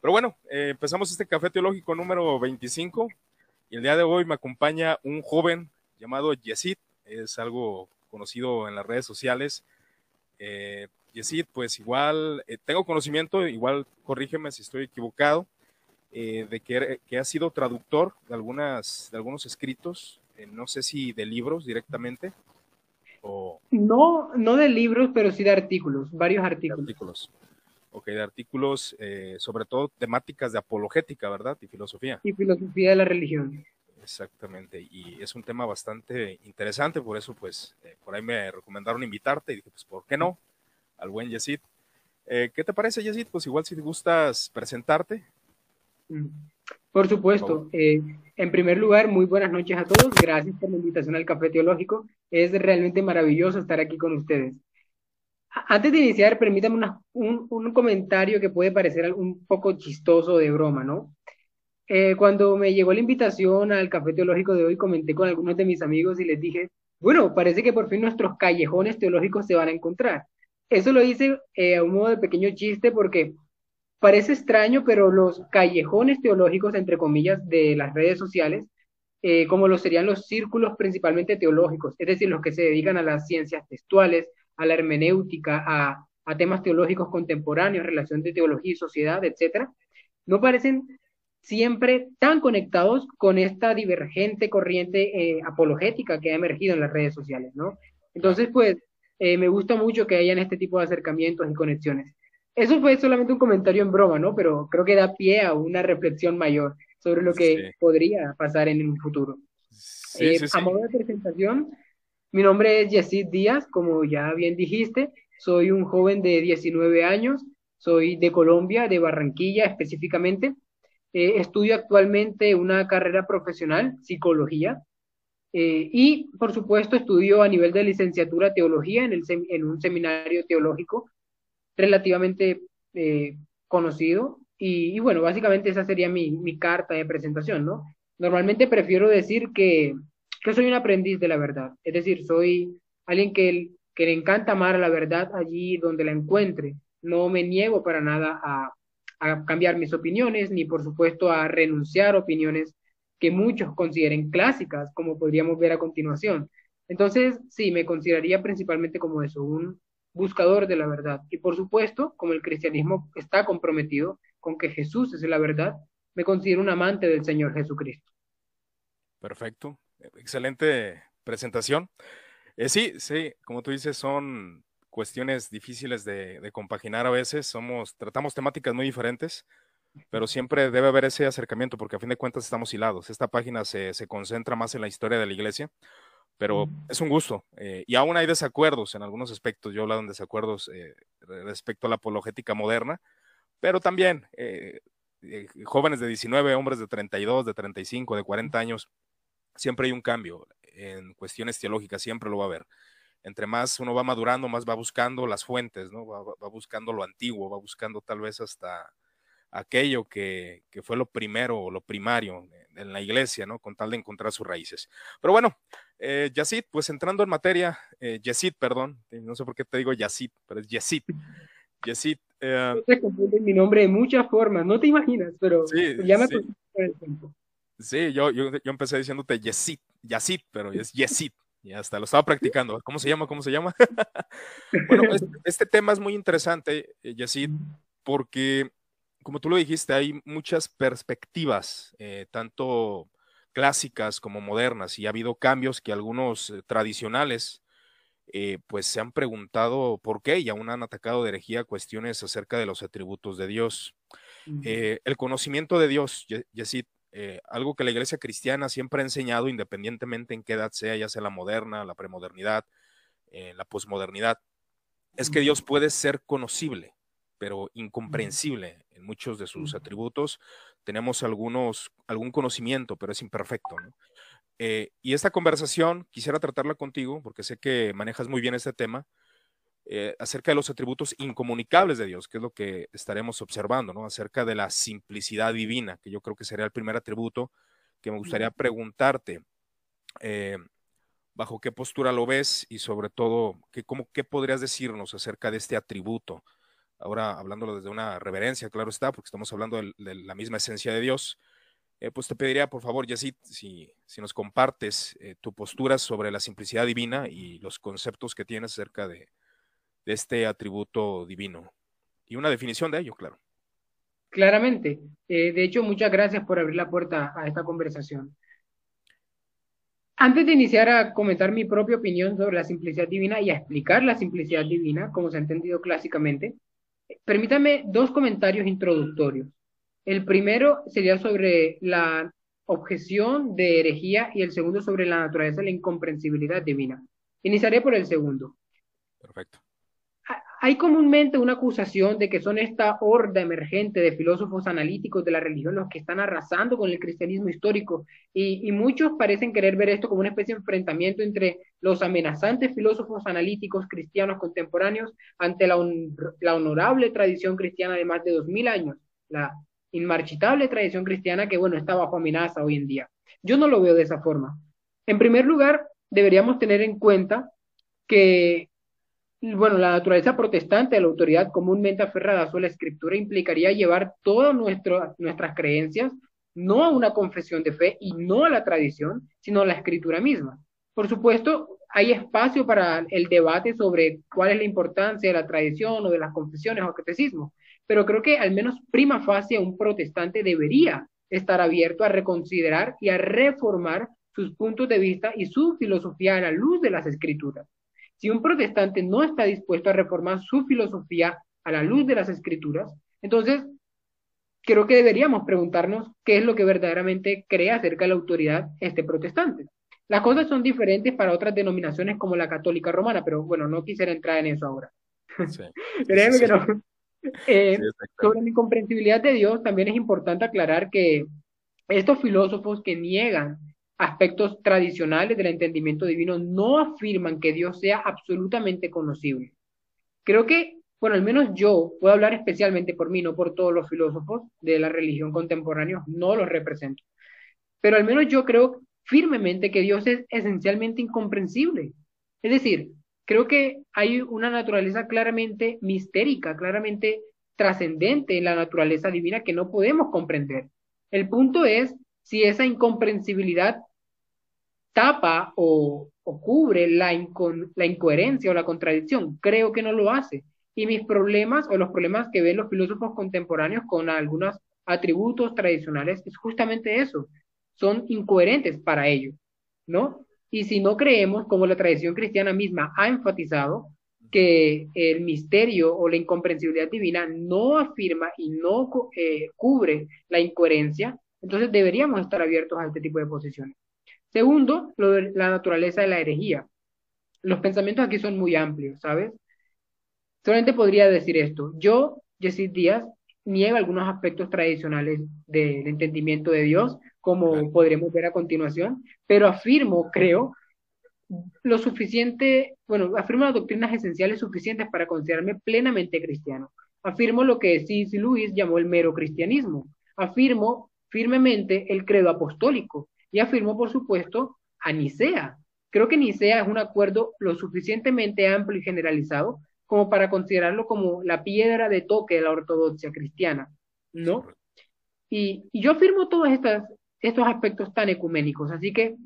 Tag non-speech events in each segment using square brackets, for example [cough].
Pero bueno, eh, empezamos este café teológico número 25 y el día de hoy me acompaña un joven llamado Yesid, es algo conocido en las redes sociales. Eh, Yesid, pues igual, eh, tengo conocimiento, igual corrígeme si estoy equivocado, eh, de que, que, ha sido traductor de, algunas, de algunos escritos, no sé si de libros directamente. O... No, no de libros, pero sí de artículos, varios artículos. De artículos. Ok, de artículos, eh, sobre todo temáticas de apologética, ¿verdad? Y filosofía. Y filosofía de la religión. Exactamente, y es un tema bastante interesante, por eso pues eh, por ahí me recomendaron invitarte y dije, pues ¿por qué no? Al buen Yesid. Eh, ¿Qué te parece, Yesid? Pues igual si te gustas presentarte. Mm, por supuesto. Eh, en primer lugar, muy buenas noches a todos. Gracias por la invitación al Café Teológico. Es realmente maravilloso estar aquí con ustedes. Antes de iniciar, permítame un, un, comentario que puede parecer un poco chistoso de broma, ¿no? Eh, cuando me llegó la invitación al café teológico de hoy, comenté con algunos de mis amigos y les dije, bueno, parece que por fin nuestros callejones teológicos se van a encontrar. Eso lo hice eh, a un modo de pequeño chiste porque parece extraño, pero los callejones teológicos, entre comillas, de las redes sociales, eh, como lo serían los círculos principalmente teológicos, es decir, los que se dedican a las ciencias textuales, a la hermenéutica, a, a temas teológicos contemporáneos, relación de teología y sociedad, etcétera, no parecen siempre tan conectados con esta divergente corriente eh, apologética que ha emergido en las redes sociales, ¿no? Entonces, pues, eh, me gusta mucho que hayan este tipo de acercamientos y conexiones. Eso fue solamente un comentario en broma, ¿no? Pero creo que da pie a una reflexión mayor sobre lo que podría pasar en un futuro. Eh, a modo de presentación, mi nombre es Yesid Díaz, como ya bien dijiste, soy un joven de 19 años, soy de Colombia, de Barranquilla específicamente. Eh, estudio actualmente una carrera profesional, psicología, eh, y por supuesto estudio a nivel de licenciatura teología en, el en un seminario teológico relativamente eh, conocido. Y, y, bueno, básicamente esa sería mi, mi carta de presentación, ¿no? Normalmente prefiero decir que que soy un aprendiz de la verdad, es decir, soy alguien que, que le encanta amar a la verdad allí donde la encuentre. No me niego para nada a, cambiar mis opiniones, ni por supuesto a renunciar opiniones que muchos consideren clásicas, como podríamos ver a continuación. Entonces, sí, me consideraría principalmente como eso, un buscador de la verdad. Y por supuesto, como el cristianismo está comprometido con que Jesús es la verdad, me considero un amante del Señor Jesucristo. Perfecto excelente presentación. Eh, sí, sí, como tú dices, son cuestiones difíciles de, compaginar a veces. Somos, tratamos temáticas muy diferentes, pero siempre debe haber ese acercamiento porque a fin de cuentas estamos hilados. Esta página se, concentra más en la historia de la iglesia, pero es un gusto. Eh, y aún hay desacuerdos en algunos aspectos. Yo he hablado en desacuerdos eh, respecto a la apologética moderna, pero también jóvenes de 19, hombres de 32, de 35, de 40 años siempre hay un cambio en cuestiones teológicas, siempre lo va a haber. Entre más uno va madurando, más va buscando las fuentes, ¿no? Va, buscando lo antiguo, va buscando tal vez hasta aquello que, fue lo primero o lo primario en la iglesia, ¿no? Con tal de encontrar sus raíces. Pero bueno, eh, Yacid, pues entrando en materia, eh, Yesid, perdón, no sé por qué te digo Yacid, pero es Yesid. Yesid. Eh, mi nombre de muchas formas, no te imaginas, pero sí, ya me sí. el tiempo. Sí, yo, yo, yo empecé diciéndote Yesit, Yasit, pero es Yesit. Y hasta lo estaba practicando. ¿Cómo se llama? ¿Cómo se llama? [laughs] bueno, este, este, tema es muy interesante, eh, Yesid, porque, como tú lo dijiste, hay muchas perspectivas, eh, tanto clásicas como modernas, y ha habido cambios que algunos eh, tradicionales, pues se han preguntado por qué y aún han atacado de herejía cuestiones acerca de los atributos de Dios. el conocimiento de Dios, Yesid, eh, algo que la iglesia cristiana siempre ha enseñado, independientemente en qué edad sea, ya sea la moderna, la premodernidad, eh, la posmodernidad, es que Dios puede ser conocible, pero incomprensible en muchos de sus atributos. Tenemos algunos, algún conocimiento, pero es imperfecto. Eh, y esta conversación quisiera tratarla contigo, porque sé que manejas muy bien este tema, eh, acerca de los atributos incomunicables de Dios, que es lo que estaremos observando, ¿no? Acerca de la simplicidad divina, que yo creo que sería el primer atributo que me gustaría preguntarte. Eh, ¿Bajo qué postura lo ves y sobre todo, ¿qué, cómo, qué podrías decirnos acerca de este atributo ahora hablándolo desde una reverencia, claro está, porque estamos hablando de, la misma esencia de Dios, eh, pues te pediría, por favor, Yesid, si, si nos compartes tu postura sobre la simplicidad divina y los conceptos que tienes acerca de, de este atributo divino. Y una definición de ello, claro. Claramente. Eh, de hecho, muchas gracias por abrir la puerta a esta conversación. Antes de iniciar a comentar mi propia opinión sobre la simplicidad divina y a explicar la simplicidad divina, como se ha entendido clásicamente, permítame dos comentarios introductorios. El primero sería sobre la objeción de herejía y el segundo sobre la naturaleza de la incomprensibilidad divina. Iniciaré por el segundo. Perfecto hay comúnmente una acusación de que son esta horda emergente de filósofos analíticos de la religión los que están arrasando con el cristianismo histórico y, muchos parecen querer ver esto como una especie de enfrentamiento entre los amenazantes filósofos analíticos cristianos contemporáneos ante la, la honorable tradición cristiana de más de dos mil años, la inmarchitable tradición cristiana que, bueno, está bajo amenaza hoy en día. Yo no lo veo de esa forma. En primer lugar, deberíamos tener en cuenta que bueno, la naturaleza protestante de la autoridad comúnmente aferrada a la escritura implicaría llevar todas nuestras creencias no a una confesión de fe y no a la tradición, sino a la escritura misma. Por supuesto, hay espacio para el debate sobre cuál es la importancia de la tradición o de las confesiones o catecismo, pero creo que al menos prima facie un protestante debería estar abierto a reconsiderar y a reformar sus puntos de vista y su filosofía a la luz de las escrituras. Si un protestante no está dispuesto a reformar su filosofía a la luz de las escrituras, entonces creo que deberíamos preguntarnos qué es lo que verdaderamente cree acerca de la autoridad este protestante. Las cosas son diferentes para otras denominaciones como la católica romana, pero bueno, no quisiera entrar en eso ahora. Sí, [laughs] Créeme que no. Eh, sobre la incomprensibilidad de Dios, también es importante aclarar que estos filósofos que niegan aspectos tradicionales del entendimiento divino no afirman que Dios sea absolutamente conocible. Creo que, bueno, al menos yo puedo hablar especialmente por mí, no por todos los filósofos de la religión contemporánea, no los represento. Pero al menos yo creo firmemente que Dios es esencialmente incomprensible. Es decir, creo que hay una naturaleza claramente mistérica, claramente trascendente en la naturaleza divina que no podemos comprender. El punto es si esa incomprensibilidad tapa o, cubre la, la incoherencia o la contradicción. Creo que no lo hace. Y mis problemas o los problemas que ven los filósofos contemporáneos con algunos atributos tradicionales es justamente eso. Son incoherentes para ellos, ¿no? Y si no creemos, como la tradición cristiana misma ha enfatizado, que el misterio o la incomprensibilidad divina no afirma y no eh, cubre la incoherencia, entonces deberíamos estar abiertos a este tipo de posiciones. Segundo, lo de la naturaleza de la herejía. Los pensamientos aquí son muy amplios, ¿sabes? Solamente podría decir esto. Yo, Jesús Díaz, niego algunos aspectos tradicionales del entendimiento de Dios, como podremos ver a continuación, pero afirmo, creo, lo suficiente, bueno, afirmo las doctrinas esenciales suficientes para considerarme plenamente cristiano. Afirmo lo que C.C. Luis llamó el mero cristianismo. Afirmo firmemente el credo apostólico, y afirmó, por supuesto, a Nicea. Creo que Nicea es un acuerdo lo suficientemente amplio y generalizado como para considerarlo como la piedra de toque de la ortodoxia cristiana, ¿no? Y, yo afirmo todos estos aspectos tan ecuménicos, así que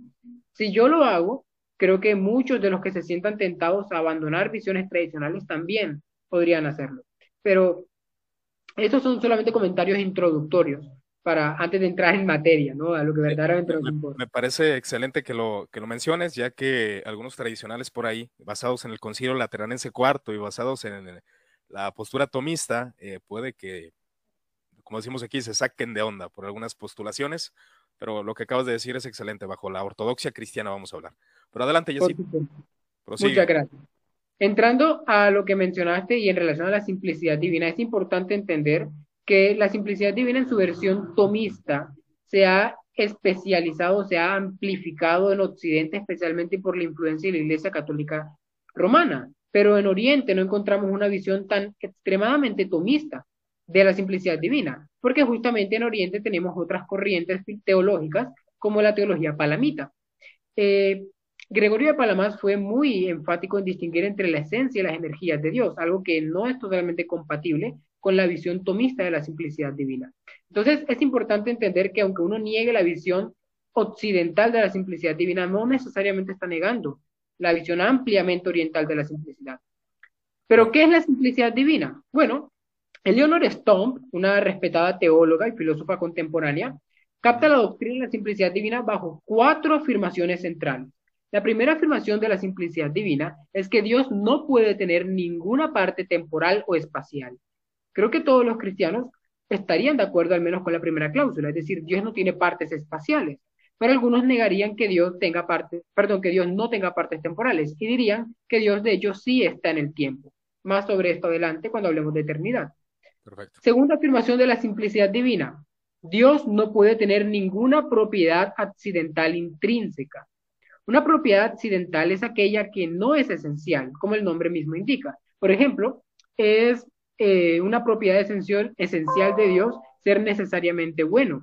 si yo lo hago, creo que muchos de los que se sientan tentados a abandonar visiones tradicionales también podrían hacerlo. Pero estos son solamente comentarios introductorios para antes de entrar en materia, ¿no? A lo que verdaderamente nos importa. Me parece excelente que lo, que lo menciones, ya que algunos tradicionales por ahí, basados en el Concilio Lateranense IV y basados en la postura tomista, eh, puede que, como decimos aquí, se saquen de onda por algunas postulaciones, pero lo que acabas de decir es excelente, bajo la ortodoxia cristiana vamos a hablar. Pero adelante, Jessy. Muchas gracias. Entrando a lo que mencionaste y en relación a la simplicidad divina, es importante entender que la simplicidad divina en su versión tomista se ha especializado, se ha amplificado en Occidente, especialmente por la influencia de la Iglesia Católica Romana. Pero en Oriente no encontramos una visión tan extremadamente tomista de la simplicidad divina, porque justamente en Oriente tenemos otras corrientes teológicas como la teología palamita. Eh, Gregorio de Palamas fue muy enfático en distinguir entre la esencia y las energías de Dios, algo que no es totalmente compatible con la visión tomista de la simplicidad divina. Entonces, es importante entender que aunque uno niegue la visión occidental de la simplicidad divina, no necesariamente está negando la visión ampliamente oriental de la simplicidad. Pero, ¿qué es la simplicidad divina? Bueno, Eleanor Stomp, una respetada teóloga y filósofa contemporánea, capta la doctrina de la simplicidad divina bajo cuatro afirmaciones centrales. La primera afirmación de la simplicidad divina es que Dios no puede tener ninguna parte temporal o espacial. Creo que todos los cristianos estarían de acuerdo al menos con la primera cláusula, es decir, Dios no tiene partes espaciales, pero algunos negarían que Dios tenga partes, perdón, que Dios no tenga partes temporales y dirían que Dios de hecho sí está en el tiempo. Más sobre esto adelante cuando hablemos de eternidad. Segunda afirmación de la simplicidad divina. Dios no puede tener ninguna propiedad accidental intrínseca. Una propiedad accidental es aquella que no es esencial, como el nombre mismo indica. Por ejemplo, es eh, una propiedad esencial, esencial de Dios ser necesariamente bueno.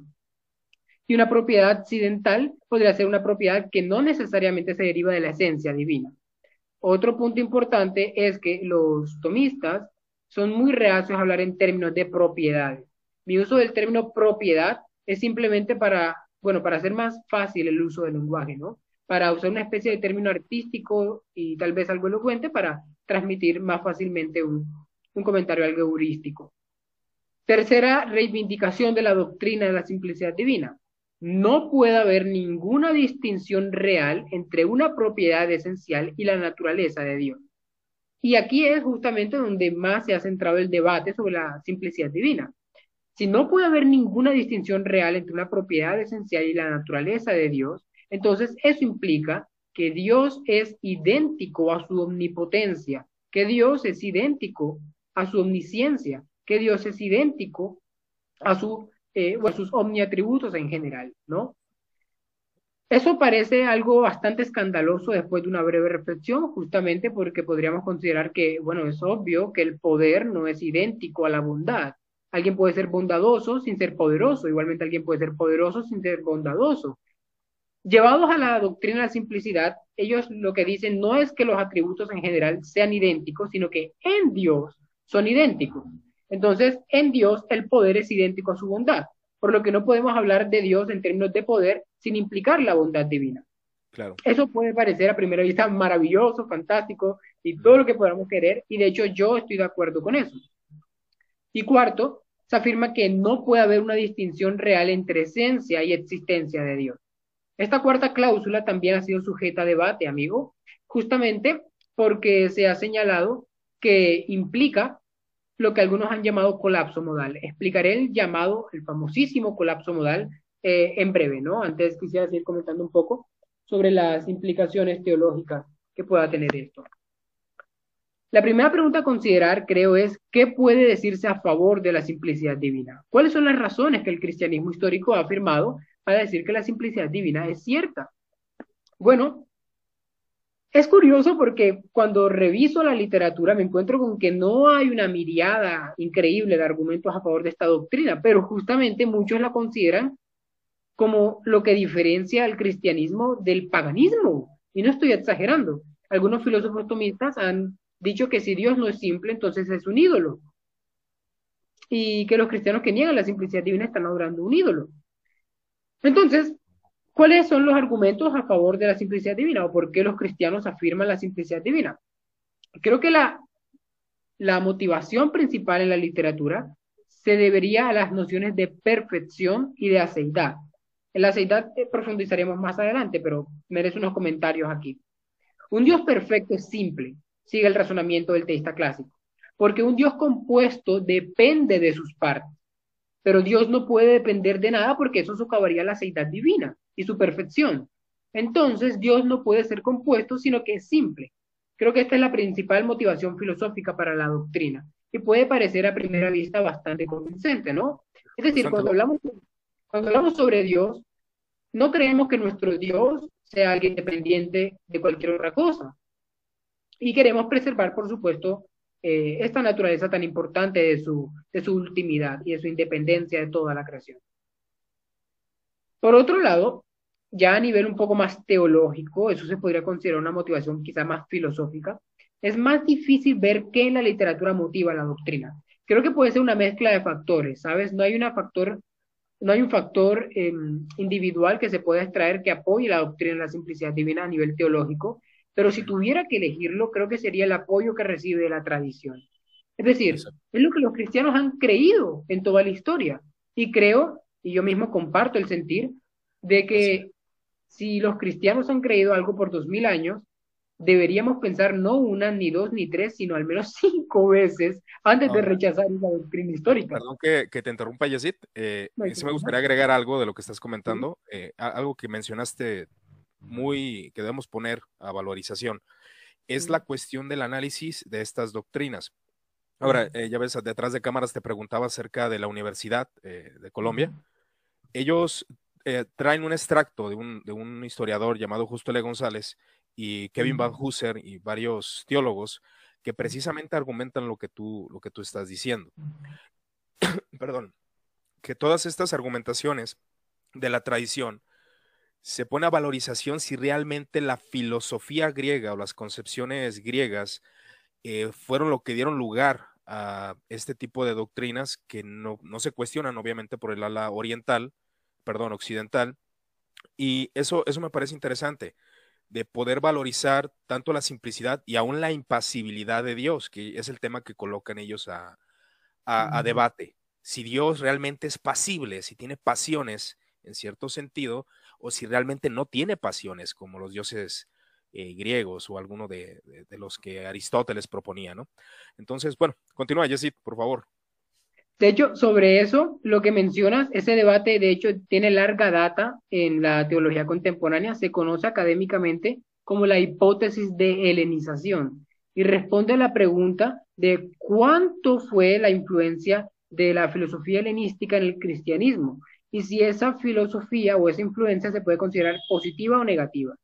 Y una propiedad accidental podría ser una propiedad que no necesariamente se deriva de la esencia divina. Otro punto importante es que los tomistas son muy reacios a hablar en términos de propiedades. Mi uso del término propiedad es simplemente para, bueno, para hacer más fácil el uso del lenguaje, ¿no? para usar una especie de término artístico y tal vez algo elocuente para transmitir más fácilmente un, comentario algo heurístico. Tercera reivindicación de la doctrina de la simplicidad divina. No puede haber ninguna distinción real entre una propiedad esencial y la naturaleza de Dios. Y aquí es justamente donde más se ha centrado el debate sobre la simplicidad divina. Si no puede haber ninguna distinción real entre una propiedad esencial y la naturaleza de Dios, entonces, eso implica que Dios es idéntico a su omnipotencia, que Dios es idéntico a su omnisciencia, que Dios es idéntico a, su, eh, a sus omniatributos en general, ¿no? Eso parece algo bastante escandaloso después de una breve reflexión, justamente porque podríamos considerar que, bueno, es obvio que el poder no es idéntico a la bondad. Alguien puede ser bondadoso sin ser poderoso, igualmente alguien puede ser poderoso sin ser bondadoso. Llevados a la doctrina de la simplicidad, ellos lo que dicen no es que los atributos en general sean idénticos, sino que en Dios son idénticos. Entonces, en Dios el poder es idéntico a su bondad, por lo que no podemos hablar de Dios en términos de poder sin implicar la bondad divina. Claro. Eso puede parecer a primera vista maravilloso, fantástico y todo lo que podamos querer, y de hecho yo estoy de acuerdo con eso. Y cuarto, se afirma que no puede haber una distinción real entre esencia y existencia de Dios. Esta cuarta cláusula también ha sido sujeta a debate, amigo, justamente porque se ha señalado que implica lo que algunos han llamado colapso modal. Explicaré el llamado, el famosísimo colapso modal eh, en breve, ¿no? Antes quisiera seguir comentando un poco sobre las implicaciones teológicas que pueda tener esto. La primera pregunta a considerar, creo, es ¿qué puede decirse a favor de la simplicidad divina? ¿Cuáles son las razones que el cristianismo histórico ha afirmado para decir que la simplicidad divina es cierta. Bueno, es curioso porque cuando reviso la literatura me encuentro con que no hay una miriada increíble de argumentos a favor de esta doctrina, pero justamente muchos la consideran como lo que diferencia al cristianismo del paganismo. Y no estoy exagerando. Algunos filósofos tomistas han dicho que si Dios no es simple, entonces es un ídolo. Y que los cristianos que niegan la simplicidad divina están adorando un ídolo. Entonces, ¿cuáles son los argumentos a favor de la simplicidad divina o por qué los cristianos afirman la simplicidad divina? Creo que la, la motivación principal en la literatura se debería a las nociones de perfección y de aceidad. En la aceidad eh, profundizaremos más adelante, pero merece unos comentarios aquí. Un Dios perfecto es simple, sigue el razonamiento del teísta clásico, porque un Dios compuesto depende de sus partes. Pero Dios no puede depender de nada porque eso socavaría la aceidad divina y su perfección. Entonces Dios no puede ser compuesto, sino que es simple. Creo que esta es la principal motivación filosófica para la doctrina y puede parecer a primera vista bastante convincente, ¿no? Es decir, cuando hablamos, cuando hablamos sobre Dios, no creemos que nuestro Dios sea alguien dependiente de cualquier otra cosa. Y queremos preservar, por supuesto, eh, esta naturaleza tan importante de su, de su ultimidad y de su independencia de toda la creación. Por otro lado, ya a nivel un poco más teológico, eso se podría considerar una motivación quizá más filosófica, es más difícil ver qué en la literatura motiva la doctrina. Creo que puede ser una mezcla de factores, ¿sabes? No hay, una factor, no hay un factor em, individual que se pueda extraer que apoye la doctrina de la simplicidad divina a nivel teológico, pero si tuviera que elegirlo, creo que sería el apoyo que recibe de la tradición. Es decir, es lo que los cristianos han creído en toda la historia. Y creo, y yo mismo comparto el sentir, de que si los cristianos han creído algo por dos mil años, deberíamos pensar no una, ni dos, ni tres, sino al menos [laughs] cinco veces antes de rechazar esa doctrina histórica. Perdón que, te interrumpa, Yesid. Eh, sí me gustaría agregar algo de lo que estás comentando, eh, algo que mencionaste muy, que debemos poner a valorización, es la cuestión del análisis de estas doctrinas. Ahora, eh, ya ves, detrás de cámaras te preguntaba acerca de la Universidad eh, de Colombia. Ellos eh, traen un extracto de un, de un, historiador llamado Justo L. González y Kevin Van Husser y varios teólogos que precisamente argumentan lo que tú, lo que tú estás diciendo. [clears throat] Perdón, que todas estas argumentaciones de la tradición se pone a valorización si realmente la filosofía griega o las concepciones griegas eh, fueron lo que dieron lugar a este tipo de doctrinas que no, no, se cuestionan obviamente por el ala oriental, perdón, occidental. Y eso, eso me parece interesante, de poder valorizar tanto la simplicidad y aún la impasibilidad de Dios, que es el tema que colocan ellos a, a, a debate. Si Dios realmente es pasible, si tiene pasiones en cierto sentido, o si realmente no tiene pasiones como los dioses eh, griegos o alguno de, los que Aristóteles proponía, ¿no? Entonces, bueno, continúa, Jessit, por favor. De hecho, sobre eso, lo que mencionas, ese debate, de hecho, tiene larga data en la teología contemporánea, se conoce académicamente como la hipótesis de helenización y responde a la pregunta de cuánto fue la influencia de la filosofía helenística en el cristianismo y si esa filosofía o esa influencia se puede considerar positiva o negativa.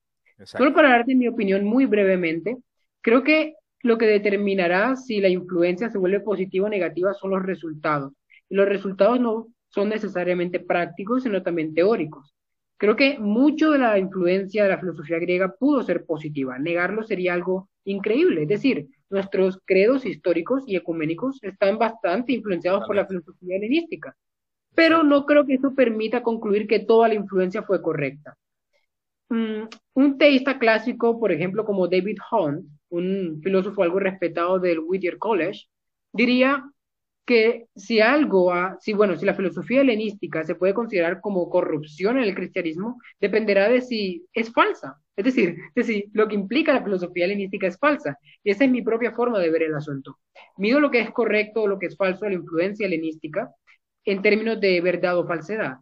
Solo para darte mi opinión muy brevemente, creo que lo que determinará si la influencia se vuelve positiva o negativa son los resultados. Y los resultados no son necesariamente prácticos, sino también teóricos. Creo que mucho de la influencia de la filosofía griega pudo ser positiva. Negarlo sería algo increíble. Es decir, nuestros credos históricos y ecuménicos están bastante influenciados por la filosofía helenística pero no creo que eso permita concluir que toda la influencia fue correcta. Mm, un teísta clásico, por ejemplo, como David Hunt, un filósofo algo respetado del Whittier College, diría que si algo, si bueno, si la filosofía helenística se puede considerar como corrupción en el cristianismo, dependerá de si es falsa. Es decir, de si lo que implica la filosofía helenística es falsa. Y esa es mi propia forma de ver el asunto. Mido lo que es correcto o lo que es falso la influencia helenística en términos de verdad o falsedad.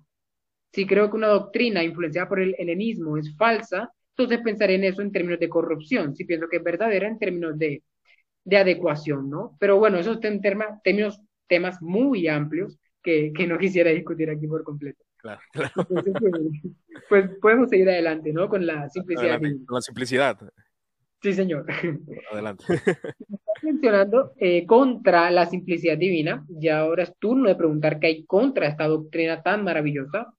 Si creo que una doctrina influenciada por el helenismo es falsa, entonces pensaré en eso en términos de corrupción. Si pienso que es verdadera, en términos de, de adecuación, ¿no? Pero bueno, esos son términos, temas muy amplios que, que, no quisiera discutir aquí por completo. Claro, claro. Pues, pues, podemos seguir adelante, ¿no? Con la simplicidad. con la simplicidad. Sí, señor. Adelante. [laughs] Estás mencionando eh, contra la simplicidad divina, y ahora es turno de preguntar qué hay contra esta doctrina tan maravillosa.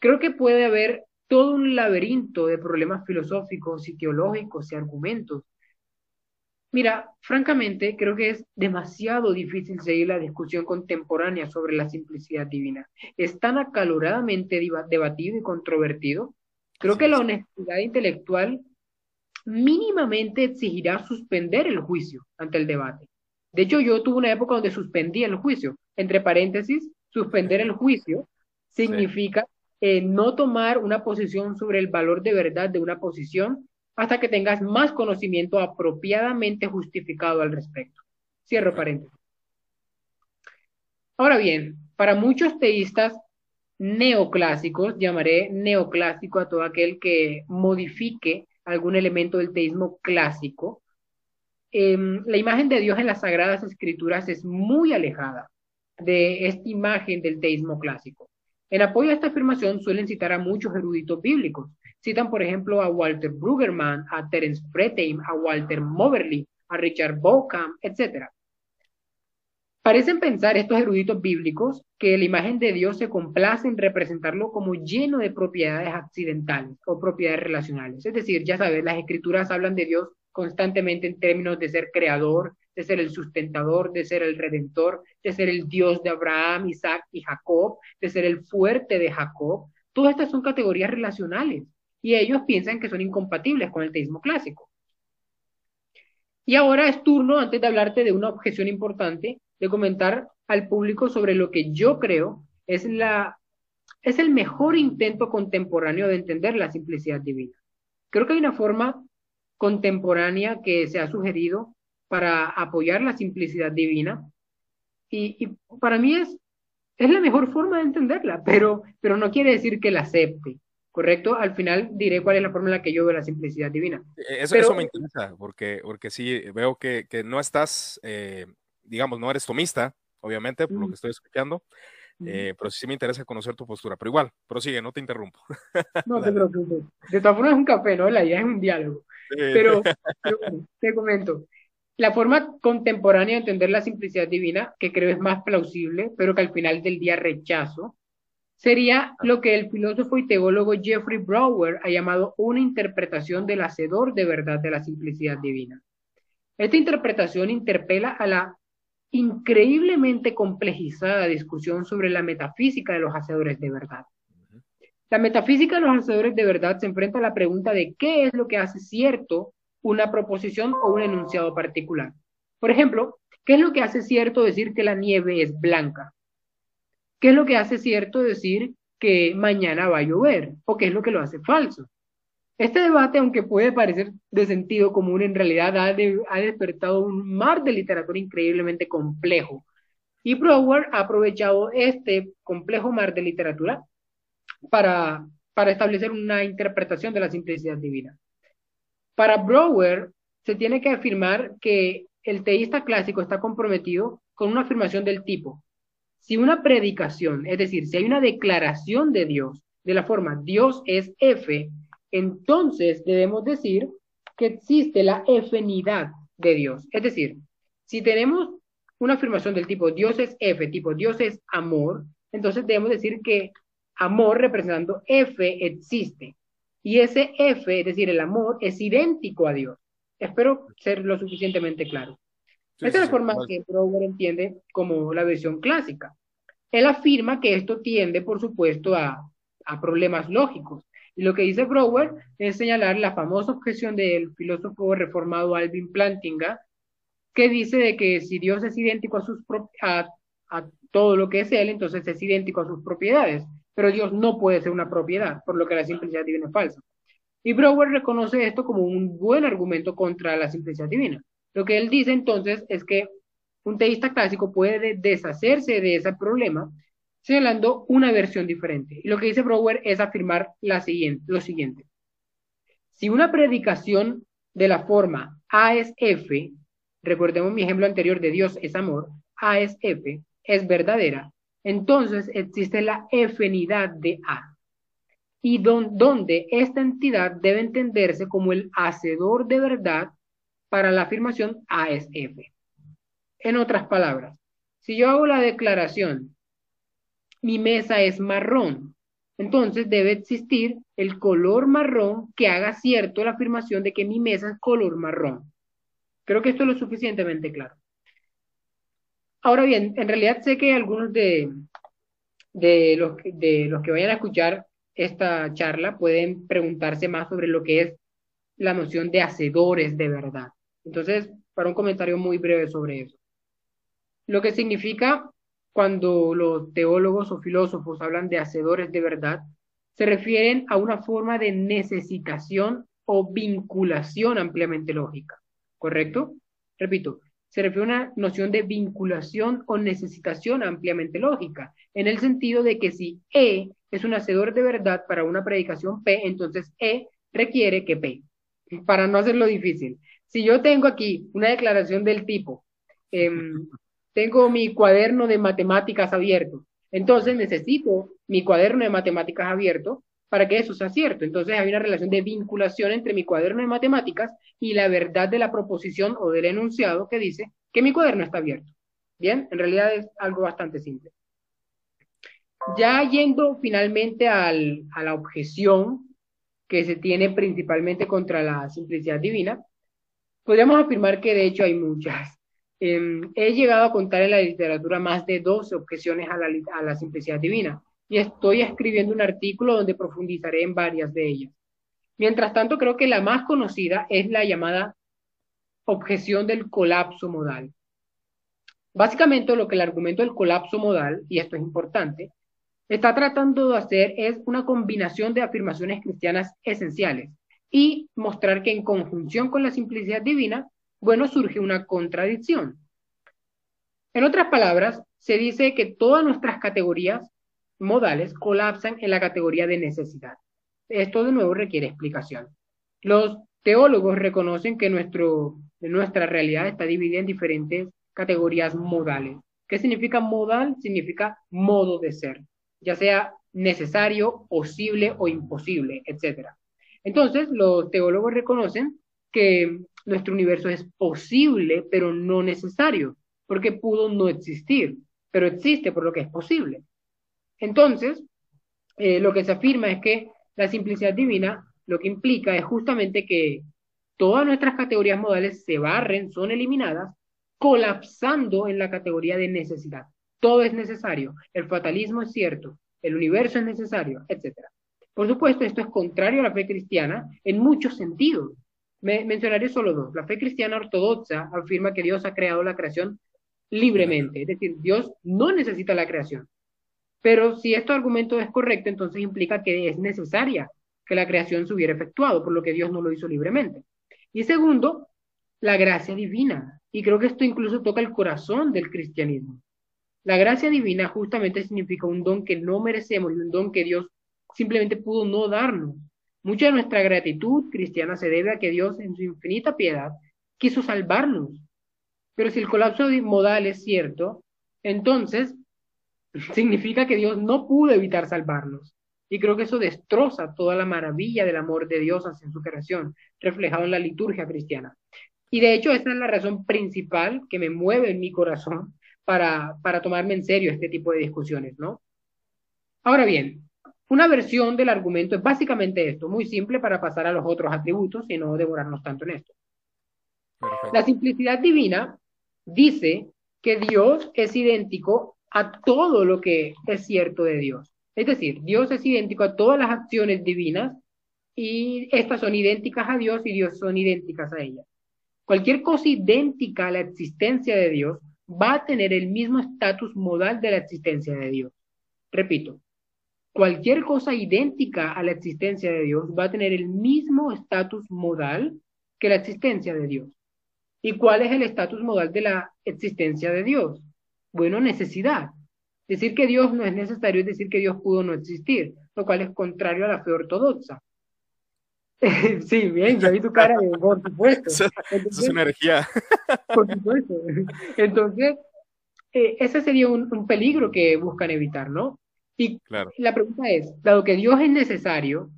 Creo que puede haber todo un laberinto de problemas filosóficos y teológicos y argumentos. Mira, francamente, creo que es demasiado difícil seguir la discusión contemporánea sobre la simplicidad divina. Es tan acaloradamente debatido y controvertido. Creo que la honestidad intelectual mínimamente exigirá suspender el juicio ante el debate. De hecho, yo tuve una época donde suspendí el juicio. Entre paréntesis, suspender el juicio significa eh, no tomar una posición sobre el valor de verdad de una posición hasta que tengas más conocimiento apropiadamente justificado al respecto. Cierro paréntesis. Ahora bien, para muchos teístas neoclásicos, llamaré neoclásico a todo aquel que modifique algún elemento del teísmo clásico, em, la imagen de Dios en las Sagradas Escrituras es muy alejada de esta imagen del teísmo clásico. En apoyo a esta afirmación suelen citar a muchos eruditos bíblicos. Citan, por ejemplo, a Walter Brueggemann, a Terence Fretheim, a Walter Moberly, a Richard Bauckham, etc. Parecen pensar estos eruditos bíblicos que la imagen de Dios se complace en representarlo como lleno de propiedades accidentales o propiedades relacionales. Es decir, ya sabes, las escrituras hablan de Dios constantemente en términos de ser creador, de ser el sustentador, de ser el redentor, de ser el Dios de Abraham, Isaac y Jacob, de ser el fuerte de Jacob. Todas estas son categorías relacionales y ellos piensan que son incompatibles con el teísmo clásico. Y ahora es turno, antes de hablarte de una objeción importante, de comentar al público sobre lo que yo creo es, la, es el mejor intento contemporáneo de entender la simplicidad divina. Creo que hay una forma contemporánea que se ha sugerido para apoyar la simplicidad divina y, y para mí es, es la mejor forma de entenderla, pero, pero no quiere decir que la acepte. ¿correcto? Al final diré cuál es la forma en la que yo veo la simplicidad divina. E, eso, eso me interesa, porque, porque sí, veo que, que no estás eh, digamos, no eres tomista, obviamente, por lo que estoy escuchando, eh, pero sí me interesa conocer tu postura. Pero igual, prosigue, no te interrumpo. [laughs] No te preocupes. De todas formas es un café, ¿no? La idea es un diálogo. Pero, [laughs] te comento. La forma contemporánea de entender la simplicidad divina, que creo es más plausible, pero que al final del día rechazo, sería lo que el filósofo y teólogo Jeffrey Brower ha llamado una interpretación del hacedor de verdad de la simplicidad divina. Esta interpretación interpela a la increíblemente complejizada discusión sobre la metafísica de los hacedores de verdad. La metafísica de los hacedores de verdad se enfrenta a la pregunta de qué es lo que hace cierto una proposición o un enunciado particular. Por ejemplo, ¿qué es lo que hace cierto decir que la nieve es blanca? ¿Qué es lo que hace cierto decir que mañana va a llover? ¿O qué es lo que lo hace falso? Este debate, aunque puede parecer de sentido común, en realidad ha, despertado un mar de literatura increíblemente complejo. Y Brower ha aprovechado este complejo mar de literatura para, establecer una interpretación de la simplicidad divina. Para Brower, se tiene que afirmar que el teísta clásico está comprometido con una afirmación del tipo, si una predicación, es decir, si hay una declaración de Dios de la forma Dios es F, entonces debemos decir que existe la efinidad de Dios. Es decir, si tenemos una afirmación del tipo Dios es F, tipo Dios es amor, entonces debemos decir que amor representando F existe. Y ese F, es decir, el amor, es idéntico a Dios. Espero ser lo suficientemente claro. Esta es la forma que Brower entiende como la versión clásica. Él afirma que esto tiende, por supuesto, a, a problemas lógicos. Y lo que dice Brower es señalar la famosa objeción del filósofo reformado Alvin Plantinga, que dice de que si Dios es idéntico a, sus a, a todo lo que es Él, entonces es idéntico a sus propiedades. Pero Dios no puede ser una propiedad, por lo que la simplicidad divina es falsa. Y Brower reconoce esto como un buen argumento contra la simplicidad divina. Lo que él dice entonces es que un teísta clásico puede deshacerse de ese problema señalando una versión diferente. Y lo que dice Brower es afirmar lo siguiente. Si una predicación de la forma A es F, recordemos mi ejemplo anterior de Dios es amor, A es F, es verdadera, entonces existe la efinidad de A. Y donde esta entidad debe entenderse como el hacedor de verdad para la afirmación A es F. En otras palabras, si yo hago la declaración mi mesa es marrón. Entonces debe existir el color marrón que haga cierto la afirmación de que mi mesa es color marrón. Creo que esto es lo suficientemente claro. Ahora bien, en realidad sé que algunos de, de, los, de los que vayan a escuchar esta charla pueden preguntarse más sobre lo que es la noción de hacedores de verdad. Entonces, para un comentario muy breve sobre eso. Lo que significa cuando los teólogos o filósofos hablan de hacedores de verdad, se refieren a una forma de necesitación o vinculación ampliamente lógica, ¿correcto? Repito, se refiere a una noción de vinculación o necesitación ampliamente lógica, en el sentido de que si E es un hacedor de verdad para una predicación P, entonces E requiere que P. Para no hacerlo difícil, si yo tengo aquí una declaración del tipo, eh, tengo mi cuaderno de matemáticas abierto. Entonces necesito mi cuaderno de matemáticas abierto para que eso sea cierto. Entonces hay una relación de vinculación entre mi cuaderno de matemáticas y la verdad de la proposición o del enunciado que dice que mi cuaderno está abierto. Bien, en realidad es algo bastante simple. Ya yendo finalmente a la objeción que se tiene principalmente contra la simplicidad divina, podríamos afirmar que de hecho hay muchas. Em, he llegado a contar en la literatura más de 12 objeciones a la, a la simplicidad divina y estoy escribiendo un artículo donde profundizaré en varias de ellas. Mientras tanto, creo que la más conocida es la llamada objeción del colapso modal. Básicamente lo que el argumento del colapso modal, y esto es importante, está tratando de hacer es una combinación de afirmaciones cristianas esenciales y mostrar que en conjunción con la simplicidad divina, bueno, surge una contradicción. En otras palabras, se dice que todas nuestras categorías modales colapsan en la categoría de necesidad. Esto de nuevo requiere explicación. Los teólogos reconocen que nuestro, nuestra realidad está dividida en diferentes categorías modales. ¿Qué significa modal? Significa modo de ser, ya sea necesario, posible o imposible, etc. Entonces, los teólogos reconocen que nuestro universo es posible, pero no necesario, porque pudo no existir, pero existe por lo que es posible. Entonces, eh, lo que se afirma es que la simplicidad divina lo que implica es justamente que todas nuestras categorías modales se barren, son eliminadas, colapsando en la categoría de necesidad. Todo es necesario, el fatalismo es cierto, el universo es necesario, etc. Por supuesto, esto es contrario a la fe cristiana en muchos sentidos. Me, mencionaré solo dos. La fe cristiana ortodoxa afirma que Dios ha creado la creación libremente, es decir, Dios no necesita la creación. Pero si este argumento es correcto, entonces implica que es necesaria que la creación se hubiera efectuado, por lo que Dios no lo hizo libremente. Y segundo, la gracia divina. Y creo que esto incluso toca el corazón del cristianismo. La gracia divina justamente significa un don que no merecemos y un don que Dios simplemente pudo no darnos. Mucha de nuestra gratitud cristiana se debe a que Dios, en su infinita piedad, quiso salvarnos. Pero si el colapso modal es cierto, entonces significa que Dios no pudo evitar salvarnos. Y creo que eso destroza toda la maravilla del amor de Dios hacia su creación, reflejado en la liturgia cristiana. Y de hecho, esa es la razón principal que me mueve en mi corazón para, para tomarme en serio este tipo de discusiones, ¿no? Ahora bien, una versión del argumento es básicamente esto, muy simple para pasar a los otros atributos y no devorarnos tanto en esto. La simplicidad divina dice que Dios es idéntico a todo lo que es cierto de Dios. Es decir, Dios es idéntico a todas las acciones divinas y estas son idénticas a Dios y Dios son idénticas a ellas. Cualquier cosa idéntica a la existencia de Dios va a tener el mismo estatus modal de la existencia de Dios. Repito, cualquier cosa idéntica a la existencia de Dios va a tener el mismo estatus modal que la existencia de Dios. ¿Y cuál es el estatus modal de la existencia de Dios? Bueno, necesidad. Decir que Dios no es necesario es decir que Dios pudo no existir, lo cual es contrario a la fe ortodoxa. [laughs] sí, bien, ya vi tu cara de [laughs] por supuesto. Eso, es una energía. [laughs] por supuesto. Entonces, eh, ese sería un, peligro que buscan evitar, ¿no? Y la pregunta es, dado que Dios es necesario,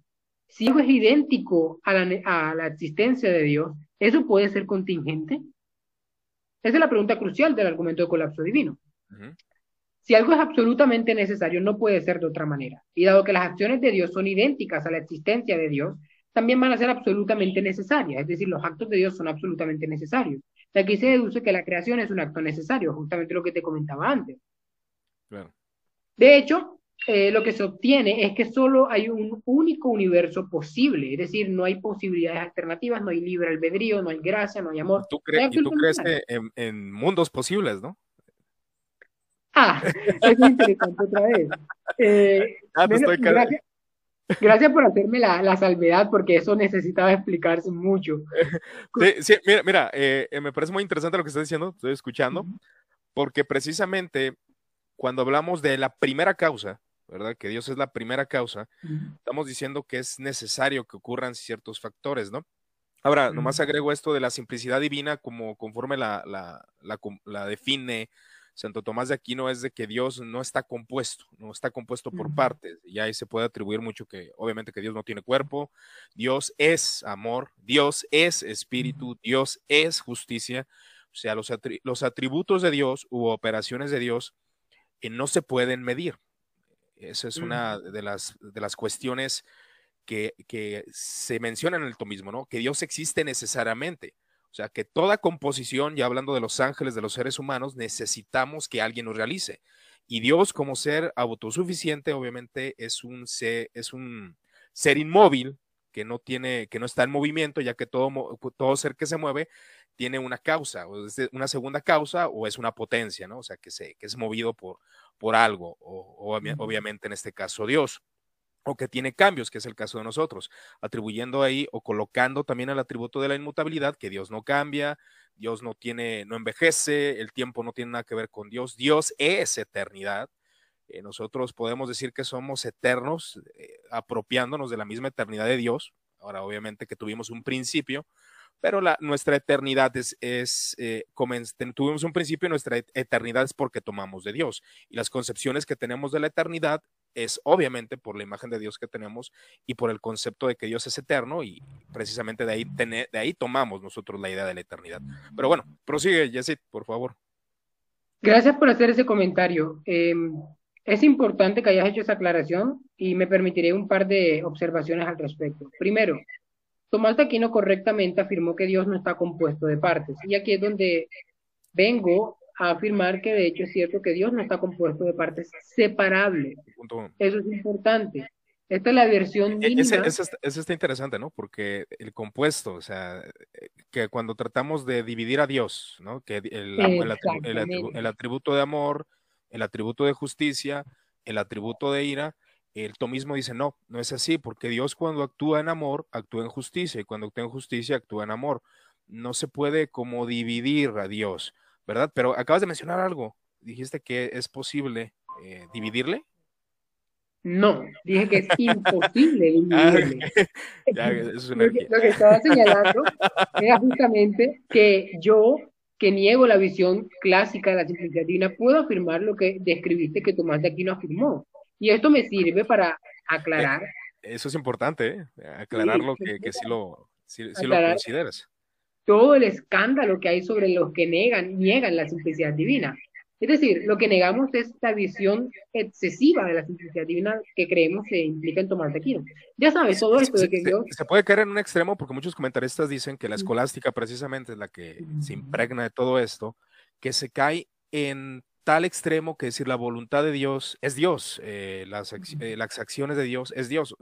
si algo es idéntico a la, a la existencia de Dios, ¿eso puede ser contingente? Esa es la pregunta crucial del argumento de colapso divino. Si algo es absolutamente necesario, no puede ser de otra manera. Y dado que las acciones de Dios son idénticas a la existencia de Dios, también van a ser absolutamente necesarias. Es decir, los actos de Dios son absolutamente necesarios. De aquí se deduce que la creación es un acto necesario, justamente lo que te comentaba antes. De hecho, eh, lo que se obtiene es que solo hay un único universo posible, es decir, no hay posibilidades alternativas, no hay libre albedrío, no hay gracia, no hay amor. ¿Tú crees, y tú crees en, mundos posibles, ¿no? Ah, [laughs] es interesante otra vez. Eh, ah, gracias, por hacerme la, salvedad, porque eso necesitaba explicarse mucho. [laughs] Sí, mira, mira eh, me parece muy interesante lo que estás diciendo, estoy escuchando, porque precisamente cuando hablamos de la primera causa, ¿verdad? Que Dios es la primera causa, estamos diciendo que es necesario que ocurran ciertos factores, ¿no? Ahora, nomás agrego esto de la simplicidad divina como conforme la, la, la, define Santo Tomás de Aquino, es de que Dios no está compuesto, no está compuesto por partes, y ahí se puede atribuir mucho que obviamente que Dios no tiene cuerpo, Dios es amor, Dios es espíritu, Dios es justicia, o sea, los, los atributos de Dios u operaciones de Dios eh, no se pueden medir. Esa es una de las, de las cuestiones que, que, se menciona en el tomismo, ¿no? Que Dios existe necesariamente. O sea, que toda composición, ya hablando de los ángeles, de los seres humanos, necesitamos que alguien nos realice. Y Dios, como ser autosuficiente, obviamente es un ser, es un ser inmóvil que no tiene, que no está en movimiento, ya que todo, todo ser que se mueve tiene una causa, o es una segunda causa, o es una potencia, ¿no? O sea, que, se, que es movido por, por algo, o, obviamente en este caso Dios o que tiene cambios, que es el caso de nosotros, atribuyendo ahí o colocando también el atributo de la inmutabilidad, que Dios no cambia, Dios no tiene, no envejece, el tiempo no tiene nada que ver con Dios, Dios es eternidad. Eh, nosotros podemos decir que somos eternos, eh, apropiándonos de la misma eternidad de Dios. Ahora, obviamente que tuvimos un principio, pero nuestra eternidad es, es eh, tuvimos un principio, nuestra eternidad es porque tomamos de Dios. Y las concepciones que tenemos de la eternidad es obviamente por la imagen de Dios que tenemos y por el concepto de que Dios es eterno y precisamente de ahí, de ahí tomamos nosotros la idea de la eternidad. Pero bueno, prosigue, Jessit, por favor. Gracias por hacer ese comentario. Em, es importante que hayas hecho esa aclaración y me permitiré un par de observaciones al respecto. Primero, Tomás de Aquino correctamente afirmó que Dios no está compuesto de partes. Y aquí es donde vengo a afirmar que de hecho es cierto que Dios no está compuesto de partes separables. Eso es importante. Esta es la versión e-, mínima. Eso está interesante, ¿no? Porque el compuesto, o sea, que cuando tratamos de dividir a Dios, ¿no? Que el, el, atributo de amor, el atributo de justicia, el atributo de ira, el tomismo dice, no, no es así, porque Dios cuando actúa en amor, actúa en justicia, y cuando actúa en justicia, actúa en amor. No se puede como dividir a Dios. ¿verdad? Pero acabas de mencionar algo. Dijiste que es posible eh, dividirle. No, dije que es imposible [laughs] ah, dividirle. lo, que, lo, que, estaba señalando era justamente que yo, que niego la visión clásica de la simplicidad divina, puedo afirmar lo que describiste que Tomás de Aquino afirmó. Y esto me sirve para aclarar. Eso es importante, ¿eh? aclarar lo que, que sí lo, sí, lo consideras todo el escándalo que hay sobre los que negan, niegan la simplicidad divina. Es decir, lo que negamos es la visión excesiva de la simplicidad divina que creemos se implica en Tomás de Aquino. Ya sabes, todo esto de que Dios... Se, puede caer en un extremo porque muchos comentaristas dicen que la escolástica precisamente es la que se impregna de todo esto, que se cae en tal extremo que decir la voluntad de Dios es Dios, eh, las, eh, las, acciones de Dios es Dios.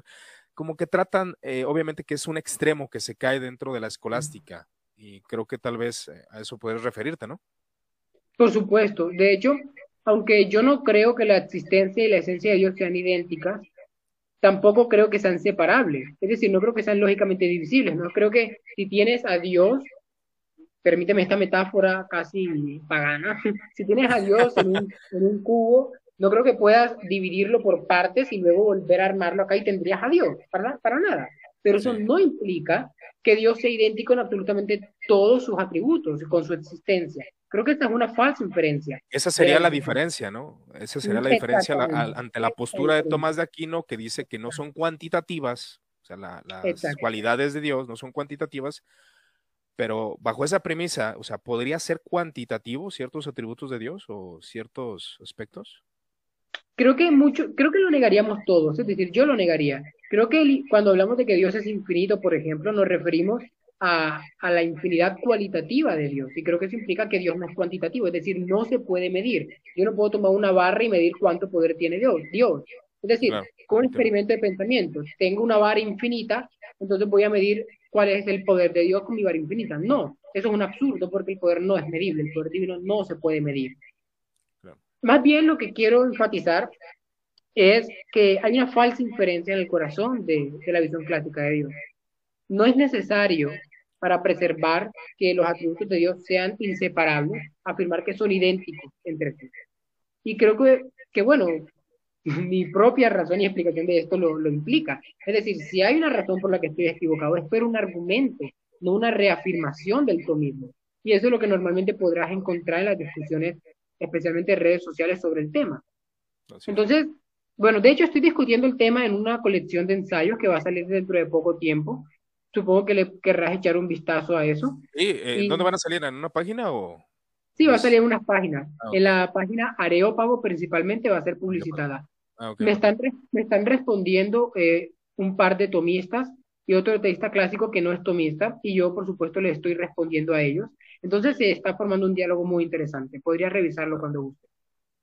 Como que tratan, eh, obviamente que es un extremo que se cae dentro de la escolástica y creo que tal vez eh, a eso puedes referirte, ¿no? Por supuesto. De hecho, aunque yo no creo que la existencia y la esencia de Dios sean idénticas, tampoco creo que sean separables. Es decir, no creo que sean lógicamente divisibles. No creo que si tienes a Dios, permíteme esta metáfora casi pagana, [laughs] si tienes a Dios en un, en un cubo, no creo que puedas dividirlo por partes y luego volver a armarlo acá y tendrías a Dios. Para, para nada pero eso no implica que Dios sea idéntico en absolutamente todos sus atributos, con su existencia. Creo que esta es una falsa inferencia. Esa sería la diferencia, ¿no? Esa sería la diferencia ante la postura de Tomás de Aquino que dice que no son cuantitativas, o sea, las cualidades de Dios no son cuantitativas, pero bajo esa premisa, o sea, ¿podría ser cuantitativo ciertos atributos de Dios o ciertos aspectos? Creo que mucho, creo que lo negaríamos todos, es decir, yo lo negaría. Creo que cuando hablamos de que Dios es infinito, por ejemplo, nos referimos a, a, la infinidad cualitativa de Dios. Y creo que eso implica que Dios no es cuantitativo, es decir, no se puede medir. Yo no puedo tomar una barra y medir cuánto poder tiene Dios. Dios. Es decir, con un experimento de pensamiento, tengo una vara infinita, entonces voy a medir cuál es el poder de Dios con mi vara infinita. No, eso es un absurdo porque el poder no es medible, el poder divino no se puede medir. Más bien lo que quiero enfatizar es que hay una falsa inferencia en el corazón de, la visión clásica de Dios. No es necesario para preservar que los atributos de Dios sean inseparables, afirmar que son idénticos entre sí. Y creo que, que bueno, [laughs] mi propia razón y explicación de esto lo, lo, implica. Es decir, si hay una razón por la que estoy equivocado, es por un argumento, no una reafirmación del mismo. Y eso es lo que normalmente podrás encontrar en las discusiones especialmente redes sociales sobre el tema. Entonces, bueno, de hecho estoy discutiendo el tema en una colección de ensayos que va a salir dentro de poco tiempo supongo que le querrás echar un vistazo a eso. Sí, eh, ¿dónde van a salir? ¿En una página o...? Sí, va a salir en unas páginas. Ah, en la página Areópago principalmente va a ser publicitada. Ah, me, están, me están respondiendo eh, un par de tomistas y otro teísta clásico que no es tomista, y yo, por supuesto, le estoy respondiendo a ellos. Entonces se está formando un diálogo muy interesante. Podría revisarlo cuando guste.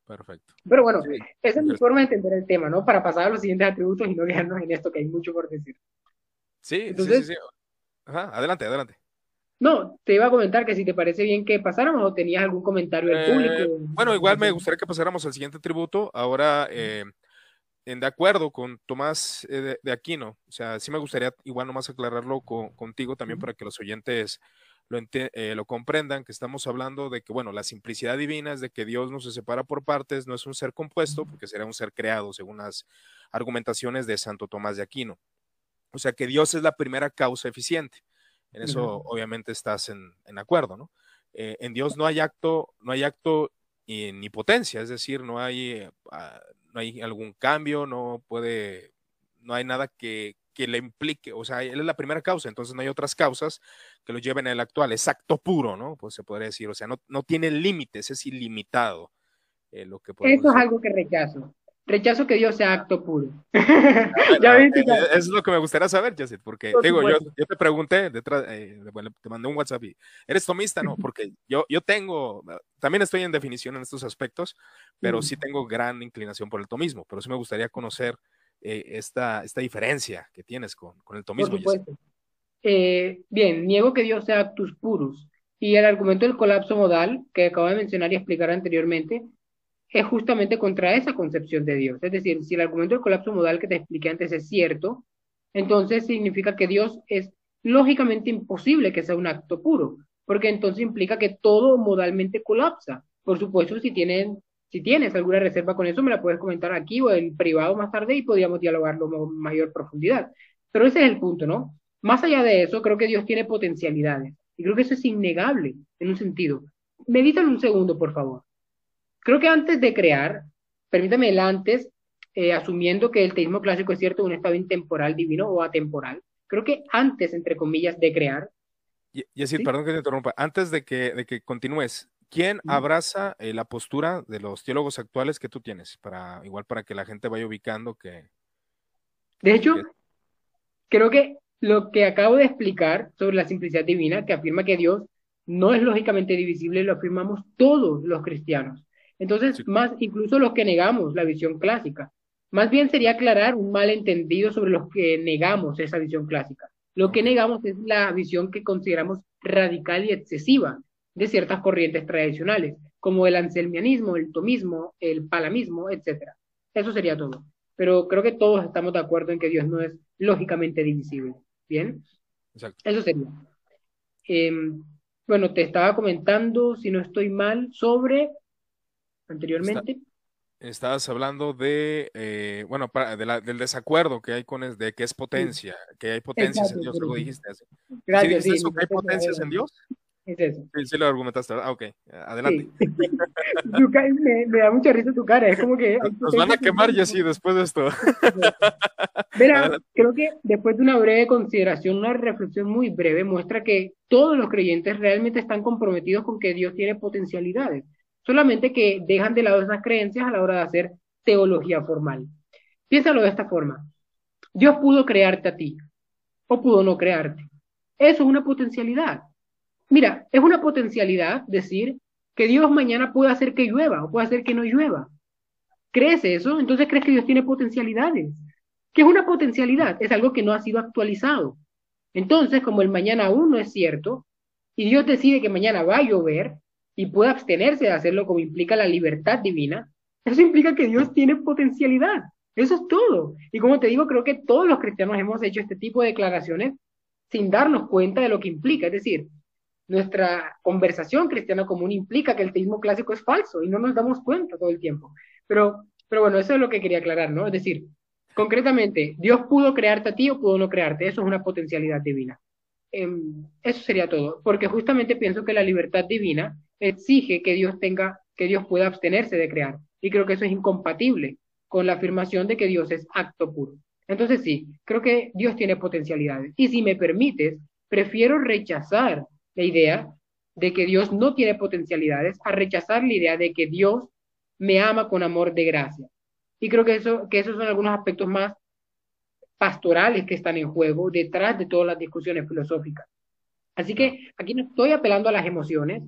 Perfecto. Pero bueno, esa es mi forma de entender el tema, ¿no? Para pasar a los siguientes atributos y no quedarnos en esto, que hay mucho por decir. Sí, sí, sí, Ajá, adelante, adelante. No, te iba a comentar que si te parece bien que pasáramos o tenías algún comentario del público. Eh, bueno, igual me gustaría que pasáramos al siguiente tributo. Ahora, eh, en de acuerdo con Tomás eh, de, Aquino, o sea, sí me gustaría igual nomás aclararlo contigo también para que los oyentes lo, lo, comprendan, que estamos hablando de que, bueno, la simplicidad divina es de que Dios no se separa por partes, no es un ser compuesto, porque sería un ser creado, según las argumentaciones de Santo Tomás de Aquino. O sea, que Dios es la primera causa eficiente. En eso obviamente estás en, acuerdo, ¿no? Eh, en Dios no hay acto, no hay acto ni potencia, es decir, no hay, eh, ah, no hay algún cambio, no puede, no hay nada que, que, le implique, o sea, él es la primera causa, entonces no hay otras causas que lo lleven al actual, es acto puro, ¿no? Pues se podría decir, o sea, no, no tiene límites, es ilimitado. Eh, lo que Eso es algo que rechazo. Rechazo que Dios sea acto puro. [laughs] ya eh, Es lo que me gustaría saber, Jacid, porque digo, yo, yo, te pregunté, detrás, eh, te mandé un WhatsApp y, ¿eres tomista? No, [laughs] porque yo, yo tengo, también estoy en definición en estos aspectos, pero sí tengo gran inclinación por el tomismo, pero sí me gustaría conocer eh, esta, esta diferencia que tienes con, con el tomismo. Por supuesto. bien, niego que Dios sea actus purus. Y el argumento del colapso modal, que acabo de mencionar y explicar anteriormente, es justamente contra esa concepción de Dios. Es decir, si el argumento del colapso modal que te expliqué antes es cierto, entonces significa que Dios es lógicamente imposible que sea un acto puro, porque entonces implica que todo modalmente colapsa. Por supuesto, si, tienen, si tienes alguna reserva con eso, me la puedes comentar aquí o en privado más tarde y podríamos dialogarlo con mayor profundidad. Pero ese es el punto, ¿no? Más allá de eso, creo que Dios tiene potencialidades. Y creo que eso es innegable en un sentido. Medítalo un segundo, por favor. Creo que antes de crear, permítame el antes, eh, asumiendo que el teísmo clásico es cierto, un estado intemporal divino o atemporal, creo que antes, entre comillas, de crear. Y, decir, perdón que te interrumpa, antes de que, de que continúes, ¿quién abraza eh, la postura de los teólogos actuales que tú tienes? Para, igual para que la gente vaya ubicando que... De hecho, creo que lo que acabo de explicar sobre la simplicidad divina, que afirma que Dios no es lógicamente divisible, lo afirmamos todos los cristianos. Entonces, más incluso los que negamos la visión clásica. Más bien sería aclarar un malentendido sobre los que negamos esa visión clásica. Lo que negamos es la visión que consideramos radical y excesiva de ciertas corrientes tradicionales, como el anselmianismo, el tomismo, el palamismo, etc. Eso sería todo. Pero creo que todos estamos de acuerdo en que Dios no es lógicamente divisible. ¿Bien? Eso sería. Em, bueno, te estaba comentando, si no estoy mal, sobre anteriormente. estabas hablando de, eh, bueno, del desacuerdo que hay con de que es potencia, que hay potencias en Dios, algo dijiste así. Gracias, ¿Sí eso, que hay potencias en Dios? Es eso. Sí, sí lo argumentaste, Ah, ok, adelante. [laughs] me, da mucha risa tu cara, es como que... Nos van a quemar, sí, después de esto. Mira, creo que después de una breve consideración, una reflexión muy breve, muestra que todos los creyentes realmente están comprometidos con que Dios tiene potencialidades solamente que dejan de lado esas creencias a la hora de hacer teología formal. Piénsalo de esta forma. Dios pudo crearte a ti o pudo no crearte. Eso es una potencialidad. Mira, es una potencialidad decir que Dios mañana puede hacer que llueva o puede hacer que no llueva. ¿Crees eso? Entonces crees que Dios tiene potencialidades. ¿Qué es una potencialidad? Es algo que no ha sido actualizado. Entonces, como el mañana aún no es cierto, y Dios decide que mañana va a llover, y puede abstenerse de hacerlo como implica la libertad divina, eso implica que Dios tiene potencialidad. Eso es todo. Y como te digo, creo que todos los cristianos hemos hecho este tipo de declaraciones sin darnos cuenta de lo que implica. Es decir, nuestra conversación cristiana común implica que el teísmo clásico es falso y no nos damos cuenta todo el tiempo. Pero, pero bueno, eso es lo que quería aclarar, ¿no? Es decir, concretamente, Dios pudo crearte a ti o pudo no crearte. Eso es una potencialidad divina. Em, eso sería todo, porque justamente pienso que la libertad divina exige que Dios tenga, que Dios pueda abstenerse de crear. Y creo que eso es incompatible con la afirmación de que Dios es acto puro. Entonces sí, creo que Dios tiene potencialidades. Y si me permites, prefiero rechazar la idea de que Dios no tiene potencialidades a rechazar la idea de que Dios me ama con amor de gracia. Y creo que, eso, que esos son algunos aspectos más pastorales que están en juego detrás de todas las discusiones filosóficas. Así que aquí no estoy apelando a las emociones,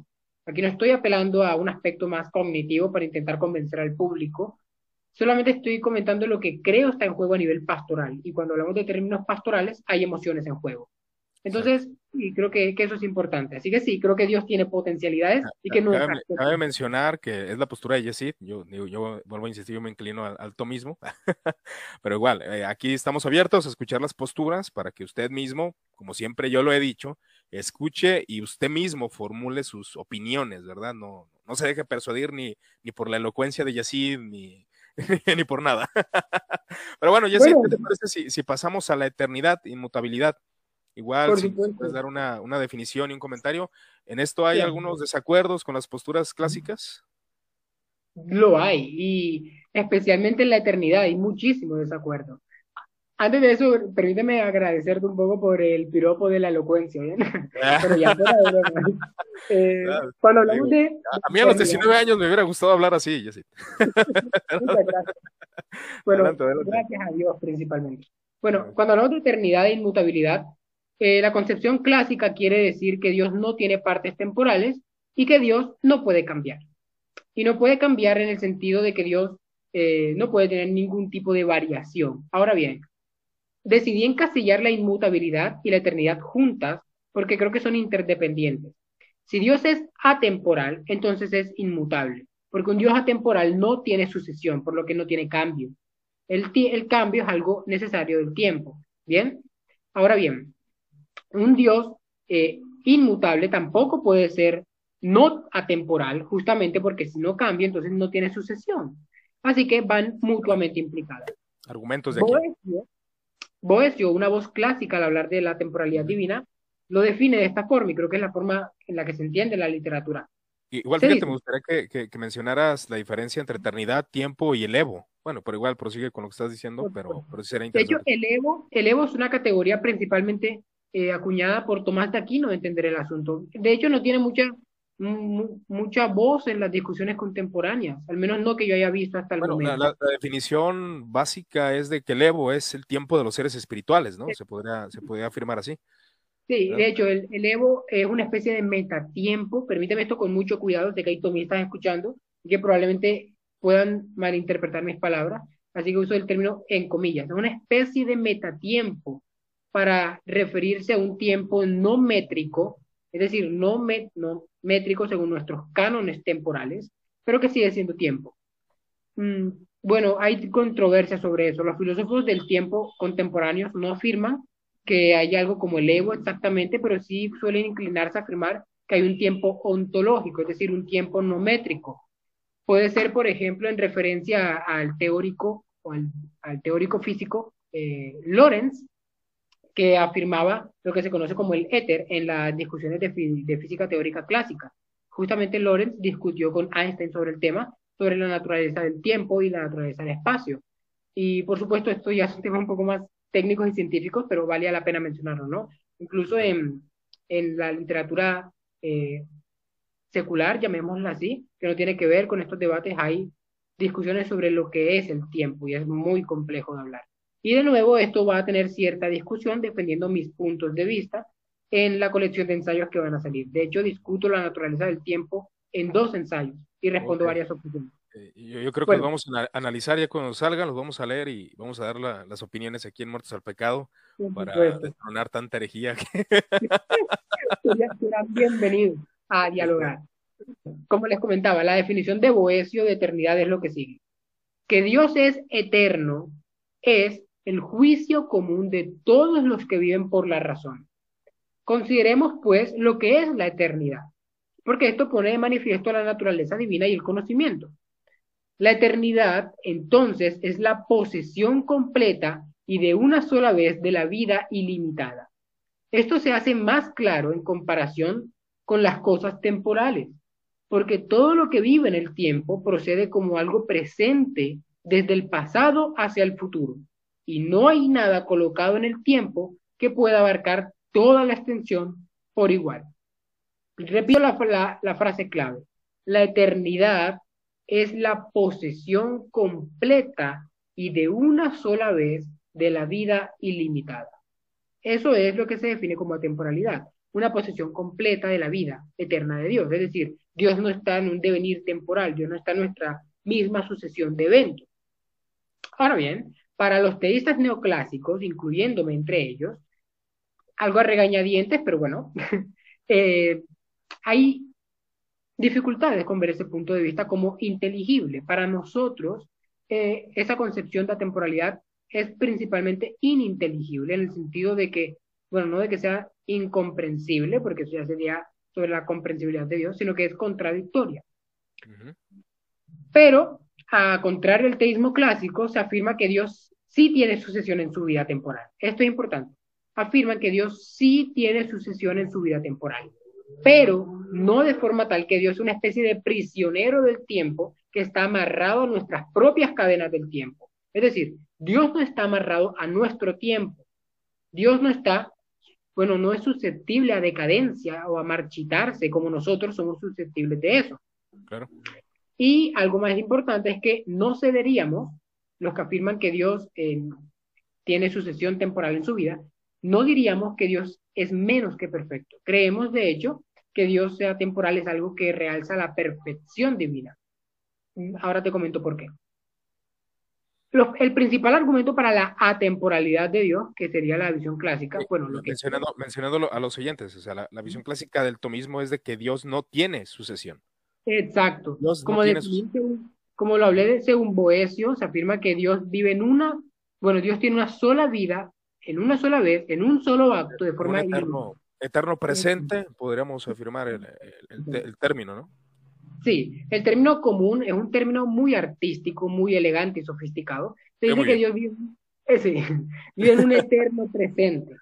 aquí no estoy apelando a un aspecto más cognitivo para intentar convencer al público, solamente estoy comentando lo que creo está en juego a nivel pastoral. Y cuando hablamos de términos pastorales, hay emociones en juego. Entonces, y creo que, eso es importante. Así que sí, creo que Dios tiene potencialidades y que no cabe, cabe mencionar que es la postura de. Yo, yo vuelvo a insistir, yo me inclino al, al tomismo. [laughs] Pero igual, eh, aquí estamos abiertos a escuchar las posturas para que usted mismo, como siempre yo lo he dicho, escuche y usted mismo formule sus opiniones, ¿verdad? No, no se deje persuadir ni, ni por la elocuencia de Jesse ni, [laughs] ni por nada. [laughs] Pero bueno, Jesse, ¿qué te parece si, si pasamos a la eternidad, inmutabilidad? Igual, si puedes dar una, una, definición y un comentario. ¿En esto hay algunos desacuerdos con las posturas clásicas? Lo hay, y especialmente en la eternidad hay muchísimo desacuerdo. Antes de eso, permíteme agradecerte un poco por el piropo de la elocuencia, Pero ya [laughs] eh, cuando hablamos de... A mí a los 19 años me hubiera gustado hablar así, Jessy. [laughs] Muchas gracias. Bueno, gracias a Dios principalmente. Bueno, cuando hablamos de eternidad e inmutabilidad, eh, la concepción clásica quiere decir que Dios no tiene partes temporales y que Dios no puede cambiar. Y no puede cambiar en el sentido de que Dios eh, no puede tener ningún tipo de variación. Ahora bien, decidí encasillar la inmutabilidad y la eternidad juntas porque creo que son interdependientes. Si Dios es atemporal, entonces es inmutable, porque un Dios atemporal no tiene sucesión, por lo que no tiene cambio. El, el cambio es algo necesario del tiempo. ¿Bien? Ahora bien, un Dios eh, inmutable tampoco puede ser no atemporal, justamente porque si no cambia, entonces no tiene sucesión. Así que van mutuamente implicadas. Argumentos de Boesio, Boesio, una voz clásica al hablar de la temporalidad divina, lo define de esta forma y creo que es la forma en la que se entiende la literatura. Igual, fíjate, me gustaría que, que, mencionaras la diferencia entre eternidad, tiempo y el Evo. Bueno, pero igual prosigue con lo que estás diciendo, pero, pero sí será interesante. De hecho, el Evo, el Evo es una categoría principalmente eh, acuñada por Tomás de Aquino de entender el asunto. De hecho, no tiene mucha, mucha voz en las discusiones contemporáneas, al menos no que yo haya visto hasta el momento. La, la, definición básica es de que el Evo es el tiempo de los seres espirituales, ¿no? Se podría, se podría afirmar así. Sí, de hecho, el, el, Evo es una especie de metatiempo. Permíteme esto con mucho cuidado, de que hay tomistas escuchando y que probablemente puedan malinterpretar mis palabras. Así que uso el término en comillas. Es una especie de metatiempo para referirse a un tiempo no métrico, es decir, no, no métrico según nuestros cánones temporales, pero que sigue siendo tiempo. Mm, bueno, hay controversia sobre eso. Los filósofos del tiempo contemporáneos no afirman que hay algo como el ego exactamente, pero sí suelen inclinarse a afirmar que hay un tiempo ontológico, es decir, un tiempo no métrico. Puede ser, por ejemplo, en referencia al teórico o al, teórico físico eh, Lorenz, que afirmaba lo que se conoce como el éter en las discusiones de, física teórica clásica. Justamente Lorentz discutió con Einstein sobre el tema, sobre la naturaleza del tiempo y la naturaleza del espacio. Y por supuesto, esto ya es un tema un poco más técnicos y científicos, pero valía la pena mencionarlo, ¿no? Incluso en, en la literatura eh, secular, llamémosla así, que no tiene que ver con estos debates, hay discusiones sobre lo que es el tiempo y es muy complejo de hablar. Y de nuevo, esto va a tener cierta discusión dependiendo mis puntos de vista en la colección de ensayos que van a salir. De hecho, discuto la naturaleza del tiempo en dos ensayos y respondo varias opiniones. Eh, yo, creo que los vamos a analizar ya cuando salgan, los vamos a leer y vamos a dar las opiniones aquí en Muertos al Pecado para destronar tanta herejía. [laughs] Serán bienvenidos a dialogar. Como les comentaba, la definición de Boesio de eternidad es lo que sigue. Que Dios es eterno es el juicio común de todos los que viven por la razón. Consideremos, pues, lo que es la eternidad, porque esto pone de manifiesto la naturaleza divina y el conocimiento. La eternidad, entonces, es la posesión completa y de una sola vez de la vida ilimitada. Esto se hace más claro en comparación con las cosas temporales, porque todo lo que vive en el tiempo procede como algo presente desde el pasado hacia el futuro y no hay nada colocado en el tiempo que pueda abarcar toda la extensión por igual. Repito la, frase clave. La eternidad es la posesión completa y de una sola vez de la vida ilimitada. Eso es lo que se define como temporalidad, una posesión completa de la vida eterna de Dios. Es decir, Dios no está en un devenir temporal, Dios no está en nuestra misma sucesión de eventos. Ahora bien, para los teístas neoclásicos, incluyéndome entre ellos, algo a regañadientes, pero bueno, [laughs] eh, hay dificultades con ver ese punto de vista como inteligible. Para nosotros, eh, esa concepción de temporalidad es principalmente ininteligible en el sentido de que, bueno, no de que sea incomprensible, porque eso ya sería sobre la comprensibilidad de Dios, sino que es contradictoria. Pero, a contrario del teísmo clásico, se afirma que Dios sí tiene sucesión en su vida temporal. Esto es importante. Afirman que Dios sí tiene sucesión en su vida temporal pero no de forma tal que Dios es una especie de prisionero del tiempo que está amarrado a nuestras propias cadenas del tiempo. Es decir, Dios no está amarrado a nuestro tiempo. Dios no está, bueno, no es susceptible a decadencia o a marchitarse como nosotros somos susceptibles de eso. Claro. Y algo más importante es que no cederíamos, los que afirman que Dios eh, tiene sucesión temporal en su vida, no diríamos que Dios es menos que perfecto. Creemos, de hecho, que Dios sea temporal es algo que realza la perfección divina. Ahora te comento por qué. el principal argumento para la atemporalidad de Dios, que sería la visión clásica, bueno, lo que... Mencionando, a los oyentes, o sea, la, visión clásica del tomismo es de que Dios no tiene sucesión. Exacto. como, como lo hablé de según Boesio, se afirma que Dios vive en una, bueno, Dios tiene una sola vida en una sola vez, en un solo acto, de forma... eterno, eterno presente, podríamos afirmar el, término, ¿no? Sí, el término común es un término muy artístico, muy elegante y sofisticado. Se dice que Dios [laughs] vive, en un eterno presente.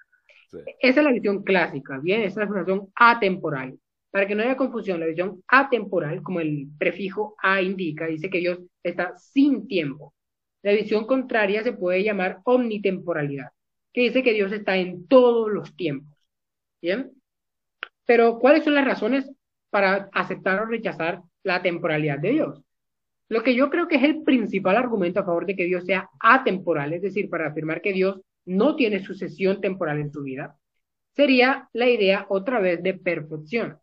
Esa es la visión clásica, bien, esa es la visión atemporal. Para que no haya confusión, la visión atemporal, como el prefijo a indica, dice que Dios está sin tiempo. La visión contraria se puede llamar omnitemporalidad que dice que Dios está en todos los tiempos. ¿Bien? Pero, ¿cuáles son las razones para aceptar o rechazar la temporalidad de Dios? Lo que yo creo que es el principal argumento a favor de que Dios sea atemporal, es decir, para afirmar que Dios no tiene sucesión temporal en su vida, sería la idea otra vez de perfección.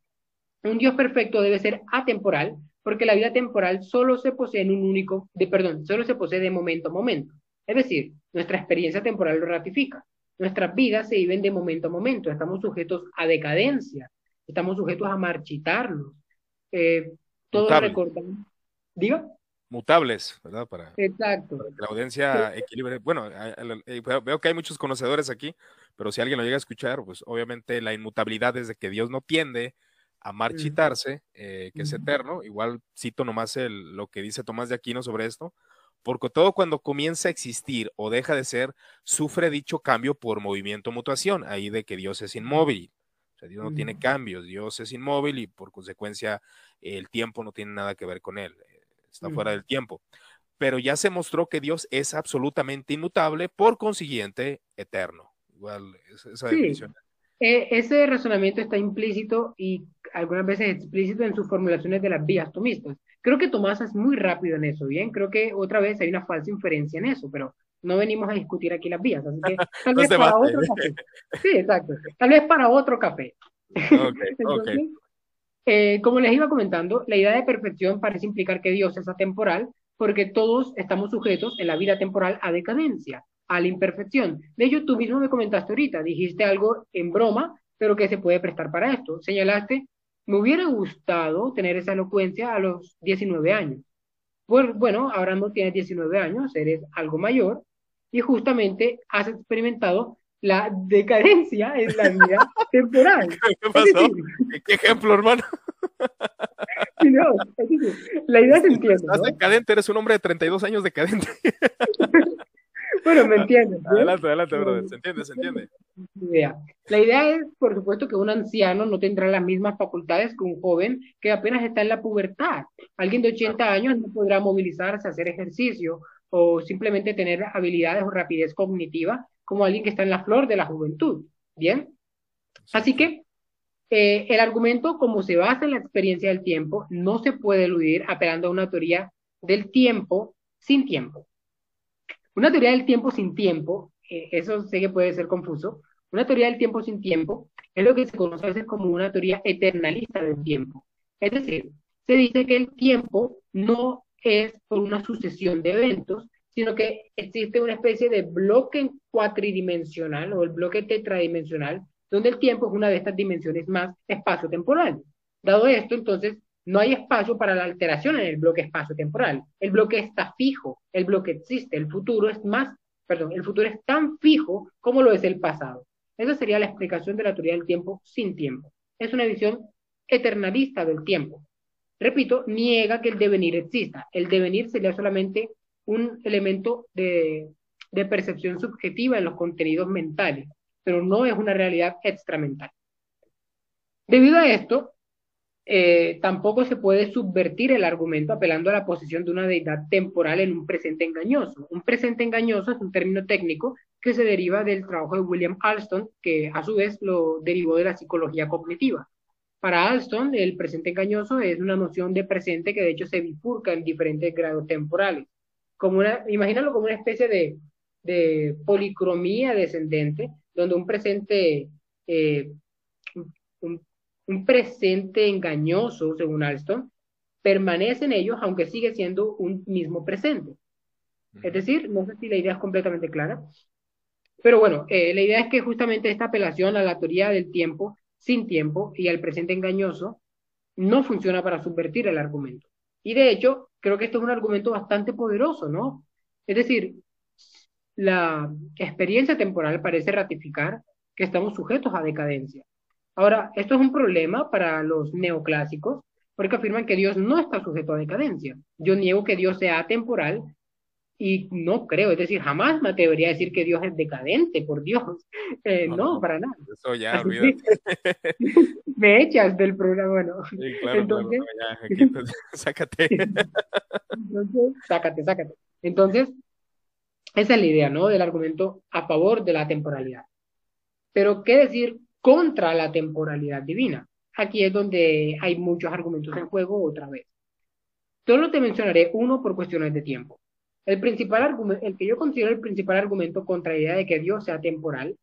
Un Dios perfecto debe ser atemporal porque la vida temporal solo se posee en un único, de, perdón, solo se posee de momento a momento. Es decir, nuestra experiencia temporal lo ratifica. Nuestras vidas se viven de momento a momento. Estamos sujetos a decadencia. Estamos sujetos a marchitarnos. Eh, todos recordamos. ¿Diga? Mutables, ¿verdad? Para, Exacto. que la audiencia equilibre. Bueno, veo que hay muchos conocedores aquí, pero si alguien lo llega a escuchar, pues obviamente la inmutabilidad es de que Dios no tiende a marchitarse, eh, que es eterno. Igual cito nomás el, lo que dice Tomás de Aquino sobre esto porque todo cuando comienza a existir o deja de ser, sufre dicho cambio por movimiento mutación, ahí de que Dios es inmóvil. O sea, Dios no tiene cambios, Dios es inmóvil y por consecuencia el tiempo no tiene nada que ver con él, eh, está fuera del tiempo. Pero ya se mostró que Dios es absolutamente inmutable, por consiguiente, eterno. Igual, esa definición. E, ese razonamiento está implícito y algunas veces explícito en sus formulaciones de las vías tomistas. Creo que Tomás es muy rápido en eso, ¿bien? Creo que otra vez hay una falsa inferencia en eso, pero no venimos a discutir aquí las vías, así que [laughs] tal vez para otro café. Sí, exacto. Tal vez para otro café. [laughs] Eh, como les iba comentando, la idea de perfección parece implicar que Dios es atemporal, porque todos estamos sujetos en la vida temporal a decadencia, a la imperfección. De hecho, tú mismo me comentaste ahorita, dijiste algo en broma, pero que se puede prestar para esto. Señalaste me hubiera gustado tener esa elocuencia a los 19 años. Bueno, ahora no tienes 19 años, eres algo mayor y justamente has experimentado la decadencia en la vida [laughs] temporal. ¿Qué pasó? ¿Qué ejemplo, hermano? [laughs] la idea se entiende. Estás decadente, eres un hombre de 32 años decadente. [laughs] bueno, me entiendes. Adelante, adelante, brother. Se entiende, se entiende. La idea es, por supuesto, que un anciano no tendrá las mismas facultades que un joven que apenas está en la pubertad. Alguien de 80 años no podrá movilizarse, hacer ejercicio, o simplemente tener habilidades o rapidez cognitiva como alguien que está en la flor de la juventud. Bien. Así que eh, el argumento, como se basa en la experiencia del tiempo, no se puede eludir apelando a una teoría del tiempo sin tiempo. Una teoría del tiempo sin tiempo, eh, eso sé que puede ser confuso, una teoría del tiempo sin tiempo es lo que se conoce a veces como una teoría eternalista del tiempo. Es decir, se dice que el tiempo no es por una sucesión de eventos, sino que existe una especie de bloque cuatridimensional o el bloque tetradimensional, donde el tiempo es una de estas dimensiones más espacio-temporal. Dado esto, entonces, no hay espacio para la alteración en el bloque espacio-temporal. El bloque está fijo, el bloque existe, el futuro es más, perdón, el futuro es tan fijo como lo es el pasado. Esa sería la explicación de la teoría del tiempo sin tiempo. Es una visión eternalista del tiempo. Repito, niega que el devenir exista. El devenir sería solamente un elemento de, percepción subjetiva en los contenidos mentales, pero no es una realidad extramental. Debido a esto, eh, tampoco se puede subvertir el argumento apelando a la posición de una deidad temporal en un presente engañoso. Un presente engañoso es un término técnico que se deriva del trabajo de William Alston, que a su vez lo derivó de la psicología cognitiva. Para Alston, el presente engañoso es una noción de presente que de hecho se bifurca en diferentes grados temporales. Como una, imagínalo como una especie de, de policromía descendente, donde un presente, eh, un, presente engañoso, según Alston, permanece en ellos aunque sigue siendo un mismo presente. Es decir, no sé si la idea es completamente clara, pero bueno, eh, la idea es que justamente esta apelación a la teoría del tiempo sin tiempo y al presente engañoso no funciona para subvertir el argumento. Y de hecho, creo que esto es un argumento bastante poderoso, ¿no? Es decir, la experiencia temporal parece ratificar que estamos sujetos a decadencia. Ahora, esto es un problema para los neoclásicos porque afirman que Dios no está sujeto a decadencia. Yo niego que Dios sea atemporal y no creo, es decir, jamás me atrevería a decir que Dios es decadente, por Dios. [laughs] Eh, no, para nada. Eso ya, olvídate. [laughs] me echas del programa, bueno. Sí, claro, Entonces, aquí, pues, [laughs] sácate. Entonces, sácate, sácate. Entonces, esa es la idea, ¿no? Del argumento a favor de la temporalidad. Pero, ¿qué decir contra la temporalidad divina? Aquí es donde hay muchos argumentos en juego otra vez. Solo te mencionaré uno por cuestiones de tiempo. El principal argumento, el que yo considero el principal argumento contra la idea de que Dios sea temporal,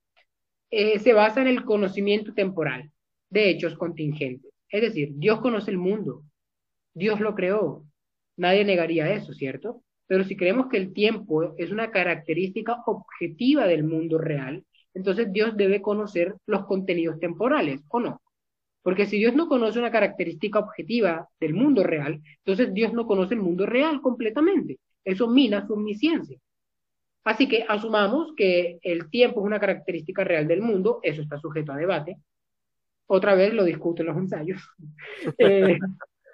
eh, se basa en el conocimiento temporal de hechos contingentes. Es decir, Dios conoce el mundo, Dios lo creó. Nadie negaría eso, ¿cierto? Pero si creemos que el tiempo es una característica objetiva del mundo real, entonces Dios debe conocer los contenidos temporales, ¿o no? Porque si Dios no conoce una característica objetiva del mundo real, entonces Dios no conoce el mundo real completamente. Eso mina su omnisciencia. Así que asumamos que el tiempo es una característica real del mundo, eso está sujeto a debate. Otra vez lo discuten los ensayos. [laughs] Eh,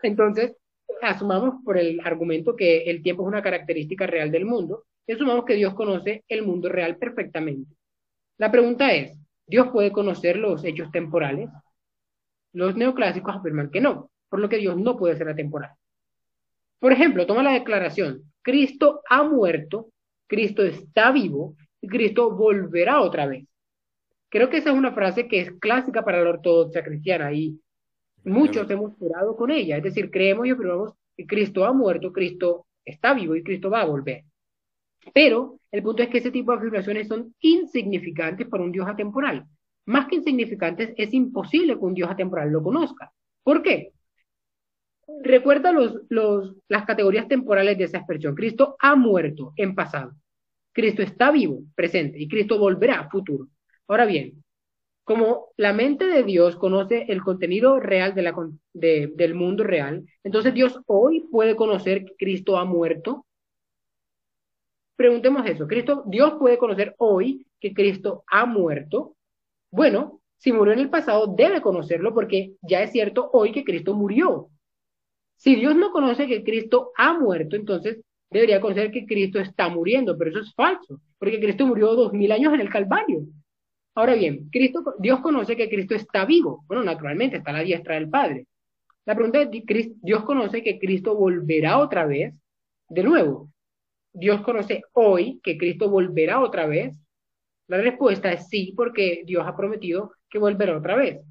entonces, asumamos por el argumento que el tiempo es una característica real del mundo y asumamos que Dios conoce el mundo real perfectamente. La pregunta es, ¿Dios puede conocer los hechos temporales? Los neoclásicos afirman que no, por lo que Dios no puede ser atemporal. Por ejemplo, toma la declaración, Cristo ha muerto, Cristo está vivo y Cristo volverá otra vez. Creo que esa es una frase que es clásica para la ortodoxia cristiana y muchos hemos jurado con ella. Es decir, creemos y afirmamos que Cristo ha muerto, Cristo está vivo y Cristo va a volver. Pero el punto es que ese tipo de afirmaciones son insignificantes para un Dios atemporal. Más que insignificantes, es imposible que un Dios atemporal lo conozca. ¿Por qué? recuerda los, las categorías temporales de esa expresión. Cristo ha muerto en pasado. Cristo está vivo, presente, y Cristo volverá futuro. Ahora bien, como la mente de Dios conoce el contenido real del mundo real, entonces Dios hoy puede conocer que Cristo ha muerto. Preguntemos eso. Cristo, Dios puede conocer hoy que Cristo ha muerto. Bueno, si murió en el pasado, debe conocerlo porque ya es cierto hoy que Cristo murió. Si Dios no conoce que Cristo ha muerto, entonces debería conocer que Cristo está muriendo, pero eso es falso, porque Cristo murió dos mil años en el Calvario. Ahora bien, Cristo, Dios conoce que Cristo está vivo. Bueno, naturalmente está a la diestra del Padre. La pregunta es, ¿Dios conoce que Cristo volverá otra vez? De nuevo, Dios conoce hoy que Cristo volverá otra vez? La respuesta es sí, porque Dios ha prometido que volverá otra vez.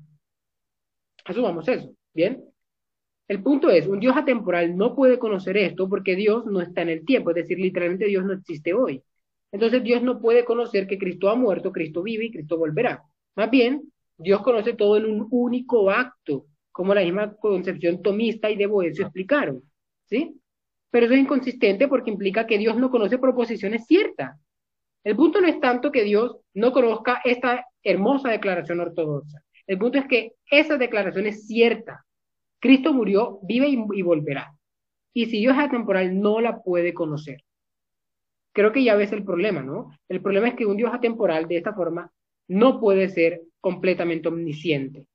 Asumamos eso, ¿bien? El punto es, un Dios atemporal no puede conocer esto porque Dios no está en el tiempo, es decir, literalmente Dios no existe hoy. Entonces Dios no puede conocer que Cristo ha muerto, Cristo vive y Cristo volverá. Más bien, Dios conoce todo en un único acto, como la misma concepción tomista y de Boecio explicaron. ¿Sí? Pero eso es inconsistente porque implica que Dios no conoce proposiciones ciertas. El punto no es tanto que Dios no conozca esta hermosa declaración ortodoxa. El punto es que esa declaración es cierta. Cristo murió, vive y, volverá. Y si Dios es atemporal, no la puede conocer. Creo que ya ves el problema, ¿no? El problema es que un Dios atemporal de esta forma no puede ser completamente omnisciente.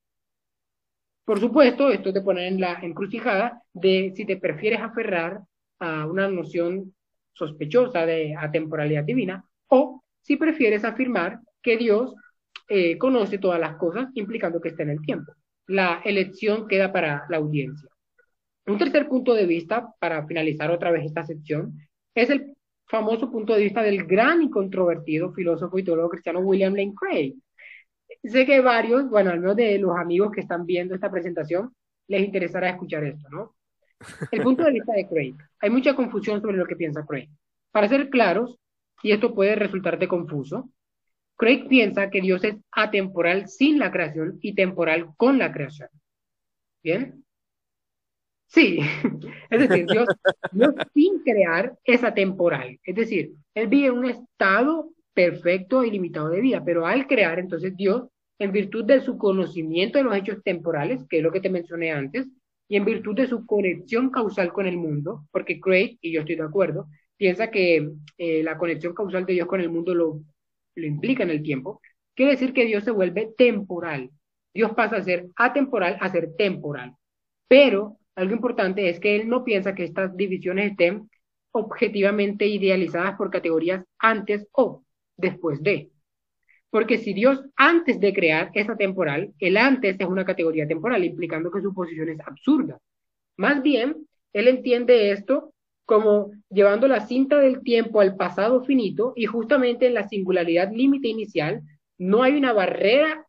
Por supuesto, esto te pone en la encrucijada de si te prefieres aferrar a una noción sospechosa de atemporalidad divina o si prefieres afirmar que Dios eh, conoce todas las cosas, implicando que está en el tiempo la elección queda para la audiencia. Un tercer punto de vista, para finalizar otra vez esta sección, es el famoso punto de vista del gran y controvertido filósofo y teólogo cristiano William Lane Craig. Sé que varios, bueno, al menos de los amigos que están viendo esta presentación, les interesará escuchar esto, ¿no? El punto de vista de Craig. Hay mucha confusión sobre lo que piensa Craig. Para ser claros, y esto puede resultarte confuso, Craig piensa que Dios es atemporal sin la creación y temporal con la creación. ¿Bien? Sí, [laughs] es decir, Dios, sin crear es atemporal. Es decir, Él vive en un estado perfecto y limitado de vida, pero al crear, entonces Dios, en virtud de su conocimiento de los hechos temporales, que es lo que te mencioné antes, y en virtud de su conexión causal con el mundo, porque Craig, y yo estoy de acuerdo, piensa que eh, la conexión causal de Dios con el mundo lo lo implica en el tiempo, quiere decir que Dios se vuelve temporal. Dios pasa a ser atemporal a ser temporal. Pero algo importante es que él no piensa que estas divisiones estén objetivamente idealizadas por categorías antes o después de. Porque si Dios antes de crear es atemporal, el antes es una categoría temporal, implicando que su posición es absurda. Más bien, él entiende esto como llevando la cinta del tiempo al pasado finito y justamente en la singularidad límite inicial no hay una barrera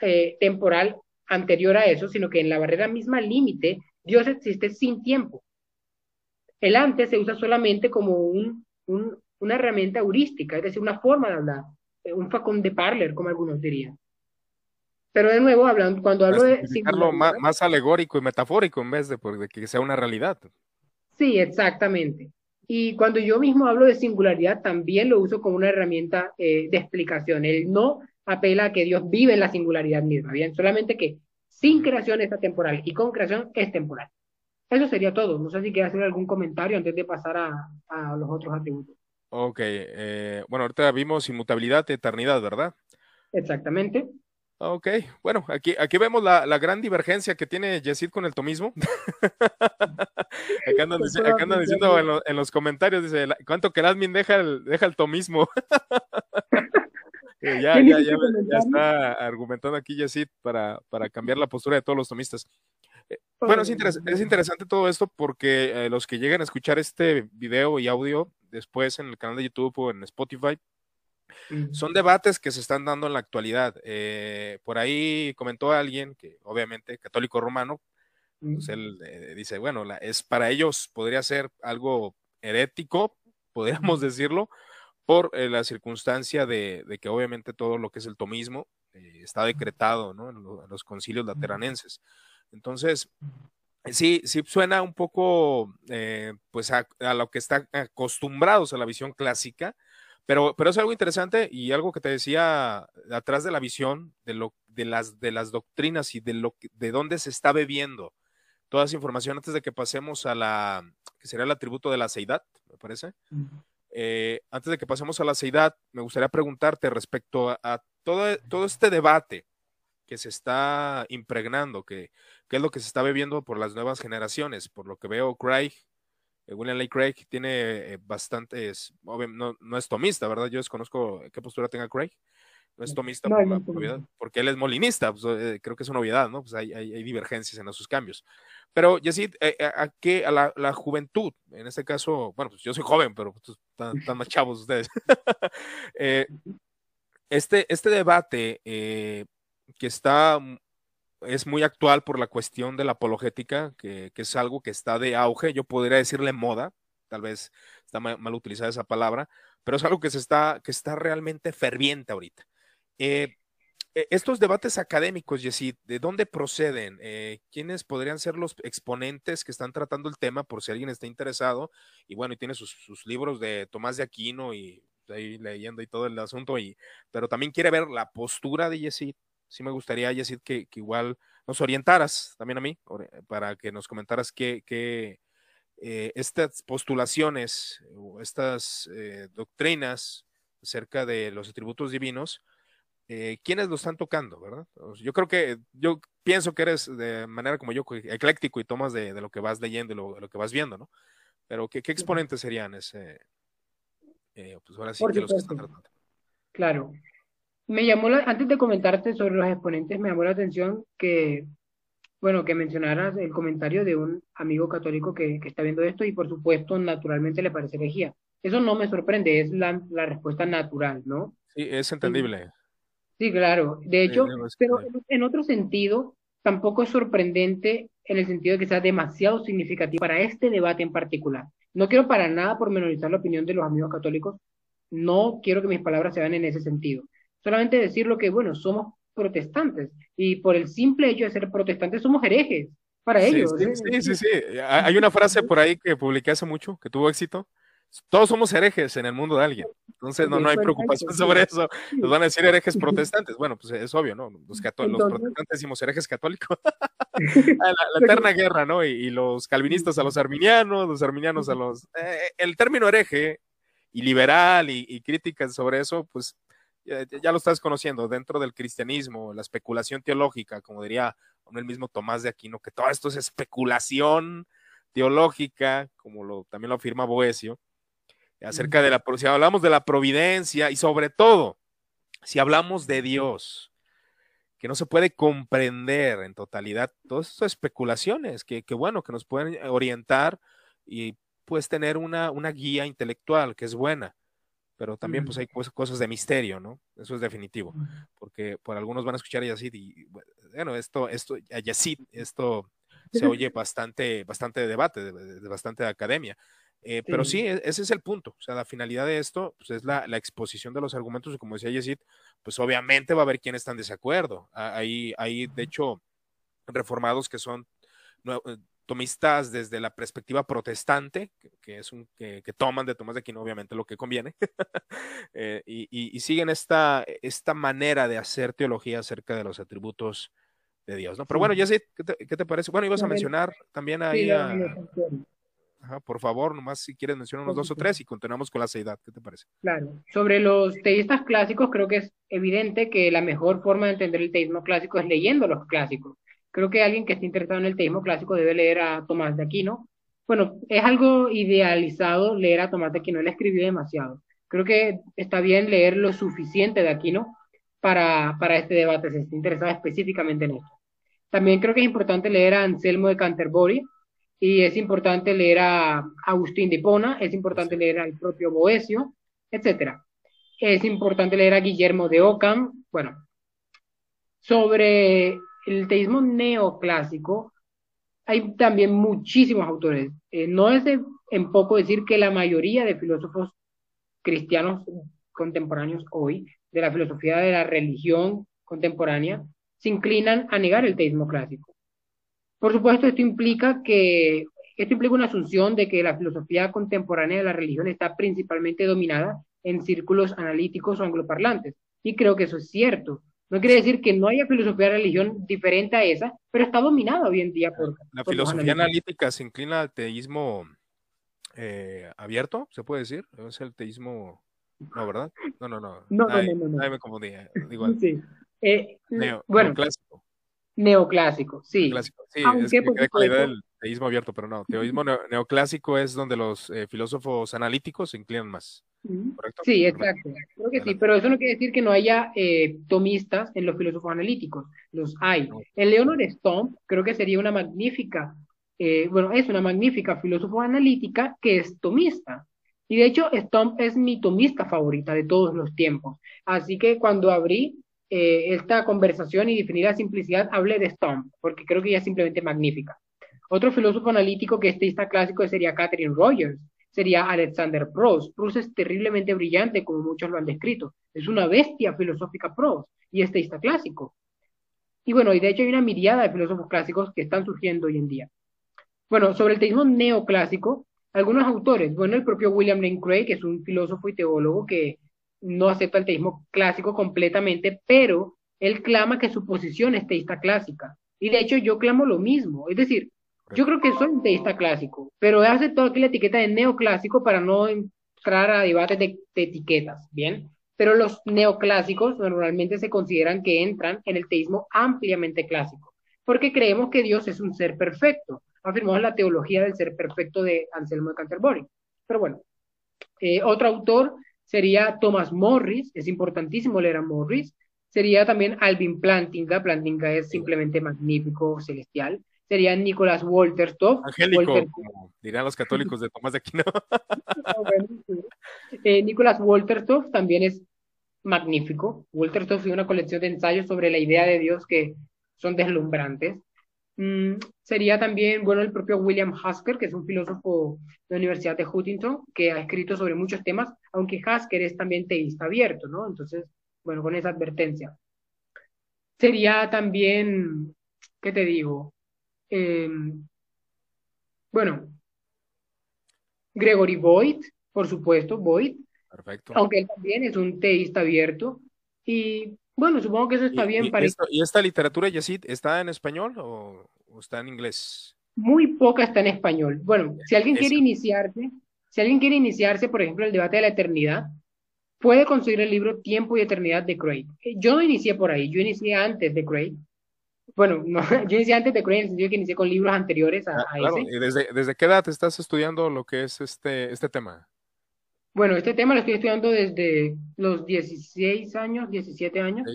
eh, temporal anterior a eso, sino que en la barrera misma límite Dios existe sin tiempo. El antes se usa solamente como un, una herramienta heurística, es decir, una forma de hablar, un facón de parler, como algunos dirían. Pero de nuevo, hablando, cuando hablo de... Más, más, alegórico y metafórico en vez de, de que sea una realidad. Sí, exactamente. Y cuando yo mismo hablo de singularidad, también lo uso como una herramienta eh, de explicación. Él no apela a que Dios vive en la singularidad misma, bien, solamente que sin creación es atemporal y con creación es temporal. Eso sería todo. No sé si quieres hacer algún comentario antes de pasar a, los otros atributos. Ok, eh, bueno, ahorita vimos inmutabilidad, eternidad, ¿verdad? Exactamente. Ok, bueno, aquí, aquí vemos la, la gran divergencia que tiene Yesid con el tomismo. [laughs] acá andan, diciendo en, los comentarios, dice, ¿cuánto que el admin deja el, deja el tomismo? [laughs] ya, ya, ya, ya, está argumentando aquí Yesid para, para cambiar la postura de todos los tomistas. Eh, bueno, es, es, interesante todo esto porque eh, los que llegan a escuchar este video y audio después en el canal de YouTube o en Spotify, son debates que se están dando en la actualidad. Eh, por ahí comentó alguien que obviamente católico romano, pues él eh, dice, bueno, es para ellos podría ser algo herético, podríamos decirlo, por eh, la circunstancia de, que obviamente todo lo que es el tomismo está decretado ¿no? en, los concilios lateranenses. Entonces, sí, sí suena un poco pues a, a, lo que están acostumbrados a la visión clásica, pero, pero es algo interesante y algo que te decía atrás de la visión de, lo, de, las, de las doctrinas y de, lo, de dónde se está bebiendo toda esa información antes de que pasemos a la, que sería el atributo de la seidad, me parece. Eh, antes de que pasemos a la seidad, me gustaría preguntarte respecto a, todo, todo este debate que se está impregnando, que, que, es lo que se está bebiendo por las nuevas generaciones, por lo que veo Craig eh, William Lake Craig tiene eh, bastantes, no, no, es tomista, ¿verdad? Yo desconozco qué postura tenga Craig, no es tomista porque él es molinista, pues, eh, creo que es una obviedad, ¿no? Pues hay, hay, divergencias en esos cambios. Pero, Yesid, eh, eh, ¿a, qué? A la, juventud, en este caso, bueno, pues yo soy joven, pero pues, están, más chavos ustedes. [laughs] este, este debate que está, es muy actual por la cuestión de la apologética, que, que, es algo que está de auge, yo podría decirle moda, tal vez está mal, mal utilizada esa palabra, pero es algo que se está, que está realmente ferviente ahorita. Eh, e, estos debates académicos, Yesid, ¿de dónde proceden? Eh, ¿Quiénes podrían ser los exponentes que están tratando el tema por si alguien está interesado? Y bueno, y tiene sus, libros de Tomás de Aquino y ahí leyendo y todo el asunto, y, pero también quiere ver la postura de Yesid. Sí me gustaría, Yesid, que, que igual nos orientaras también a mí, para que nos comentaras qué, qué eh, estas postulaciones o estas doctrinas acerca de los atributos divinos, eh, quiénes lo están tocando, ¿verdad? Yo creo que, yo pienso que eres de manera como yo, ecléctico y tomas de, lo que vas leyendo y lo, que vas viendo, ¿no? Pero ¿qué, exponentes serían ese? Eh, pues ahora sí que los que están tratando. Claro. Me llamó, antes de comentarte sobre los exponentes, me llamó la atención que, bueno, que mencionaras el comentario de un amigo católico que, está viendo esto y por supuesto, naturalmente le parece herejía. Eso no me sorprende, es la, la respuesta natural, ¿no? Sí, es entendible. Sí, claro. De hecho, pero en otro sentido, tampoco es sorprendente en el sentido de que sea demasiado significativo para este debate en particular. No quiero para nada pormenorizar la opinión de los amigos católicos, no quiero que mis palabras se vean en ese sentido. Solamente decir lo que, bueno, somos protestantes y por el simple hecho de ser protestantes somos herejes para ellos. Sí, sí, sí, sí. Hay una frase por ahí que publiqué hace mucho, que tuvo éxito, todos somos herejes en el mundo de alguien. Entonces no, no hay preocupación sobre eso. Nos van a decir herejes [laughs] protestantes. Bueno, pues es obvio, ¿no? Los, protestantes decimos herejes católicos. [laughs] [laughs] la, eterna guerra, ¿no? Y, los calvinistas a los arminianos, los arminianos a los... Eh, el término hereje y liberal y, críticas sobre eso, pues ya, lo estás conociendo. Dentro del cristianismo, la especulación teológica, como diría el mismo Tomás de Aquino, que todo esto es especulación teológica, como lo, también lo afirma Boesio acerca de la, si hablamos de la providencia y sobre todo, si hablamos de Dios, que no se puede comprender en totalidad, todas estas especulaciones que, que bueno, que nos pueden orientar y pues tener una, una guía intelectual que es buena, pero también pues hay cosas de misterio, ¿no? Eso es definitivo, porque por algunos van a escuchar a Yacid y bueno, esto, esto, a Yacid, esto se oye bastante, bastante de debate, de, bastante de academia. Eh, pero sí, e, ese es el punto. O sea, la finalidad de esto pues, es la, exposición de los argumentos y como decía Yesid, pues obviamente va a haber quienes están de desacuerdo. Hay, hay de hecho, reformados que son tomistas desde la perspectiva protestante, que, es un que, toman de Tomás de Aquino obviamente lo que conviene, [laughs] eh, y, siguen esta, esta manera de hacer teología acerca de los atributos de Dios, ¿no? Pero bueno, Yesid, ¿qué te, ¿qué te parece? Bueno, ibas a mencionar también ahí a por favor, nomás si quieres mencionar unos dos o tres y continuamos con la seidad. ¿Qué te parece? Claro. Sobre los teístas clásicos, creo que es evidente que la mejor forma de entender el teísmo clásico es leyendo los clásicos. Creo que alguien que esté interesado en el teísmo clásico debe leer a Tomás de Aquino. Bueno, es algo idealizado leer a Tomás de Aquino, él escribió demasiado. Creo que está bien leer lo suficiente de Aquino para, para este debate, si está interesado específicamente en esto. También creo que es importante leer a Anselmo de Canterbury, y es importante leer a Agustín de Hipona, es importante leer al propio Boesio, etcétera. Es importante leer a Guillermo de Ockham. Bueno, sobre el teísmo neoclásico hay también muchísimos autores. Eh, no es en poco decir que la mayoría de filósofos cristianos contemporáneos hoy, de la filosofía de la religión contemporánea, se inclinan a negar el teísmo clásico. Por supuesto, esto implica que esto implica una asunción de que la filosofía contemporánea de la religión está principalmente dominada en círculos analíticos o angloparlantes. Y creo que eso es cierto. No quiere decir que no haya filosofía de religión diferente a esa, pero está dominada hoy en día por... La filosofía analítica se inclina al teísmo eh, abierto, se puede decir. Es el teísmo... No, ¿verdad? No, no, no. No, no, no, no, me confundí. Eh, sí. Eh, bueno, clásico. Neoclásico, sí. Clásico, sí, es que del teísmo abierto, pero no. Teísmo neoclásico es donde los eh, filósofos analíticos se inclinan más. Sí, exacto. Creo que sí, pero eso no quiere decir que no haya eh, tomistas en los filósofos analíticos. Los hay. El Leonard Stomp creo que sería una magnífica, eh, bueno, es una magnífica filósofo analítica que es tomista. Y de hecho, Stomp es mi tomista favorita de todos los tiempos. Así que cuando abrí eh, esta conversación y definí la simplicidad, hablé de Stomp, porque creo que ella es simplemente magnífica. Otro filósofo analítico que es teísta clásico sería Catherine Rogers, sería Alexander Proust. Proust es terriblemente brillante, como muchos lo han descrito. Es una bestia filosófica Proust y es teísta clásico. Y bueno, y de hecho hay una miriada de filósofos clásicos que están surgiendo hoy en día. Bueno, sobre el teísmo neoclásico, algunos autores, bueno, el propio William Lane Craig, que es un filósofo y teólogo que no acepta el teísmo clásico completamente, pero él clama que su posición es teísta clásica. Y de hecho yo clamo lo mismo. Es decir, yo creo que soy un teísta clásico, pero he aceptado aquí la etiqueta de neoclásico para no entrar a debates de, etiquetas, ¿bien? Pero los neoclásicos normalmente se consideran que entran en el teísmo ampliamente clásico, porque creemos que Dios es un ser perfecto. Afirmamos la teología del ser perfecto de Anselmo de Canterbury. Pero bueno, eh, otro autor sería Thomas Morris, es importantísimo leer a Morris. Sería también Alvin Plantinga, Plantinga es simplemente magnífico, celestial sería Nicolás Wolterstoff. Angélico, dirán los católicos de Tomás de Aquino. [laughs] eh, Nicolás Wolterstoff también es magnífico. Wolterstoff tiene una colección de ensayos sobre la idea de Dios que son deslumbrantes. Mm, sería también, bueno, el propio William Hasker, que es un filósofo de la Universidad de Huntington, que ha escrito sobre muchos temas, aunque Hasker es también teísta abierto, ¿no? Entonces, bueno, con esa advertencia. Sería también, ¿qué te digo? Em, bueno, Gregory Boyd, por supuesto, Boyd. Perfecto. Aunque él también es un teísta abierto. Y bueno, supongo que eso está bien para. ¿Y esta literatura, Yesid, está en español o, está en inglés? Muy poca está en español. Bueno, si alguien quiere iniciarse, si alguien quiere iniciarse, por ejemplo, el debate de la eternidad, puede conseguir el libro Tiempo y Eternidad de Craig. Yo no inicié por ahí, yo inicié antes de Craig bueno, [laughs] no, yo inicié antes de Craig en el sentido que inicié con libros anteriores a, ah, claro. ¿Y desde, desde, qué edad estás estudiando lo que es este, este tema? Bueno, este tema lo estoy estudiando desde los 16 años, 17 años.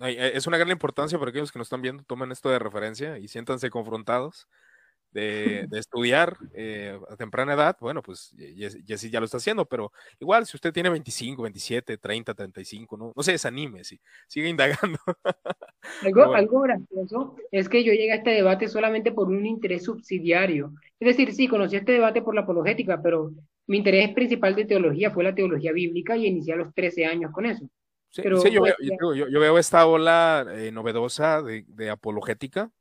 Es una gran importancia para aquellos que nos están viendo, tomen esto de referencia y siéntanse confrontados [laughs] de, estudiar eh, a temprana edad, bueno, pues Jessy ya lo está haciendo, pero igual si usted tiene 25, 27, 30, 35, no, no se desanime, sí, sigue indagando. [laughs] Algo, algo gracioso es que yo llegué a este debate solamente por un interés subsidiario. Es decir, sí, conocí este debate por la apologética, pero mi interés principal de teología fue la teología bíblica y inicié a los 13 años con eso. Sí, yo, veo, yo, veo, esta ola eh, novedosa de, de apologética,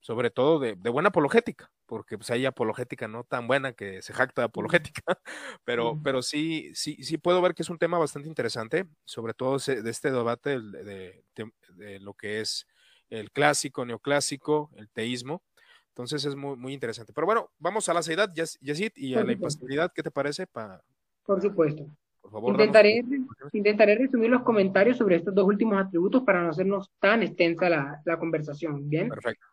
sobre todo de, de, buena apologética, porque pues hay apologética no tan buena que se jacta de apologética, [laughs] pero, pero sí, sí, sí puedo ver que es un tema bastante interesante, sobre todo de este debate de, de, lo que es el clásico, neoclásico, el teísmo. Entonces es muy, muy interesante. Pero bueno, vamos a la seidad, Yesid, y a la impasibilidad, ¿qué te parece? Pa... Por supuesto. Por favor, intentaré, intentaré resumir los comentarios sobre estos dos últimos atributos para no hacernos tan extensa la, la conversación. Bien. Perfecto.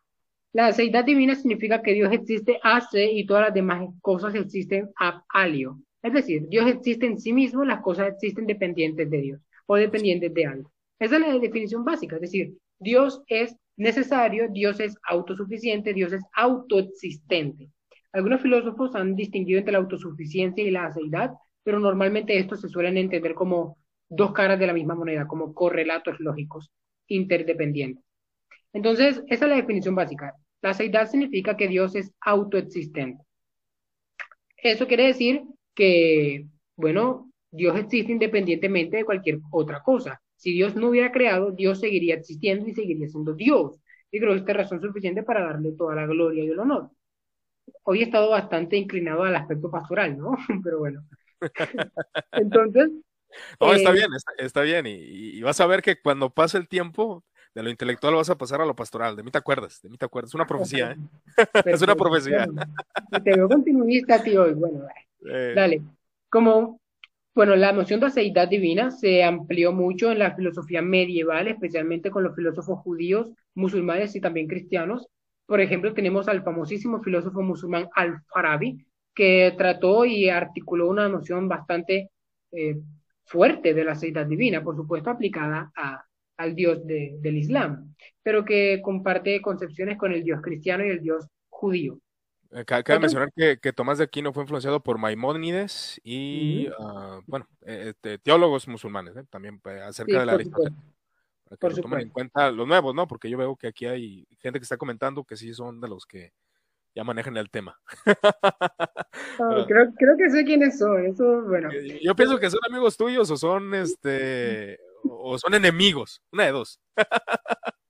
La deidad divina significa que Dios existe hace y todas las demás cosas existen ab alio. Es decir, Dios existe en sí mismo, las cosas existen dependientes de Dios o dependientes de algo. Esa es la definición básica, es decir, Dios es necesario, Dios es autosuficiente, Dios es autoexistente. Algunos filósofos han distinguido entre la autosuficiencia y la aceidad, pero normalmente estos se suelen entender como dos caras de la misma moneda, como correlatos lógicos interdependientes. Entonces, esa es la definición básica. La seidad significa que Dios es autoexistente. Eso quiere decir que, bueno, Dios existe independientemente de cualquier otra cosa. Si Dios no hubiera creado, Dios seguiría existiendo y seguiría siendo Dios. Y creo que esta es razón suficiente para darle toda la gloria y el honor. Hoy he estado bastante inclinado al aspecto pastoral, ¿no? [laughs] Pero bueno. [laughs] Entonces. No, está eh, bien, está, bien. y, vas a ver que cuando pase el tiempo, de lo intelectual vas a pasar a lo pastoral. De mí te acuerdas, de mí te acuerdas. Es una profecía, ¿eh? [laughs] es una profecía. te veo continuista, tío. Bueno, eh. dale. Como, bueno, la noción de aceidad divina se amplió mucho en la filosofía medieval, especialmente con los filósofos judíos, musulmanes y también cristianos. Por ejemplo, tenemos al famosísimo filósofo musulmán Al-Farabi, que trató y articuló una noción bastante eh, fuerte de la seidad divina, por supuesto aplicada a, al Dios del Islam, pero que comparte concepciones con el Dios cristiano y el Dios judío. Eh, cabe mencionar que, que, Tomás de Aquino fue influenciado por Maimónides y, ah, bueno, este, teólogos musulmanes, también acerca de la Aristóteles. Para que lo tomen en cuenta los nuevos, ¿no? Porque yo veo que aquí hay gente que está comentando que sí son de los que ya manejan el tema. [laughs] Creo, creo, que sé quiénes son, eso, bueno. Yo pienso que son amigos tuyos o son, este, o son enemigos, una de dos. [laughs]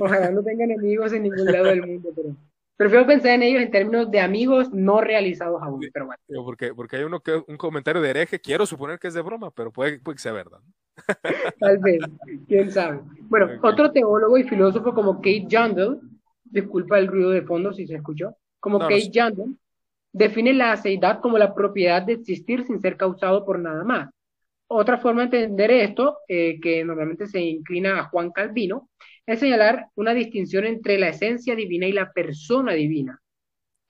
Ojalá no tengan enemigos en ningún lado del mundo, pero prefiero pensar en ellos en términos de amigos no realizados aún, pero bueno. Porque, porque hay uno que, un comentario de hereje, quiero suponer que es de broma, pero puede, puede que sea verdad. [laughs] Tal vez, quién sabe. Bueno, otro teólogo y filósofo como Kate Jandel, disculpa el ruido de fondo si se escuchó, como Kate Jandel, define la aceidad como la propiedad de existir sin ser causado por nada más. Otra forma de entender esto, eh, que normalmente se inclina a Juan Calvino, es señalar una distinción entre la esencia divina y la persona divina.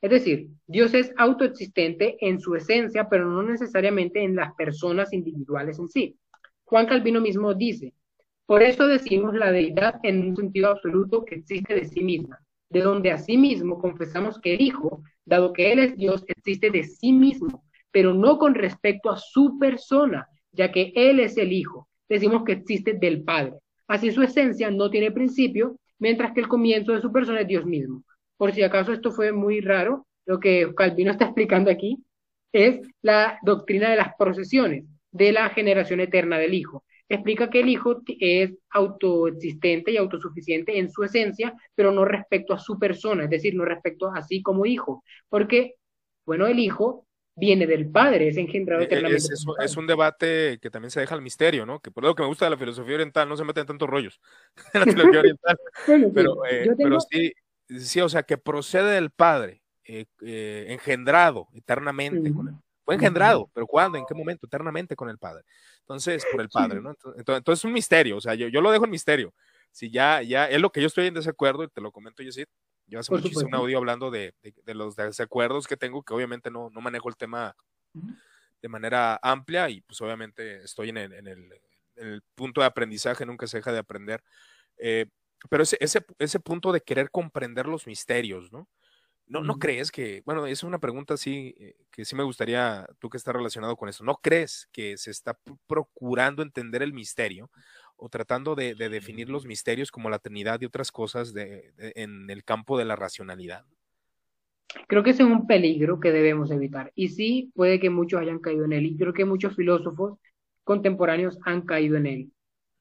Es decir, Dios es autoexistente en su esencia, pero no necesariamente en las personas individuales en sí. Juan Calvino mismo dice, por eso decimos la deidad en un sentido absoluto que existe de sí misma, de donde asimismo confesamos que el Hijo, dado que Él es Dios, existe de sí mismo, pero no con respecto a su persona, ya que Él es el Hijo. Decimos que existe del Padre. Así su esencia no tiene principio, mientras que el comienzo de su persona es Dios mismo. Por si acaso esto fue muy raro, lo que Calvino está explicando aquí es la doctrina de las procesiones de la generación eterna del Hijo. Explica que el Hijo es autoexistente y autosuficiente en su esencia, pero no respecto a su persona, es decir, no respecto a sí como Hijo, porque, bueno, el Hijo viene del Padre, es engendrado e-, e-, eternamente. Es, un debate que también se deja al misterio, ¿no? Que por lo que me gusta de la filosofía oriental, no se meten tantos rollos [laughs] en la filosofía [laughs] oriental, pero, eh, pero sí, sí, o sea, que procede del Padre, eh, eh, engendrado eternamente con él. Fue engendrado, pero ¿cuándo? ¿En qué momento? Eternamente con el Padre. Entonces, por el Padre, ¿no? Entonces, es un misterio, o sea, yo, yo, lo dejo en misterio. Si ya, ya es lo que yo estoy en desacuerdo, y te lo comento, Yesid. Yo hace muchísimo un audio hablando de, de, los desacuerdos que tengo, que obviamente no, no manejo el tema de manera amplia y pues obviamente estoy en el, en el, en el punto de aprendizaje, nunca se deja de aprender. Eh, pero ese, ese, ese punto de querer comprender los misterios, ¿no? ¿No, ¿No crees que, bueno, es una pregunta así eh, que sí me gustaría, tú que estás relacionado con eso, ¿no crees que se está procurando entender el misterio o tratando de, definir los misterios como la Trinidad y otras cosas de, en el campo de la racionalidad? Creo que ese es un peligro que debemos evitar. Y sí, puede que muchos hayan caído en él. Y creo que muchos filósofos contemporáneos han caído en él.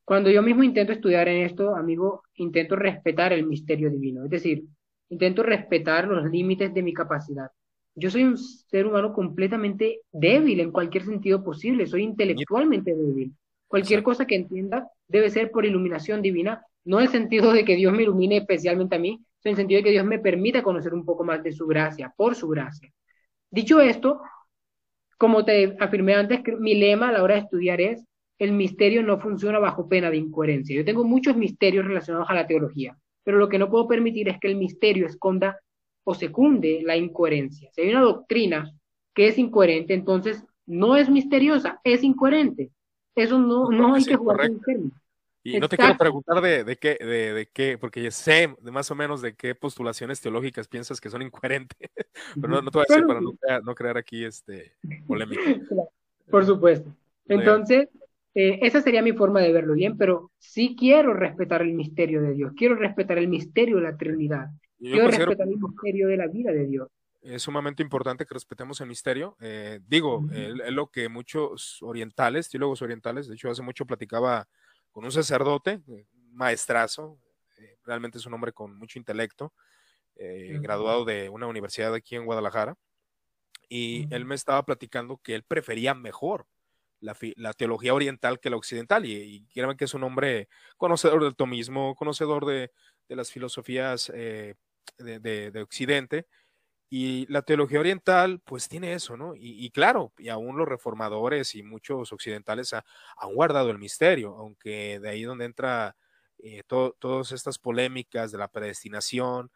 Cuando yo mismo intento estudiar en esto, amigo, intento respetar el misterio divino. Es decir, Intento respetar los límites de mi capacidad. Yo soy un ser humano completamente débil en cualquier sentido posible, soy intelectualmente débil. Cualquier cosa que entienda debe ser por iluminación divina, no en el sentido de que Dios me ilumine especialmente a mí, sino en el sentido de que Dios me permita conocer un poco más de su gracia, por su gracia. Dicho esto, como te afirmé antes, mi lema a la hora de estudiar es, el misterio no funciona bajo pena de incoherencia. Yo tengo muchos misterios relacionados a la teología pero lo que no puedo permitir es que el misterio esconda o secunde la incoherencia. Si hay una doctrina que es incoherente, entonces no es misteriosa, es incoherente. Eso no, no hay que jugar con Y no te quiero preguntar de, de, qué, de, de, qué, porque ya sé de más o menos de qué postulaciones teológicas piensas que son incoherentes, [laughs] pero no, no te voy a decir para no, no, crear aquí este polémica. [laughs] Por supuesto. Entonces, eh, esa sería mi forma de verlo bien, pero sí quiero respetar el misterio de Dios, quiero respetar el misterio de la Trinidad, quiero respetar el misterio de la vida de Dios. Es sumamente importante que respetemos el misterio. Eh, digo, es lo que muchos orientales, teólogos orientales, de hecho hace mucho platicaba con un sacerdote, eh, maestrazo, realmente es un hombre con mucho intelecto, graduado de una universidad aquí en Guadalajara, y él me estaba platicando que él prefería mejor la, teología oriental que la occidental. Y, y que es un hombre conocedor del tomismo, conocedor de, las filosofías eh, de, Occidente. Y la teología oriental, pues tiene eso, ¿no? Y, claro, y aún los reformadores y muchos occidentales han guardado el misterio, aunque de ahí donde entra eh, todas estas polémicas de la predestinación,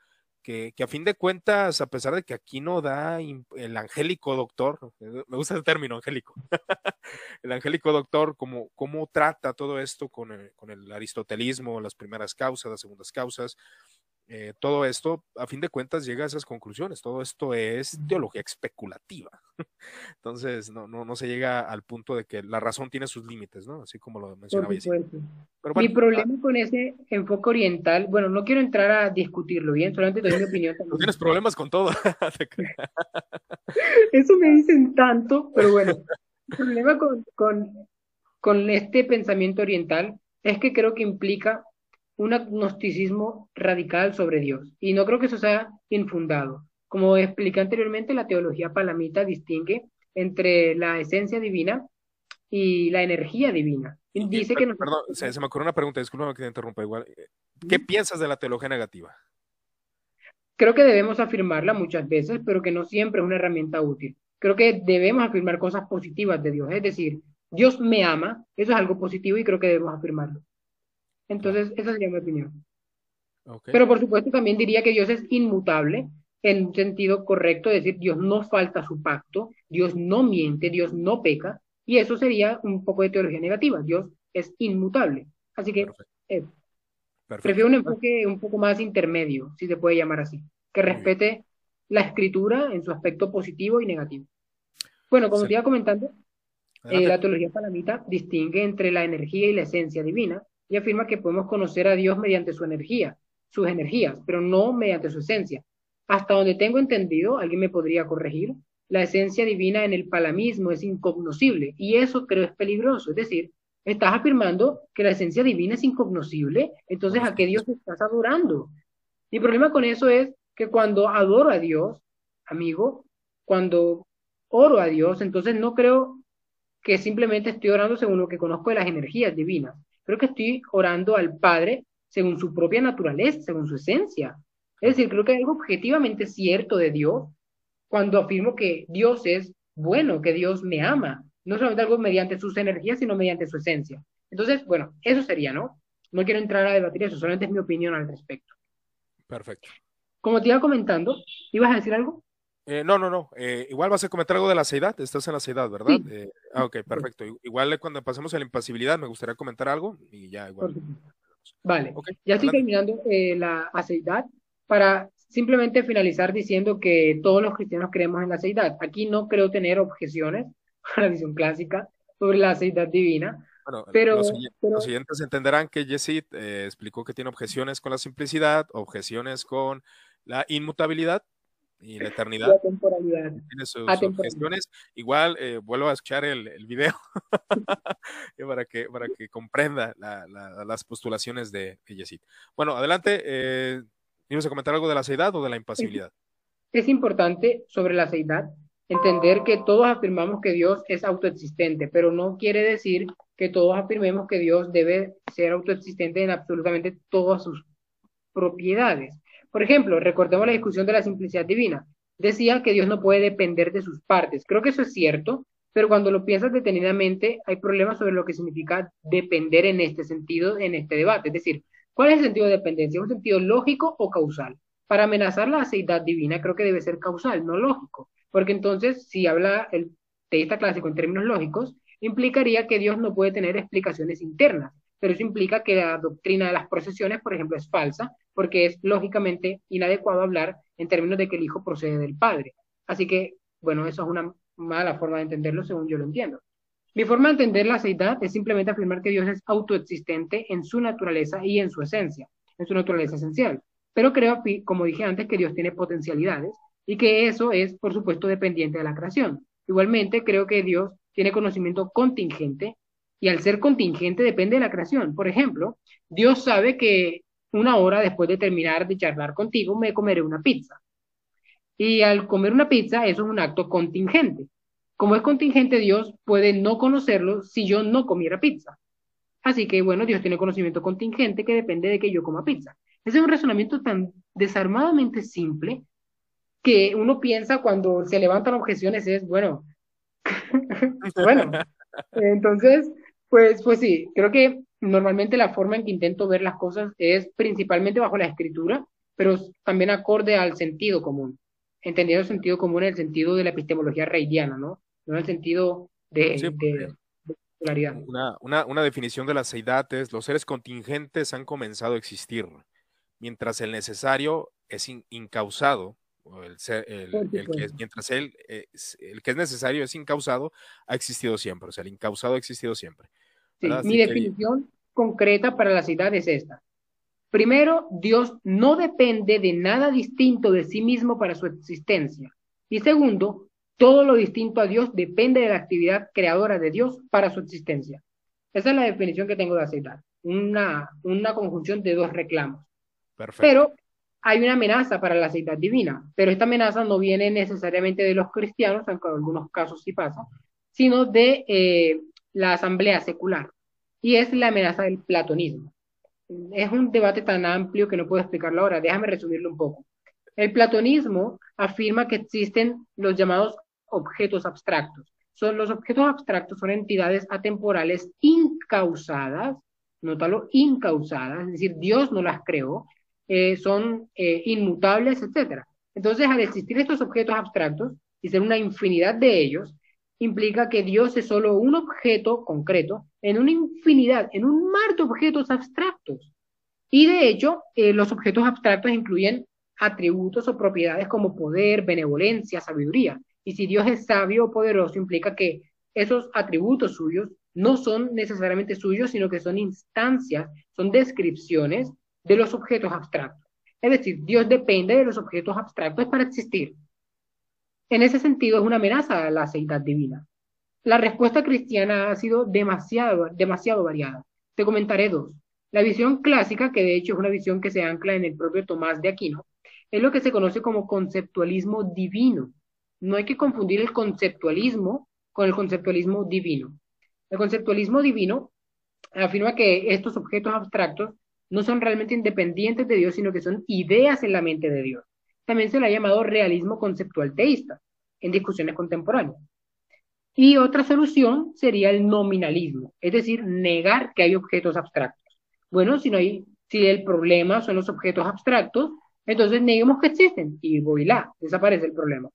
que, a fin de cuentas, a pesar de que aquí no da el angélico doctor, eh, me gusta el término angélico, [laughs] el angélico doctor, cómo, cómo trata todo esto con el, con el aristotelismo, las primeras causas, las segundas causas, eh, todo esto, a fin de cuentas, llega a esas conclusiones. Todo esto es teología especulativa. [laughs] Entonces, no, no, no se llega al punto de que la razón tiene sus límites, ¿no? Así como lo mencionaba. mi problema con ese enfoque oriental, bueno, no quiero entrar a discutirlo bien, solamente doy mi [laughs] opinión. No tienes problemas con todo. [laughs] Eso me dicen tanto, pero bueno, el problema con, con, con este pensamiento oriental es que creo que implica un agnosticismo radical sobre Dios. Y no creo que eso sea infundado. Como expliqué anteriormente, la teología palamita distingue entre la esencia divina y la energía divina. Dice que Perdón, se, me ocurrió una pregunta, discúlpame que te interrumpa igual. ¿Qué piensas de la teología negativa? Creo que debemos afirmarla muchas veces, pero que no siempre es una herramienta útil. Creo que debemos afirmar cosas positivas de Dios, es decir, Dios me ama, eso es algo positivo y creo que debemos afirmarlo. Entonces, esa sería mi opinión. Pero por supuesto también diría que Dios es inmutable en un sentido correcto, es decir, Dios no falta su pacto, Dios no miente, Dios no peca, y eso sería un poco de teología negativa. Dios es inmutable. Así que prefiero un enfoque un poco más intermedio, si se puede llamar así, que respete la escritura en su aspecto positivo y negativo. Bueno, como te iba comentando, eh, la teología palamita distingue entre la energía y la esencia divina, y afirma que podemos conocer a Dios mediante su energía, sus energías, pero no mediante su esencia. Hasta donde tengo entendido, alguien me podría corregir, la esencia divina en el palamismo es incognoscible y eso creo es peligroso. Es decir, estás afirmando que la esencia divina es incognoscible, entonces ¿a qué Dios estás adorando? Mi problema con eso es que cuando adoro a Dios, amigo, cuando oro a Dios, entonces no creo que simplemente estoy orando según lo que conozco de las energías divinas, Creo que estoy orando al Padre según su propia naturaleza, según su esencia. Es decir, creo que hay algo objetivamente cierto de Dios cuando afirmo que Dios es bueno, que Dios me ama. No solamente algo mediante sus energías, sino mediante su esencia. Entonces, bueno, eso sería, ¿no? No quiero entrar a debatir eso, solamente es mi opinión al respecto. Perfecto. Como te iba comentando, ¿ibas a decir algo? Eh, no, no, no. Eh, igual vas a comentar algo de la seidad. Estás en la seidad, ¿verdad? Eh, ah, ok, perfecto. Igual cuando pasemos a la impasibilidad me gustaría comentar algo y ya igual. Vale. ya estoy terminando la aceidad para simplemente finalizar diciendo que todos los cristianos creemos en la aceidad. Aquí no creo tener objeciones a la visión clásica sobre la aceidad divina. Bueno, pero, los, siguientes entenderán que Yesid explicó que tiene objeciones con la simplicidad, objeciones con la inmutabilidad y la eternidad. La temporalidad. Tiene sus cuestiones. Igual eh, vuelvo a escuchar el, el video [laughs] para, que, para que comprenda la, las postulaciones de Yesid. Bueno, adelante. Eh, a comentar algo de la seidad o de la impasibilidad? Es importante sobre la seidad entender que todos afirmamos que Dios es autoexistente, pero no quiere decir que todos afirmemos que Dios debe ser autoexistente en absolutamente todas sus propiedades. Por ejemplo, recordemos la discusión de la simplicidad divina. Decía que Dios no puede depender de sus partes. Creo que eso es cierto, pero cuando lo piensas detenidamente, hay problemas sobre lo que significa depender en este sentido, en este debate. Es decir, ¿cuál es el sentido de dependencia? ¿Un sentido lógico o causal? Para amenazar la aceidad divina, creo que debe ser causal, no lógico. Porque entonces, si habla el teísta clásico en términos lógicos, implicaría que Dios no puede tener explicaciones internas pero eso implica que la doctrina de las procesiones, por ejemplo, es falsa, porque es lógicamente inadecuado hablar en términos de que el Hijo procede del Padre. Así que, bueno, eso es una mala forma de entenderlo según yo lo entiendo. Mi forma de entender la seidad es simplemente afirmar que Dios es autoexistente en su naturaleza y en su esencia, en su naturaleza esencial. Pero creo, como dije antes, que Dios tiene potencialidades y que eso es, por supuesto, dependiente de la creación. Igualmente, creo que Dios tiene conocimiento contingente y al ser contingente depende de la creación. Por ejemplo, Dios sabe que una hora después de terminar de charlar contigo me comeré una pizza. Y al comer una pizza, eso es un acto contingente. Como es contingente, Dios puede no conocerlo si yo no comiera pizza. Así que, bueno, Dios tiene conocimiento contingente que depende de que yo coma pizza. Ese es un razonamiento tan desarmadamente simple que uno piensa cuando se levantan objeciones es, bueno, [laughs] bueno, [laughs] entonces, pues, pues sí, creo que normalmente la forma en que intento ver las cosas es principalmente bajo la escritura pero también acorde al sentido común, entendiendo el sentido común en el sentido de la epistemología reidiana, ¿no? No en el sentido de, claridad. Una, una, una, definición de la seidad es, los seres contingentes han comenzado a existir, mientras el necesario es incausado, el, el, que mientras él, el que es necesario es incausado, ha existido siempre, o sea, el incausado ha existido siempre. Mi definición concreta para la seidad es esta. Primero, Dios no depende de nada distinto de sí mismo para su existencia. Y segundo, todo lo distinto a Dios depende de la actividad creadora de Dios para su existencia. Esa es la definición que tengo de aceitar. Una, una conjunción de dos reclamos. Perfecto. Pero hay una amenaza para la aceitad divina, pero esta amenaza no viene necesariamente de los cristianos, aunque en algunos casos sí pasa, sino de eh, la asamblea secular, y es la amenaza del platonismo es un debate tan amplio que no puedo explicarlo ahora. Déjame resumirlo un poco. El platonismo afirma que existen los llamados objetos abstractos. Son, los objetos abstractos son entidades atemporales incausadas, nótalo, incausadas, es decir, Dios no las creó, eh, son eh, inmutables, etc. Entonces, al existir estos objetos abstractos y ser una infinidad de ellos, implica que Dios es solo un objeto concreto en una infinidad, en un mar de objetos abstractos. Y de hecho, eh, los objetos abstractos incluyen atributos o propiedades como poder, benevolencia, sabiduría. Y si Dios es sabio o poderoso, implica que esos atributos suyos no son necesariamente suyos, sino que son instancias, son descripciones de los objetos abstractos. Es decir, Dios depende de los objetos abstractos para existir. En ese sentido, es una amenaza a la seidad divina. La respuesta cristiana ha sido demasiado, demasiado variada. Te comentaré dos. La visión clásica, que de hecho es una visión que se ancla en el propio Tomás de Aquino, es lo que se conoce como conceptualismo divino. No hay que confundir el conceptualismo con el conceptualismo divino. El conceptualismo divino afirma que estos objetos abstractos no son realmente independientes de Dios, sino que son ideas en la mente de Dios. También se le ha llamado realismo conceptual teísta en discusiones contemporáneas. Y otra solución sería el nominalismo, es decir, negar que hay objetos abstractos. Bueno, si no hay, si el problema son los objetos abstractos, entonces neguemos que existen y voy la, desaparece el problema.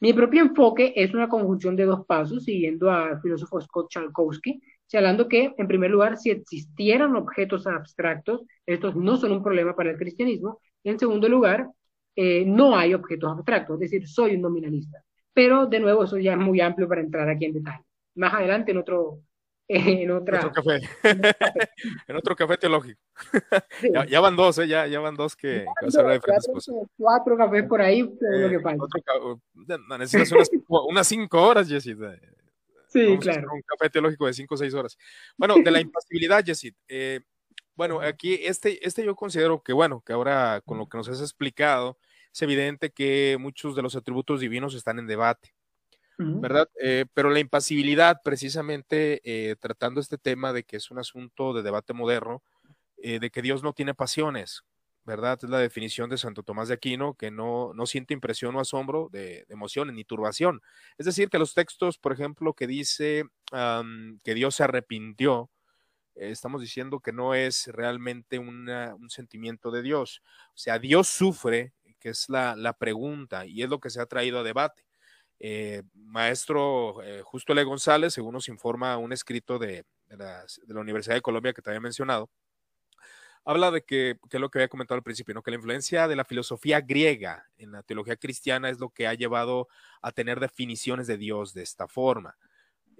Mi propio enfoque es una conjunción de dos pasos, siguiendo al filósofo Scott Chalkowski, señalando que, en primer lugar, si existieran objetos abstractos, estos no son un problema para el cristianismo, en segundo lugar, eh, no hay objetos abstractos, es decir, soy un nominalista. Pero de nuevo, eso ya es muy amplio para entrar aquí en detalle. Más adelante en otro, [laughs] en otra, otro café. en otro café [laughs] teológico. ya, van dos, ¿eh? ya, ya van dos que, a hablar de diferentes cosas. Cuatro cafés por ahí, lo que falta. no, necesitas unas, [laughs] unas, cinco horas, Jessie. Sí, claro. Un café teológico de cinco o seis horas. Bueno, de la impasibilidad, Jessie. Eh, bueno, aquí este, este yo considero que, bueno, que ahora con lo que nos has explicado, es evidente que muchos de los atributos divinos están en debate, ¿verdad? Eh, pero la impasibilidad, precisamente eh, tratando este tema de que es un asunto de debate moderno, eh, de que Dios no tiene pasiones, ¿verdad? Es la definición de Santo Tomás de Aquino, que no, no siente impresión o asombro de, emociones ni turbación. Es decir, que los textos, por ejemplo, que dice que Dios se arrepintió, estamos diciendo que no es realmente un sentimiento de Dios. O sea, Dios sufre, que es la, pregunta, y es lo que se ha traído a debate. Eh, maestro eh, Justo L. González, según nos informa un escrito de, la, Universidad de Colombia que te había mencionado, habla de que, que, es lo que había comentado al principio, ¿no? que la influencia de la filosofía griega en la teología cristiana es lo que ha llevado a tener definiciones de Dios de esta forma.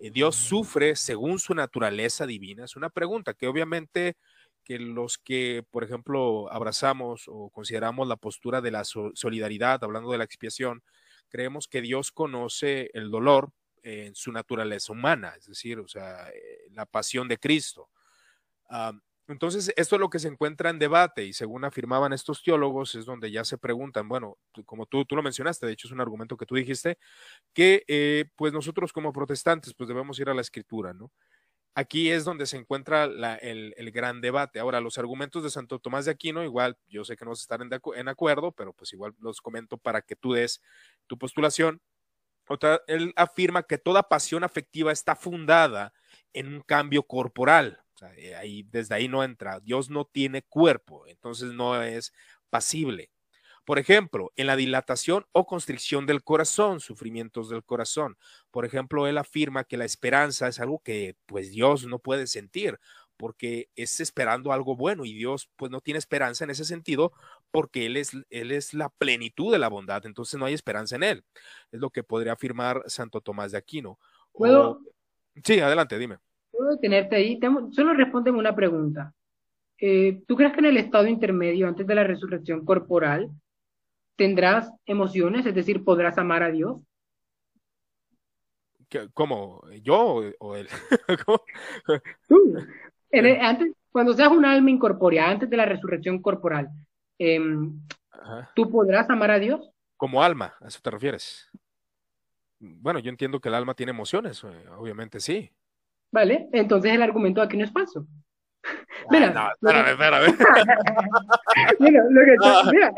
Eh, Dios sufre según su naturaleza divina? Es una pregunta que obviamente que los que, por ejemplo, abrazamos o consideramos la postura de la solidaridad, hablando de la expiación, creemos que Dios conoce el dolor en su naturaleza humana, es decir, o sea, eh, la pasión de Cristo. Entonces, esto es lo que se encuentra en debate y según afirmaban estos teólogos, es donde ya se preguntan, bueno, como tú, tú lo mencionaste, de hecho es un argumento que tú dijiste, que eh, pues nosotros como protestantes pues debemos ir a la escritura, ¿no? Aquí es donde se encuentra el, gran debate. Ahora, los argumentos de Santo Tomás de Aquino, igual, yo sé que no vas a estar en, en acuerdo, pero pues igual los comento para que tú des tu postulación. Otra, él afirma que toda pasión afectiva está fundada en un cambio corporal, eh, ahí, desde ahí no entra. Dios no tiene cuerpo, entonces no es impasible. Por ejemplo, en la dilatación o constricción del corazón, sufrimientos del corazón. Por ejemplo, él afirma que la esperanza es algo que pues Dios no puede sentir porque es esperando algo bueno y Dios pues no tiene esperanza en ese sentido porque él es él es la plenitud de la bondad, entonces no hay esperanza en él. Es lo que podría afirmar Santo Tomás de Aquino. ¿Puedo? Sí, adelante, dime. ¿Puedo detenerte ahí? Solo respóndeme una pregunta. Eh, ¿Tú crees que en el estado intermedio, antes de la resurrección corporal, tendrás emociones? Es decir, ¿podrás amar a Dios? ¿Cómo? ¿Yo o él? [laughs] Tú. antes, cuando seas un alma incorpórea, antes de la resurrección corporal, em, ¿tú podrás amar a Dios? Como alma, ¿a eso te refieres? Bueno, yo entiendo que el alma tiene emociones, eh, obviamente sí. Vale, entonces el argumento aquí no es falso. Mira, no, espérame, espérame. [laughs] mira, lo que, mira,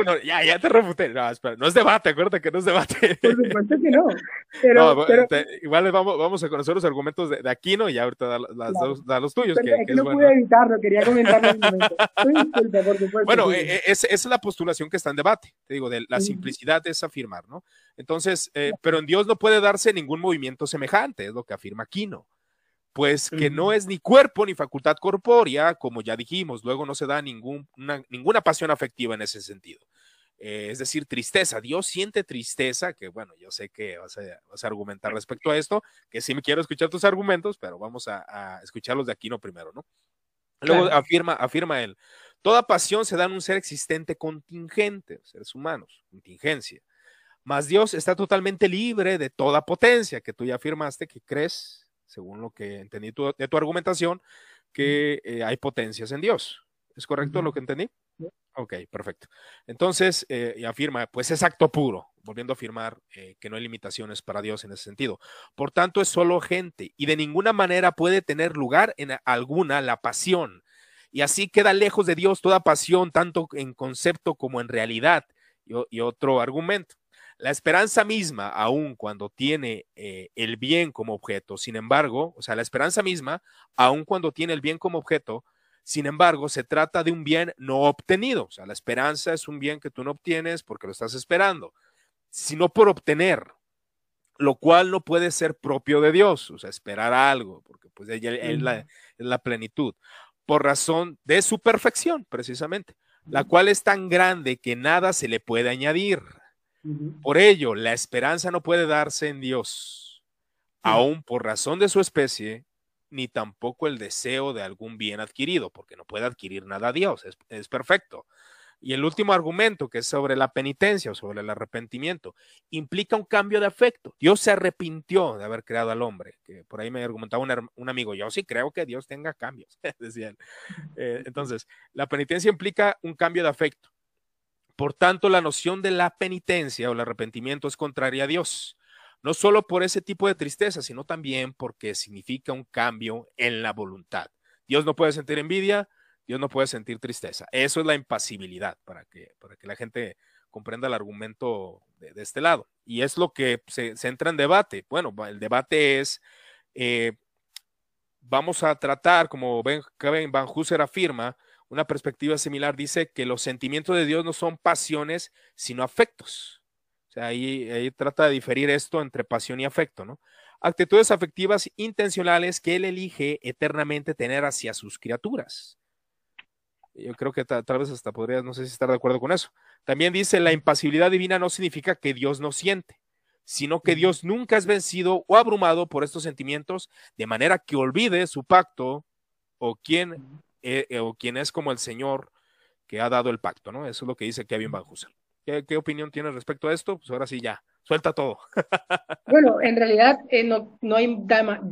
uno, ya, ya te refuté. No, espera, no es debate, acuérdate que no es debate. Por supuesto que no. [laughs] Pero, no, pero igual vamos, vamos a conocer los argumentos de, de Aquino y ahorita da, las dos, da los tuyos. que, que no bueno. pude evitarlo, quería comentarlo en momento. [laughs] por supuesto. Bueno, eh, es, es la postulación que está en debate. Te digo, de la simplicidad es afirmar, ¿no? Entonces, eh, pero en Dios no puede darse ningún movimiento semejante, es lo que afirma Aquino pues que no es ni cuerpo ni facultad corpórea, como ya dijimos, luego no se da ningún, ninguna pasión afectiva en ese sentido. Eh, es decir, tristeza. Dios siente tristeza, que bueno, yo sé que vas a, argumentar respecto a esto, que sí me quiero escuchar tus argumentos, pero vamos a, escucharlos de aquí no primero, ¿no? Luego afirma, afirma él, toda pasión se da en un ser existente contingente, seres humanos, contingencia. Mas Dios está totalmente libre de toda potencia, que tú ya afirmaste que crees según lo que entendí de tu argumentación, que eh, hay potencias en Dios. ¿Es correcto lo que entendí? Ok, perfecto. Entonces, eh, afirma, pues es acto puro, volviendo a afirmar eh, que no hay limitaciones para Dios en ese sentido. Por tanto, es solo gente y de ninguna manera puede tener lugar en alguna la pasión. Y así queda lejos de Dios toda pasión, tanto en concepto como en realidad. y otro argumento. La esperanza misma, aun cuando tiene eh, el bien como objeto, sin embargo, o sea, la esperanza misma, aun cuando tiene el bien como objeto, sin embargo, se trata de un bien no obtenido. O sea, la esperanza es un bien que tú no obtienes porque lo estás esperando, sino por obtener, lo cual no puede ser propio de Dios, o sea, esperar algo, porque pues ella es la, la plenitud, por razón de su perfección, precisamente, la cual es tan grande que nada se le puede añadir. Por ello, la esperanza no puede darse en Dios, aún por razón de su especie, ni tampoco el deseo de algún bien adquirido, porque no puede adquirir nada a Dios, es, perfecto. Y el último argumento, que es sobre la penitencia o sobre el arrepentimiento, implica un cambio de afecto. Dios se arrepintió de haber creado al hombre, que por ahí me argumentaba un, amigo, yo sí creo que Dios tenga cambios, [laughs] decían. Eh, entonces, la penitencia implica un cambio de afecto. Por tanto, la noción de la penitencia o el arrepentimiento es contraria a Dios, no solo por ese tipo de tristeza, sino también porque significa un cambio en la voluntad. Dios no puede sentir envidia, Dios no puede sentir tristeza. Eso es la impasibilidad, para que, para que la gente comprenda el argumento de, este lado. Y es lo que se, entra en debate. Bueno, el debate es, eh, vamos a tratar, como Ben, Van Husser afirma, una perspectiva similar dice que los sentimientos de Dios no son pasiones, sino afectos. O sea, ahí, trata de diferir esto entre pasión y afecto, ¿no? Actitudes afectivas intencionales que Él elige eternamente tener hacia sus criaturas. Yo creo que tal vez hasta podrías, no sé si estar de acuerdo con eso. También dice, la impasibilidad divina no significa que Dios no siente, sino que Dios nunca es vencido o abrumado por estos sentimientos, de manera que olvide su pacto o quien eh, eh, o quien es como el Señor que ha dado el pacto, ¿no? Eso es lo que dice Kevin Van Husser. ¿Qué, opinión tienes respecto a esto? Pues ahora sí ya, suelta todo. [laughs] bueno, en realidad eh, no, no, hay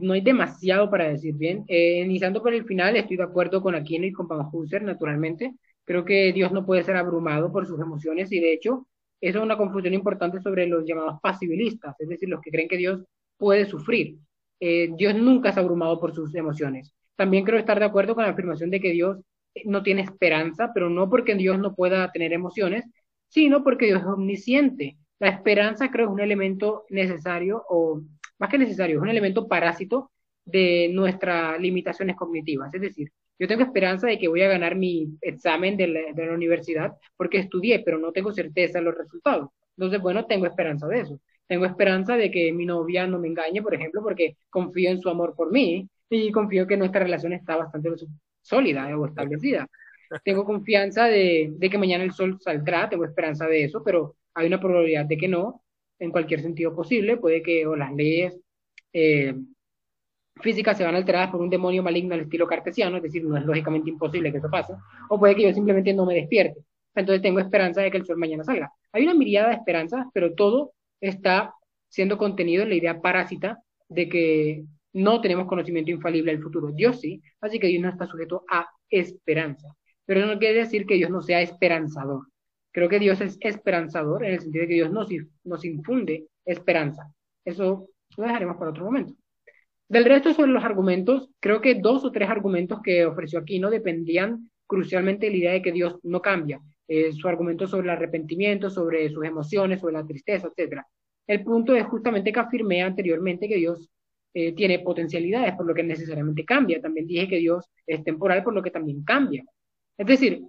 no hay demasiado para decir bien. iniciando por el final, estoy de acuerdo con Aquino y con Van Husser, naturalmente. Creo que Dios no puede ser abrumado por sus emociones y de hecho eso es una confusión importante sobre los llamados pasibilistas, es decir, los que creen que Dios puede sufrir. Dios nunca es abrumado por sus emociones. También creo estar de acuerdo con la afirmación de que Dios no tiene esperanza, pero no porque Dios no pueda tener emociones, sino porque Dios es omnisciente. La esperanza creo es un elemento necesario, o más que necesario, es un elemento parásito de nuestras limitaciones cognitivas. Es decir, yo tengo esperanza de que voy a ganar mi examen de la, de la universidad porque estudié, pero no tengo certeza de los resultados. Entonces, bueno, tengo esperanza de eso. Tengo esperanza de que mi novia no me engañe, por ejemplo, porque confío en su amor por mí y confío que nuestra relación está bastante sólida o establecida. Tengo confianza de, de que mañana el sol saldrá, tengo esperanza de eso, pero hay una probabilidad de que no, en cualquier sentido posible. Puede que o las leyes eh, físicas se van alteradas por un demonio maligno al estilo cartesiano, es decir, no es lógicamente imposible que eso pase, o puede que yo simplemente no me despierte. Entonces tengo esperanza de que el sol mañana salga. Hay una mirada de esperanzas, pero todo está siendo contenido en la idea parásita de que no tenemos conocimiento infalible del futuro. Dios sí, así que Dios no está sujeto a esperanza. Pero eso no quiere decir que Dios no sea esperanzador. Creo que Dios es esperanzador en el sentido de que Dios nos, infunde esperanza. Eso lo dejaremos para otro momento. Del resto sobre los argumentos, creo que dos o tres argumentos que ofreció aquí no dependían crucialmente de la idea de que Dios no cambia. Eh, su argumento sobre el arrepentimiento, sobre sus emociones, sobre la tristeza, etc. El punto es justamente que afirmé anteriormente que Dios eh, tiene potencialidades, por lo que necesariamente cambia. También dije que Dios es temporal, por lo que también cambia. Es decir,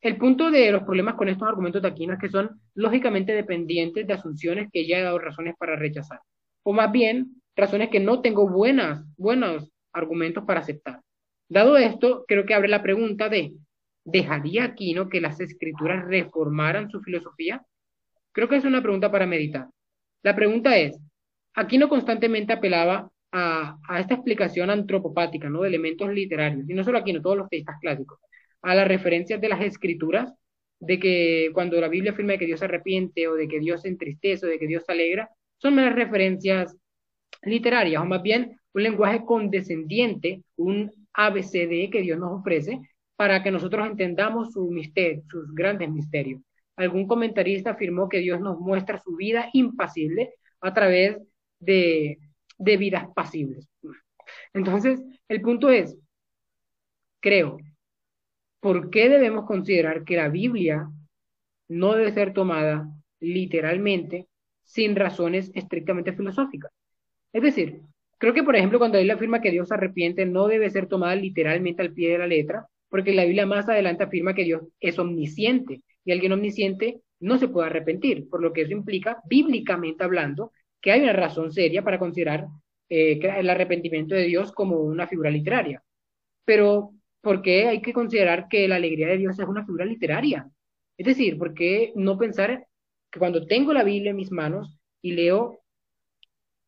el punto de los problemas con estos argumentos de Aquino es que son lógicamente dependientes de asunciones que ya he dado razones para rechazar. O más bien, razones que no tengo buenas, buenos argumentos para aceptar. Dado esto, creo que abre la pregunta de, ¿dejaría Aquino que las escrituras reformaran su filosofía? Creo que es una pregunta para meditar. La pregunta es, Aquino constantemente apelaba a, esta explicación antropopática, ¿no? De elementos literarios, y no solo Aquino, todos los teístas clásicos, a las referencias de las escrituras, de que cuando la Biblia afirma que Dios se arrepiente o de que Dios se entristece o de que Dios se alegra, son meras referencias literarias, o más bien un lenguaje condescendiente, un ABCD que Dios nos ofrece para que nosotros entendamos su misterio, sus grandes misterios. Algún comentarista afirmó que Dios nos muestra su vida impasible a través de, vidas pasibles. Entonces, el punto es, creo, ¿por qué debemos considerar que la Biblia no debe ser tomada literalmente sin razones estrictamente filosóficas? Es decir, creo que, por ejemplo, cuando Biblia afirma que Dios arrepiente, no debe ser tomada literalmente al pie de la letra, porque la Biblia más adelante afirma que Dios es omnisciente y alguien omnisciente no se puede arrepentir, por lo que eso implica, bíblicamente hablando, que hay una razón seria para considerar eh, el arrepentimiento de Dios como una figura literaria. Pero, ¿por qué hay que considerar que la alegría de Dios es una figura literaria? Es decir, ¿por qué no pensar que cuando tengo la Biblia en mis manos y leo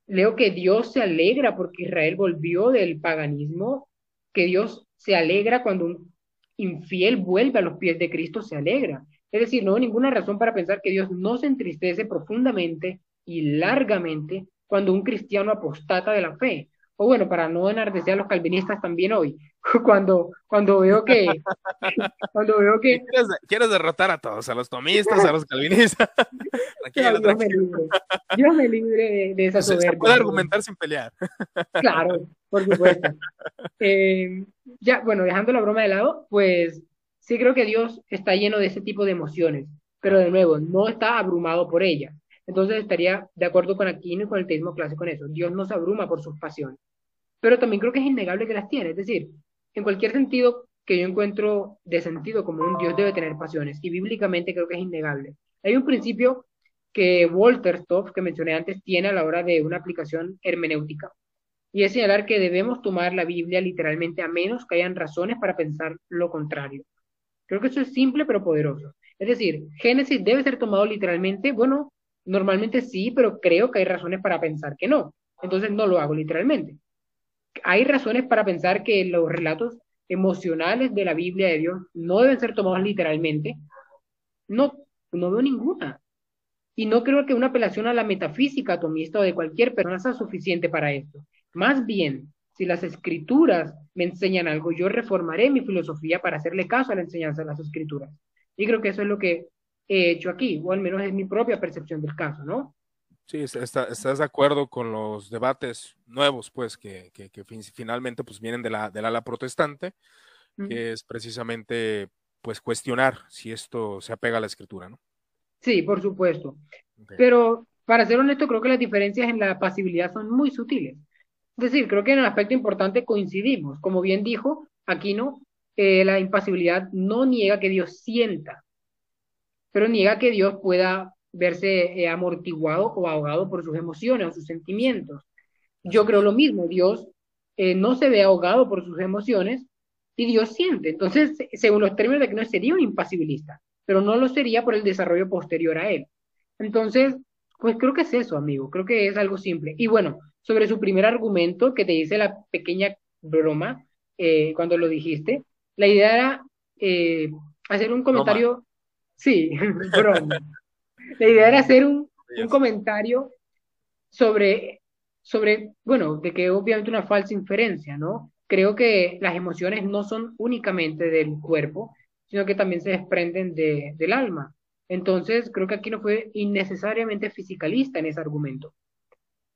leo que Dios se alegra porque Israel volvió del paganismo, que Dios se alegra cuando un infiel vuelve a los pies de Cristo, se alegra. Es decir, no hay ninguna razón para pensar que Dios no se entristece profundamente y largamente cuando un cristiano apostata de la fe. O bueno, para no enardecer a los calvinistas también hoy, [laughs] cuando, cuando veo que, [laughs] cuando veo que... ¿Quieres, derrotar a todos, a los tomistas, a los calvinistas. [laughs] Dios, Me libre, Dios me libre de, esa soberbia. Se puede argumentar sin pelear. Claro, por supuesto. Eh, ya, bueno, dejando la broma de lado, pues sí creo que Dios está lleno de ese tipo de emociones, pero de nuevo, no está abrumado por ella. Entonces estaría de acuerdo con Aquino y con el teísmo clásico en eso. Dios no se abruma por sus pasiones. Pero también creo que es innegable que las tiene. Es decir, en cualquier sentido que yo encuentro de sentido común, Dios debe tener pasiones. Y bíblicamente creo que es innegable. Hay un principio que Walter Stoff, que mencioné antes, tiene a la hora de una aplicación hermenéutica. Y es señalar que debemos tomar la Biblia literalmente a menos que hayan razones para pensar lo contrario. Creo que eso es simple pero poderoso. Es decir, Génesis debe ser tomado literalmente. Bueno, normalmente sí, pero creo que hay razones para pensar que no. Entonces no lo hago literalmente hay razones para pensar que los relatos emocionales de la Biblia de Dios no deben ser tomados literalmente. No, no veo ninguna. Y no creo que una apelación a la metafísica atomista o de cualquier persona sea suficiente para esto. Más bien, si las escrituras me enseñan algo, yo reformaré mi filosofía para hacerle caso a la enseñanza de las escrituras. Y creo que eso es lo que hecho aquí, o al menos es mi propia percepción del caso, ¿no? Sí, estás de acuerdo con los debates nuevos, pues, que, que, finalmente pues, vienen de la, del ala protestante, que es precisamente pues cuestionar si esto se apega a la escritura, ¿no? Sí, por supuesto. Pero para ser honesto, creo que las diferencias en la pasibilidad son muy sutiles. Es decir, creo que en el aspecto importante coincidimos. Como bien dijo, Aquino, eh, la impasibilidad no niega que Dios sienta, pero niega que Dios pueda verse eh, amortiguado o ahogado por sus emociones o sus sentimientos. Yo creo lo mismo, Dios eh, no se ve ahogado por sus emociones y Dios siente. Entonces, según los términos de Aquino, sería un impasibilista, pero no lo sería por el desarrollo posterior a él. Entonces, pues creo que es eso, amigo, creo que es algo simple. Y bueno, sobre su primer argumento que te dice la pequeña broma eh, cuando lo dijiste, la idea era eh, hacer un comentario, sí, [laughs] broma. La idea era hacer un, un comentario sobre, sobre, bueno, de que obviamente una falsa inferencia, ¿no? Creo que las emociones no son únicamente del cuerpo, sino que también se desprenden de, del alma. Entonces, creo que aquí no fue innecesariamente fisicalista en ese argumento.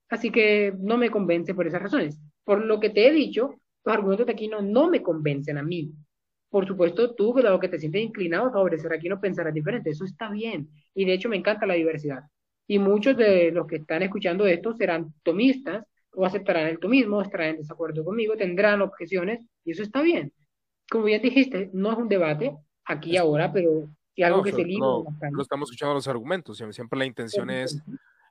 Así que no me convence por esas razones. Por lo que te he dicho, los argumentos de Aquino no me convencen a mí. Por supuesto, tú, lo que te sientes inclinado a favorecer aquí no pensarás diferente. Eso está bien. Y de hecho, me encanta la diversidad. Y muchos de los que están escuchando esto serán tomistas o aceptarán el tomismo, estarán en desacuerdo conmigo, tendrán objeciones y eso está bien. Como bien dijiste, no es un debate aquí y ahora, pero y algo que se no, no, estamos escuchando los argumentos, siempre la intención es,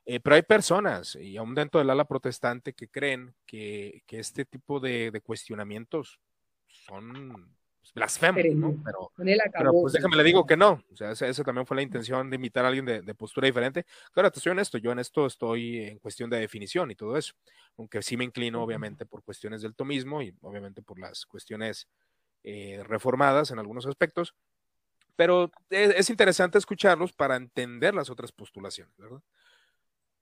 eh, pero hay personas, y aún dentro del ala protestante, que creen que, que este tipo de, de, cuestionamientos son blasfemos, ¿no? Pero, pero, pues déjame le digo que no, o sea, esa, también fue la intención de invitar a alguien de, de postura diferente. Claro, te soy honesto, yo en esto estoy en cuestión de definición y todo eso, aunque sí me inclino obviamente por cuestiones del tomismo y obviamente por las cuestiones eh, reformadas en algunos aspectos, pero es, interesante escucharlos para entender las otras postulaciones, ¿verdad?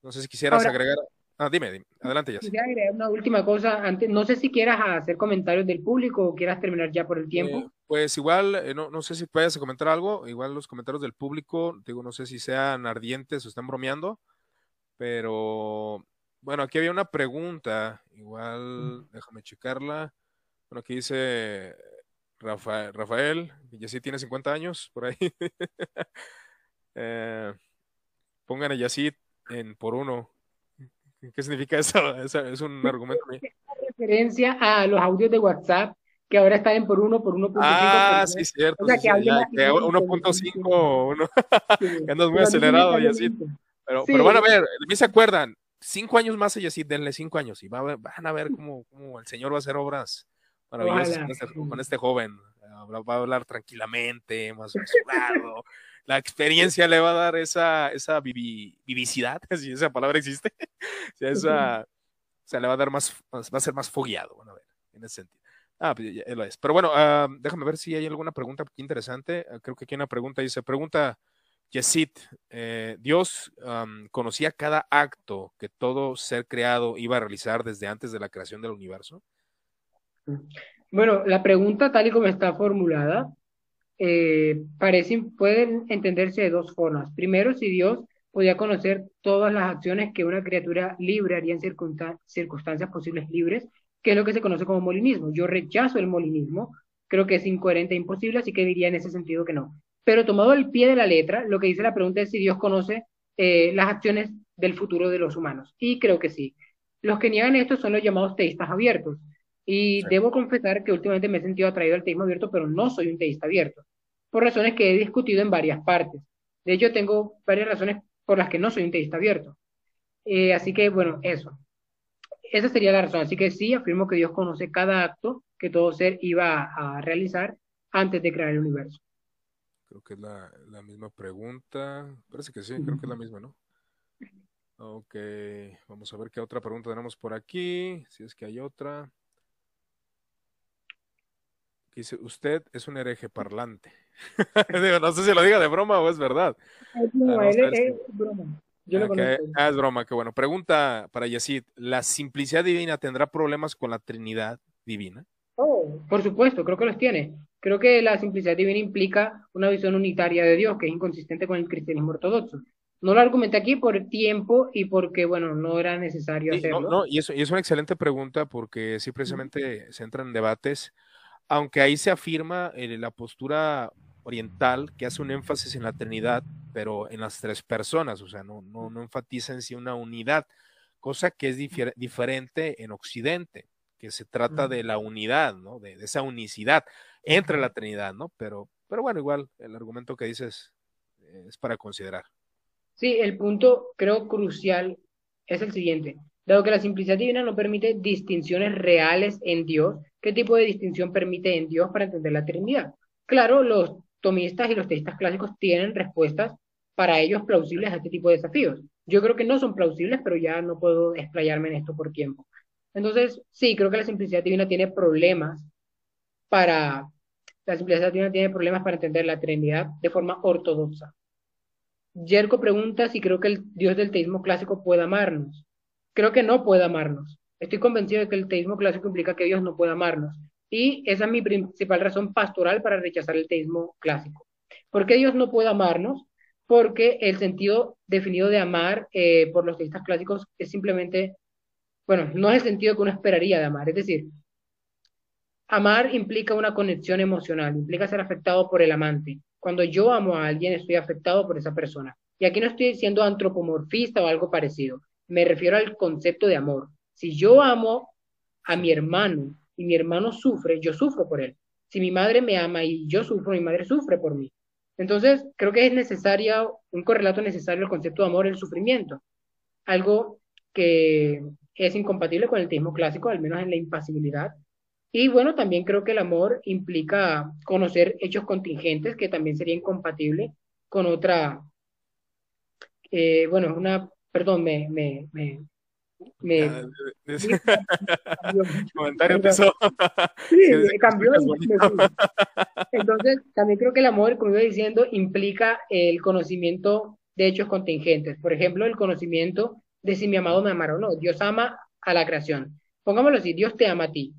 No sé si quisieras agregar. Ah, dime, dime. adelante ya. Quisiera agregar una última cosa. Antes, no sé si quieras hacer comentarios del público o quieras terminar ya por el tiempo. Eh, pues igual, eh, no, no sé si puedes comentar algo. Igual los comentarios del público, digo, no sé si sean ardientes o están bromeando, pero bueno, aquí había una pregunta. Igual, déjame checarla. Bueno, aquí dice Rafael, Rafael, sí tiene 50 años, por ahí. [laughs] eh, pongan a Yacid en por uno. ¿Qué significa eso? [laughs] Es, un argumento. referencia a los audios de WhatsApp que ahora están en por uno, por 1.5. Ah, sí, cierto. O sea, que 1.5, uno, [laughs] que andas muy acelerado, Yacid. Pero, pero van a ver, de mí se acuerdan, cinco años más a Yacid, denle cinco años y van a ver cómo, cómo el Señor va a hacer obras maravilloso con este, con este, joven. Va a hablar tranquilamente, más mesurado. [laughs] La experiencia le va a dar esa, esa vivicidad, [laughs] si esa palabra existe. esa, o sea, le va a dar más, va a ser más fogueado, bueno, a ver, en ese sentido. Ah, pues ya, lo es. Pero bueno, uh, déjame ver si hay alguna pregunta interesante. Uh, creo que aquí hay una pregunta dice, pregunta Yesit, eh, Dios um, conocía cada acto que todo ser creado iba a realizar desde antes de la creación del universo. Bueno, la pregunta tal y como está formulada, eh, parece, puede entenderse de dos formas. Primero, si Dios podía conocer todas las acciones que una criatura libre haría en circunstancias posibles libres, que es lo que se conoce como molinismo. Yo rechazo el molinismo, creo que es incoherente e imposible, así que diría en ese sentido que no. Pero tomado el pie de la letra, lo que dice la pregunta es si Dios conoce eh, las acciones del futuro de los humanos. Y creo que sí. Los que niegan esto son los llamados teístas abiertos. Y debo confesar que últimamente me he sentido atraído al teísmo abierto, pero no soy un teísta abierto, por razones que he discutido en varias partes. De hecho, tengo varias razones por las que no soy un teísta abierto. Eh, así que, bueno, eso. Esa sería la razón. Así que sí, afirmo que Dios conoce cada acto que todo ser iba a realizar antes de crear el universo. Creo que es la, la misma pregunta. Parece que sí, creo que es la misma, ¿no? Ok, vamos a ver qué otra pregunta tenemos por aquí, si es que hay otra dice, usted es un hereje parlante. [laughs] no sé si lo diga de broma o es verdad. Es broma, es, broma. Yo lo ah, es broma, qué bueno. Pregunta para Yacid, ¿la simplicidad divina tendrá problemas con la Trinidad divina? Oh, por supuesto, creo que los tiene. Creo que la simplicidad divina implica una visión unitaria de Dios que es inconsistente con el cristianismo ortodoxo. No lo argumenté aquí por tiempo y porque, bueno, no era necesario hacerlo. No, no, y, eso, y es una excelente pregunta porque sí precisamente se entran en debates aunque ahí se afirma eh, la postura oriental que hace un énfasis en la Trinidad, pero en las tres personas, o sea, no, no, no enfatiza en sí una unidad, cosa que es diferente en Occidente. que se trata de la unidad, ¿no? De, esa unicidad entre la Trinidad, ¿no? Pero, pero bueno, igual el argumento que dices es para considerar. Sí, el punto creo crucial es el siguiente. Dado que la simplicidad divina no permite distinciones reales en Dios, ¿qué tipo de distinción permite en Dios para entender la Trinidad? Claro, los tomistas y los teístas clásicos tienen respuestas para ellos plausibles a este tipo de desafíos. Yo creo que no son plausibles, pero ya no puedo explayarme en esto por tiempo. Entonces, sí, creo que la simplicidad divina tiene problemas para, la simplicidad divina tiene problemas para entender la Trinidad de forma ortodoxa. Yerko pregunta si creo que el Dios del teísmo clásico puede amarnos. Creo que no puede amarnos. Estoy convencido de que el teísmo clásico implica que Dios no puede amarnos. Y esa es mi principal razón pastoral para rechazar el teísmo clásico. ¿Por qué Dios no puede amarnos? Porque el sentido definido de amar eh, por los teístas clásicos es simplemente, bueno, no es el sentido que uno esperaría de amar. Es decir, amar implica una conexión emocional, implica ser afectado por el amante. Cuando yo amo a alguien, estoy afectado por esa persona. Y aquí no estoy siendo antropomorfista o algo parecido. Me refiero al concepto de amor. Si yo amo a mi hermano y mi hermano sufre, yo sufro por él. Si mi madre me ama y yo sufro, mi madre sufre por mí. Entonces, creo que es necesario, un correlato necesario el concepto de amor el sufrimiento. Algo que es incompatible con el teísmo clásico, al menos en la impasibilidad, y bueno, también creo que el amor implica conocer hechos contingentes, que también sería incompatible con otra, eh, bueno, una, perdón, me, me, me, me [laughs] comentario empezó. [laughs] Sí, cambió. Entonces, también creo que el amor, como iba diciendo, implica el conocimiento de hechos contingentes. Por ejemplo, el conocimiento de si mi amado me amará o no. Dios ama a la creación. Pongámoslo así, Dios te ama a ti.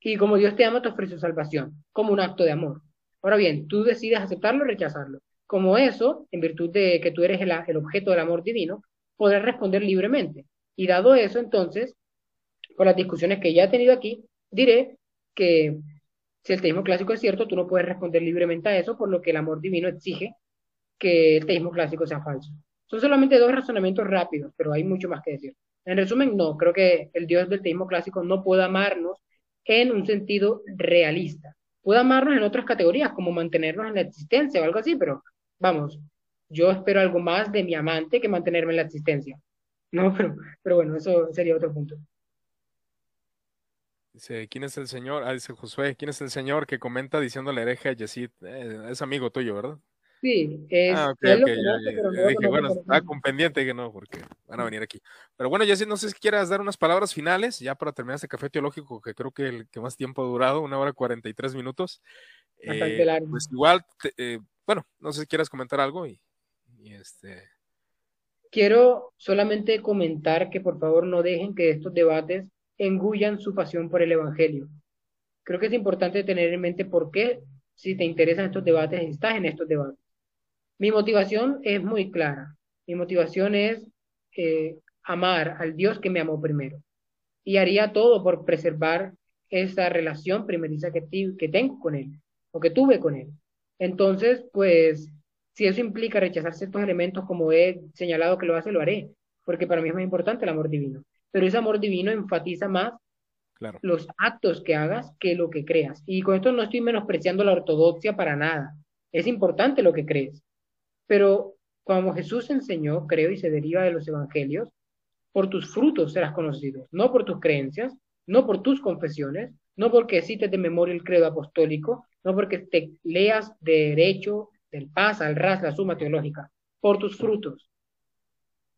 Y como Dios te ama, te ofrece salvación, como un acto de amor. Ahora bien, tú decides aceptarlo o rechazarlo. Como eso, en virtud de que tú eres el, objeto del amor divino, podrás responder libremente. Y dado eso, entonces, por las discusiones que ya he tenido aquí, diré que si el teísmo clásico es cierto, tú no puedes responder libremente a eso, por lo que el amor divino exige que el teísmo clásico sea falso. Son solamente dos razonamientos rápidos, pero hay mucho más que decir. En resumen, no, creo que el Dios del teísmo clásico no puede amarnos en un sentido realista. Puede amarnos en otras categorías, como mantenernos en la existencia o algo así, pero vamos, yo espero algo más de mi amante que mantenerme en la existencia. No, pero, pero bueno, eso sería otro punto. Dice, ¿quién es el señor? Ah, dice Josué, ¿quién es el señor que comenta diciéndole hereje a Yesid? Eh, es amigo tuyo, ¿verdad? Sí, es, ah, ok, ok, dije, bueno, está con pendiente que no, porque van a venir aquí. Pero bueno, Jessy, no sé si quieras dar unas palabras finales, ya para terminar este café teológico, que creo que el que más tiempo ha durado, una hora cuarenta y tres minutos. Bastante eh, largo. Pues igual, eh, bueno, no sé si quieras comentar algo y, este... Quiero solamente comentar que por favor no dejen que estos debates engullan su pasión por el Evangelio. Creo que es importante tener en mente por qué, si te interesan estos debates, estás en estos debates. Mi motivación es muy clara. Mi motivación es eh, amar al Dios que me amó primero. Y haría todo por preservar esa relación primeriza que tengo con Él o que tuve con Él. Entonces, pues, si eso implica rechazar ciertos elementos como he señalado que lo hace, lo haré, porque para mí es más importante el amor divino. Pero ese amor divino enfatiza más los actos que hagas que lo que creas. Y con esto no estoy menospreciando la ortodoxia para nada. Es importante lo que crees. Pero como Jesús enseñó, creo, y se deriva de los evangelios, por tus frutos serás conocido, no por tus creencias, no por tus confesiones, no porque cites de memoria el credo apostólico, no porque te leas de derecho, del paz, al ras, la suma teológica, por tus frutos.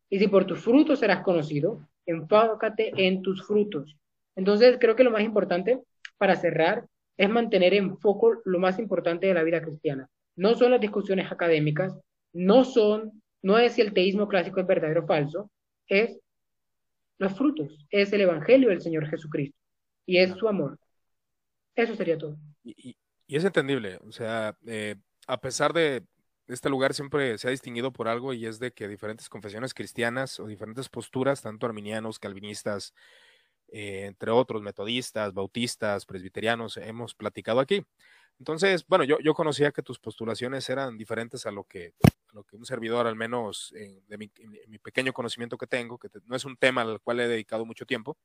Y si por tus frutos serás conocido, enfócate en tus frutos. Entonces, creo que lo más importante para cerrar es mantener en foco lo más importante de la vida cristiana. No son las discusiones académicas, no son, no es si el teísmo clásico es verdadero o falso, es los frutos, es el Evangelio del Señor Jesucristo y es su amor. Eso sería todo. Y, es entendible, o sea, eh, a pesar de este lugar siempre se ha distinguido por algo y es de que diferentes confesiones cristianas o diferentes posturas, tanto arminianos, calvinistas, eh, entre otros, metodistas, bautistas, presbiterianos, hemos platicado aquí. Entonces, bueno, yo, yo conocía que tus postulaciones eran diferentes a lo que, lo que un servidor, al menos en, de mi, mi, pequeño conocimiento que tengo, que no es un tema al cual he dedicado mucho tiempo,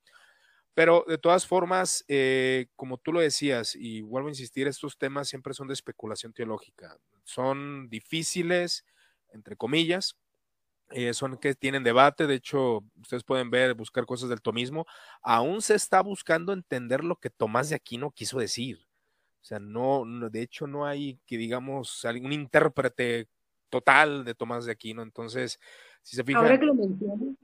Pero de todas formas, eh, como tú lo decías, y vuelvo a insistir, estos temas siempre son de especulación teológica. Son difíciles, entre comillas, eh, son que tienen debate, de hecho, ustedes pueden ver, buscar cosas del tomismo, aún se está buscando entender lo que Tomás de Aquino quiso decir. O sea, no, de hecho no hay que digamos un intérprete total de Tomás de Aquino, entonces, si se fijan... Ahora que lo mencionas,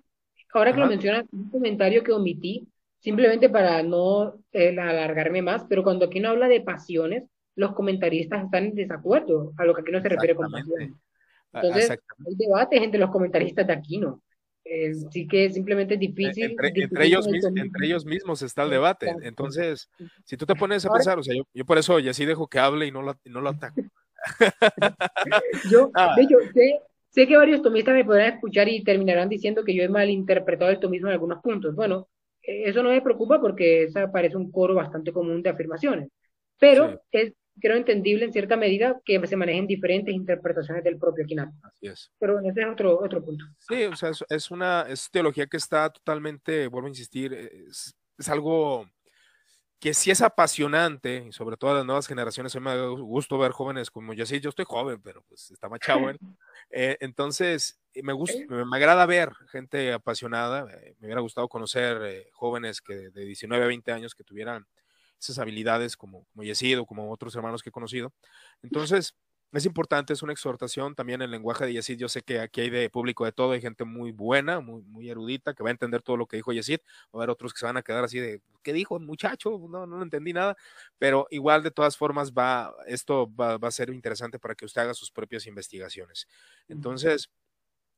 ahora que lo mencionas, un comentario que omití, simplemente para no eh, alargarme más, pero cuando Aquino habla de pasiones, los comentaristas están en desacuerdo a lo que Aquino se refiere con pasiones. Entonces, hay debates entre los comentaristas de Aquino. Eh, sí que simplemente es difícil. Entre, ellos, entre ellos mismos está el debate. Entonces, si tú te pones a pensar, o sea, yo, por eso ya sí dejo que hable y no lo, no lo ataco. [laughs] yo, ah. de hecho, sé, sé, que varios tomistas me podrán escuchar y terminarán diciendo que yo he malinterpretado el tomismo en algunos puntos. Bueno, eso no me preocupa porque esa parece un coro bastante común de afirmaciones. Pero es creo entendible en cierta medida que se manejen diferentes interpretaciones del propio Quinato. Así es. Pero ese es otro, otro punto. Sí, o sea, es, una es teología que está totalmente, vuelvo a insistir, es, algo que sí es apasionante, y sobre todo a las nuevas generaciones, a mí me da gusto ver jóvenes como yo, sí, yo estoy joven, pero pues está más chavo. [laughs] eh, entonces, me gusta, me, agrada ver gente apasionada, eh, me hubiera gustado conocer eh, jóvenes que de 19 a 20 años que tuvieran esas habilidades como, como Yesid o como otros hermanos que he conocido. Entonces, es importante, es una exhortación también el lenguaje de Yesid. Yo sé que aquí hay de público de todo, hay gente muy buena, muy, muy erudita, que va a entender todo lo que dijo Yesid. Va a haber otros que se van a quedar así de, ¿qué dijo muchacho? No, no entendí nada. Pero igual, de todas formas, va, esto va, va a ser interesante para que usted haga sus propias investigaciones. Entonces,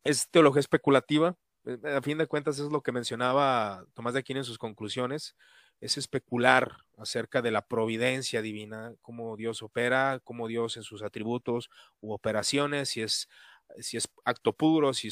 es teología especulativa. Eh, a fin de cuentas, es lo que mencionaba Tomás de Aquino en sus conclusiones es especular acerca de la providencia divina, cómo Dios opera, cómo Dios en sus atributos u operaciones, si es, si es acto puro, si,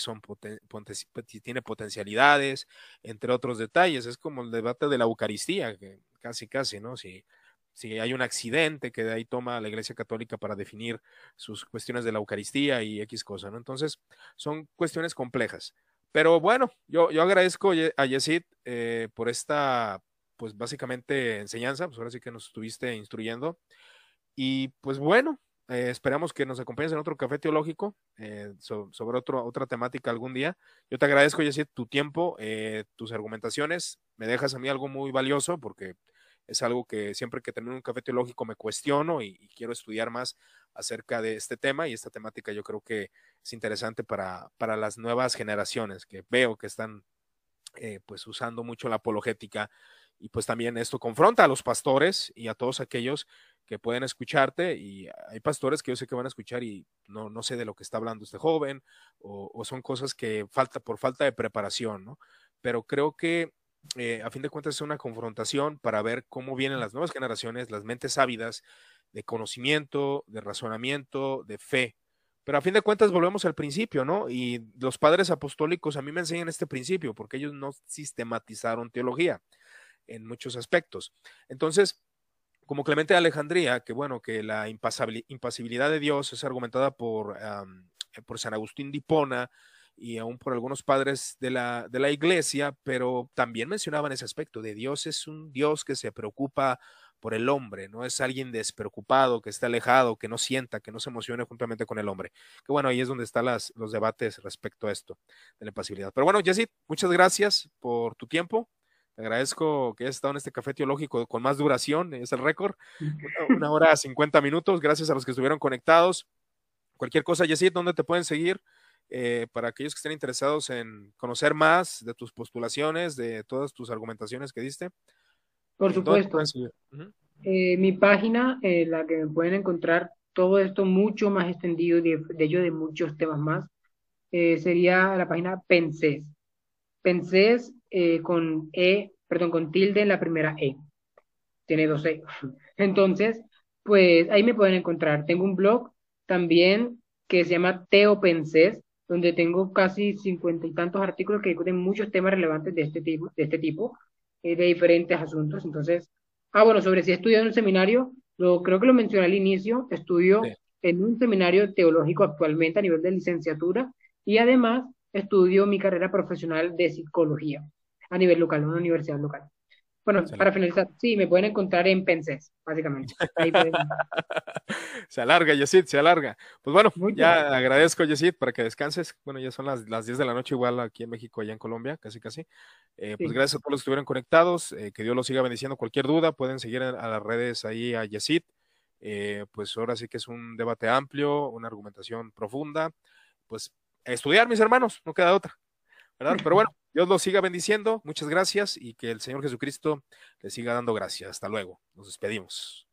tiene potencialidades, entre otros detalles. Es como el debate de la Eucaristía, casi, casi, ¿no? Si, si hay un accidente que de ahí toma la Iglesia Católica para definir sus cuestiones de la Eucaristía y X cosa, ¿no? Entonces, son cuestiones complejas. Pero bueno, yo, yo agradezco a Yesid eh, por esta pues básicamente enseñanza, pues ahora sí que nos estuviste instruyendo. Y pues bueno, eh, esperamos que nos acompañes en otro café teológico eh, sobre otro, otra temática algún día. Yo te agradezco, Jessy, tu tiempo, eh, tus argumentaciones. Me dejas a mí algo muy valioso porque es algo que siempre que termino un café teológico me cuestiono y, y, quiero estudiar más acerca de este tema y esta temática yo creo que es interesante para, para las nuevas generaciones que veo que están pues usando mucho la apologética y pues también esto confronta a los pastores y a todos aquellos que pueden escucharte y hay pastores que yo sé que van a escuchar y no, no sé de lo que está hablando este joven o, son cosas que falta por falta de preparación, ¿no? Pero creo que eh, a fin de cuentas es una confrontación para ver cómo vienen las nuevas generaciones, las mentes ávidas de conocimiento, de razonamiento, de fe. Pero a fin de cuentas volvemos al principio, ¿no? Y los padres apostólicos a mí me enseñan este principio porque ellos no sistematizaron teología en muchos aspectos. Entonces, como Clemente de Alejandría, que bueno, que la impasibilidad de Dios es argumentada por, por San Agustín de y aún por algunos padres de la, de la iglesia, pero también mencionaban ese aspecto de Dios es un Dios que se preocupa por el hombre, no es alguien despreocupado, que esté alejado, que no sienta, que no se emocione juntamente con el hombre. Que bueno, ahí es donde están las, los debates respecto a esto de la impasibilidad. Pero bueno, Jesse, muchas gracias por tu tiempo. Agradezco que hayas estado en este café teológico con más duración, es el récord, [laughs] una hora cincuenta minutos. Gracias a los que estuvieron conectados. Cualquier cosa, Yesid, ¿dónde te pueden seguir? Eh, para aquellos que estén interesados en conocer más de tus postulaciones, de todas tus argumentaciones que diste. Por supuesto. Eh, mi página, en eh, la que me pueden encontrar todo esto mucho más extendido, de, de ello de muchos temas más, sería la página Penses. Penses eh, con E, perdón, con tilde en la primera E. Tiene dos E. [laughs] Entonces, pues ahí me pueden encontrar. Tengo un blog también que se llama Teo Pensés, donde tengo casi cincuenta y tantos artículos que discuten muchos temas relevantes de este tipo, de este tipo, eh, de diferentes asuntos. Entonces, ah, bueno, sobre si he estudiado en un seminario, lo, creo que lo mencioné al inicio, estudio en un seminario teológico actualmente a nivel de licenciatura y además estudio mi carrera profesional de psicología a nivel local, una universidad local. Bueno, para finalizar, sí, me pueden encontrar en Penses, básicamente. [laughs] se alarga, Yesid, se alarga. Pues bueno, ya agradezco, Yesid, para que descanses. Bueno, ya son las, las 10 de la noche, igual aquí en México, allá en Colombia, casi casi. Eh, pues gracias a todos los que estuvieron conectados. Eh, que Dios los siga bendiciendo. Cualquier duda, pueden seguir a, las redes ahí a Yesid. Eh, pues ahora sí que es un debate amplio, una argumentación profunda. Pues estudiar, mis hermanos, no queda otra. ¿verdad? Pero bueno, Dios los siga bendiciendo, muchas gracias y que el Señor Jesucristo le siga dando gracias. Hasta luego, nos despedimos.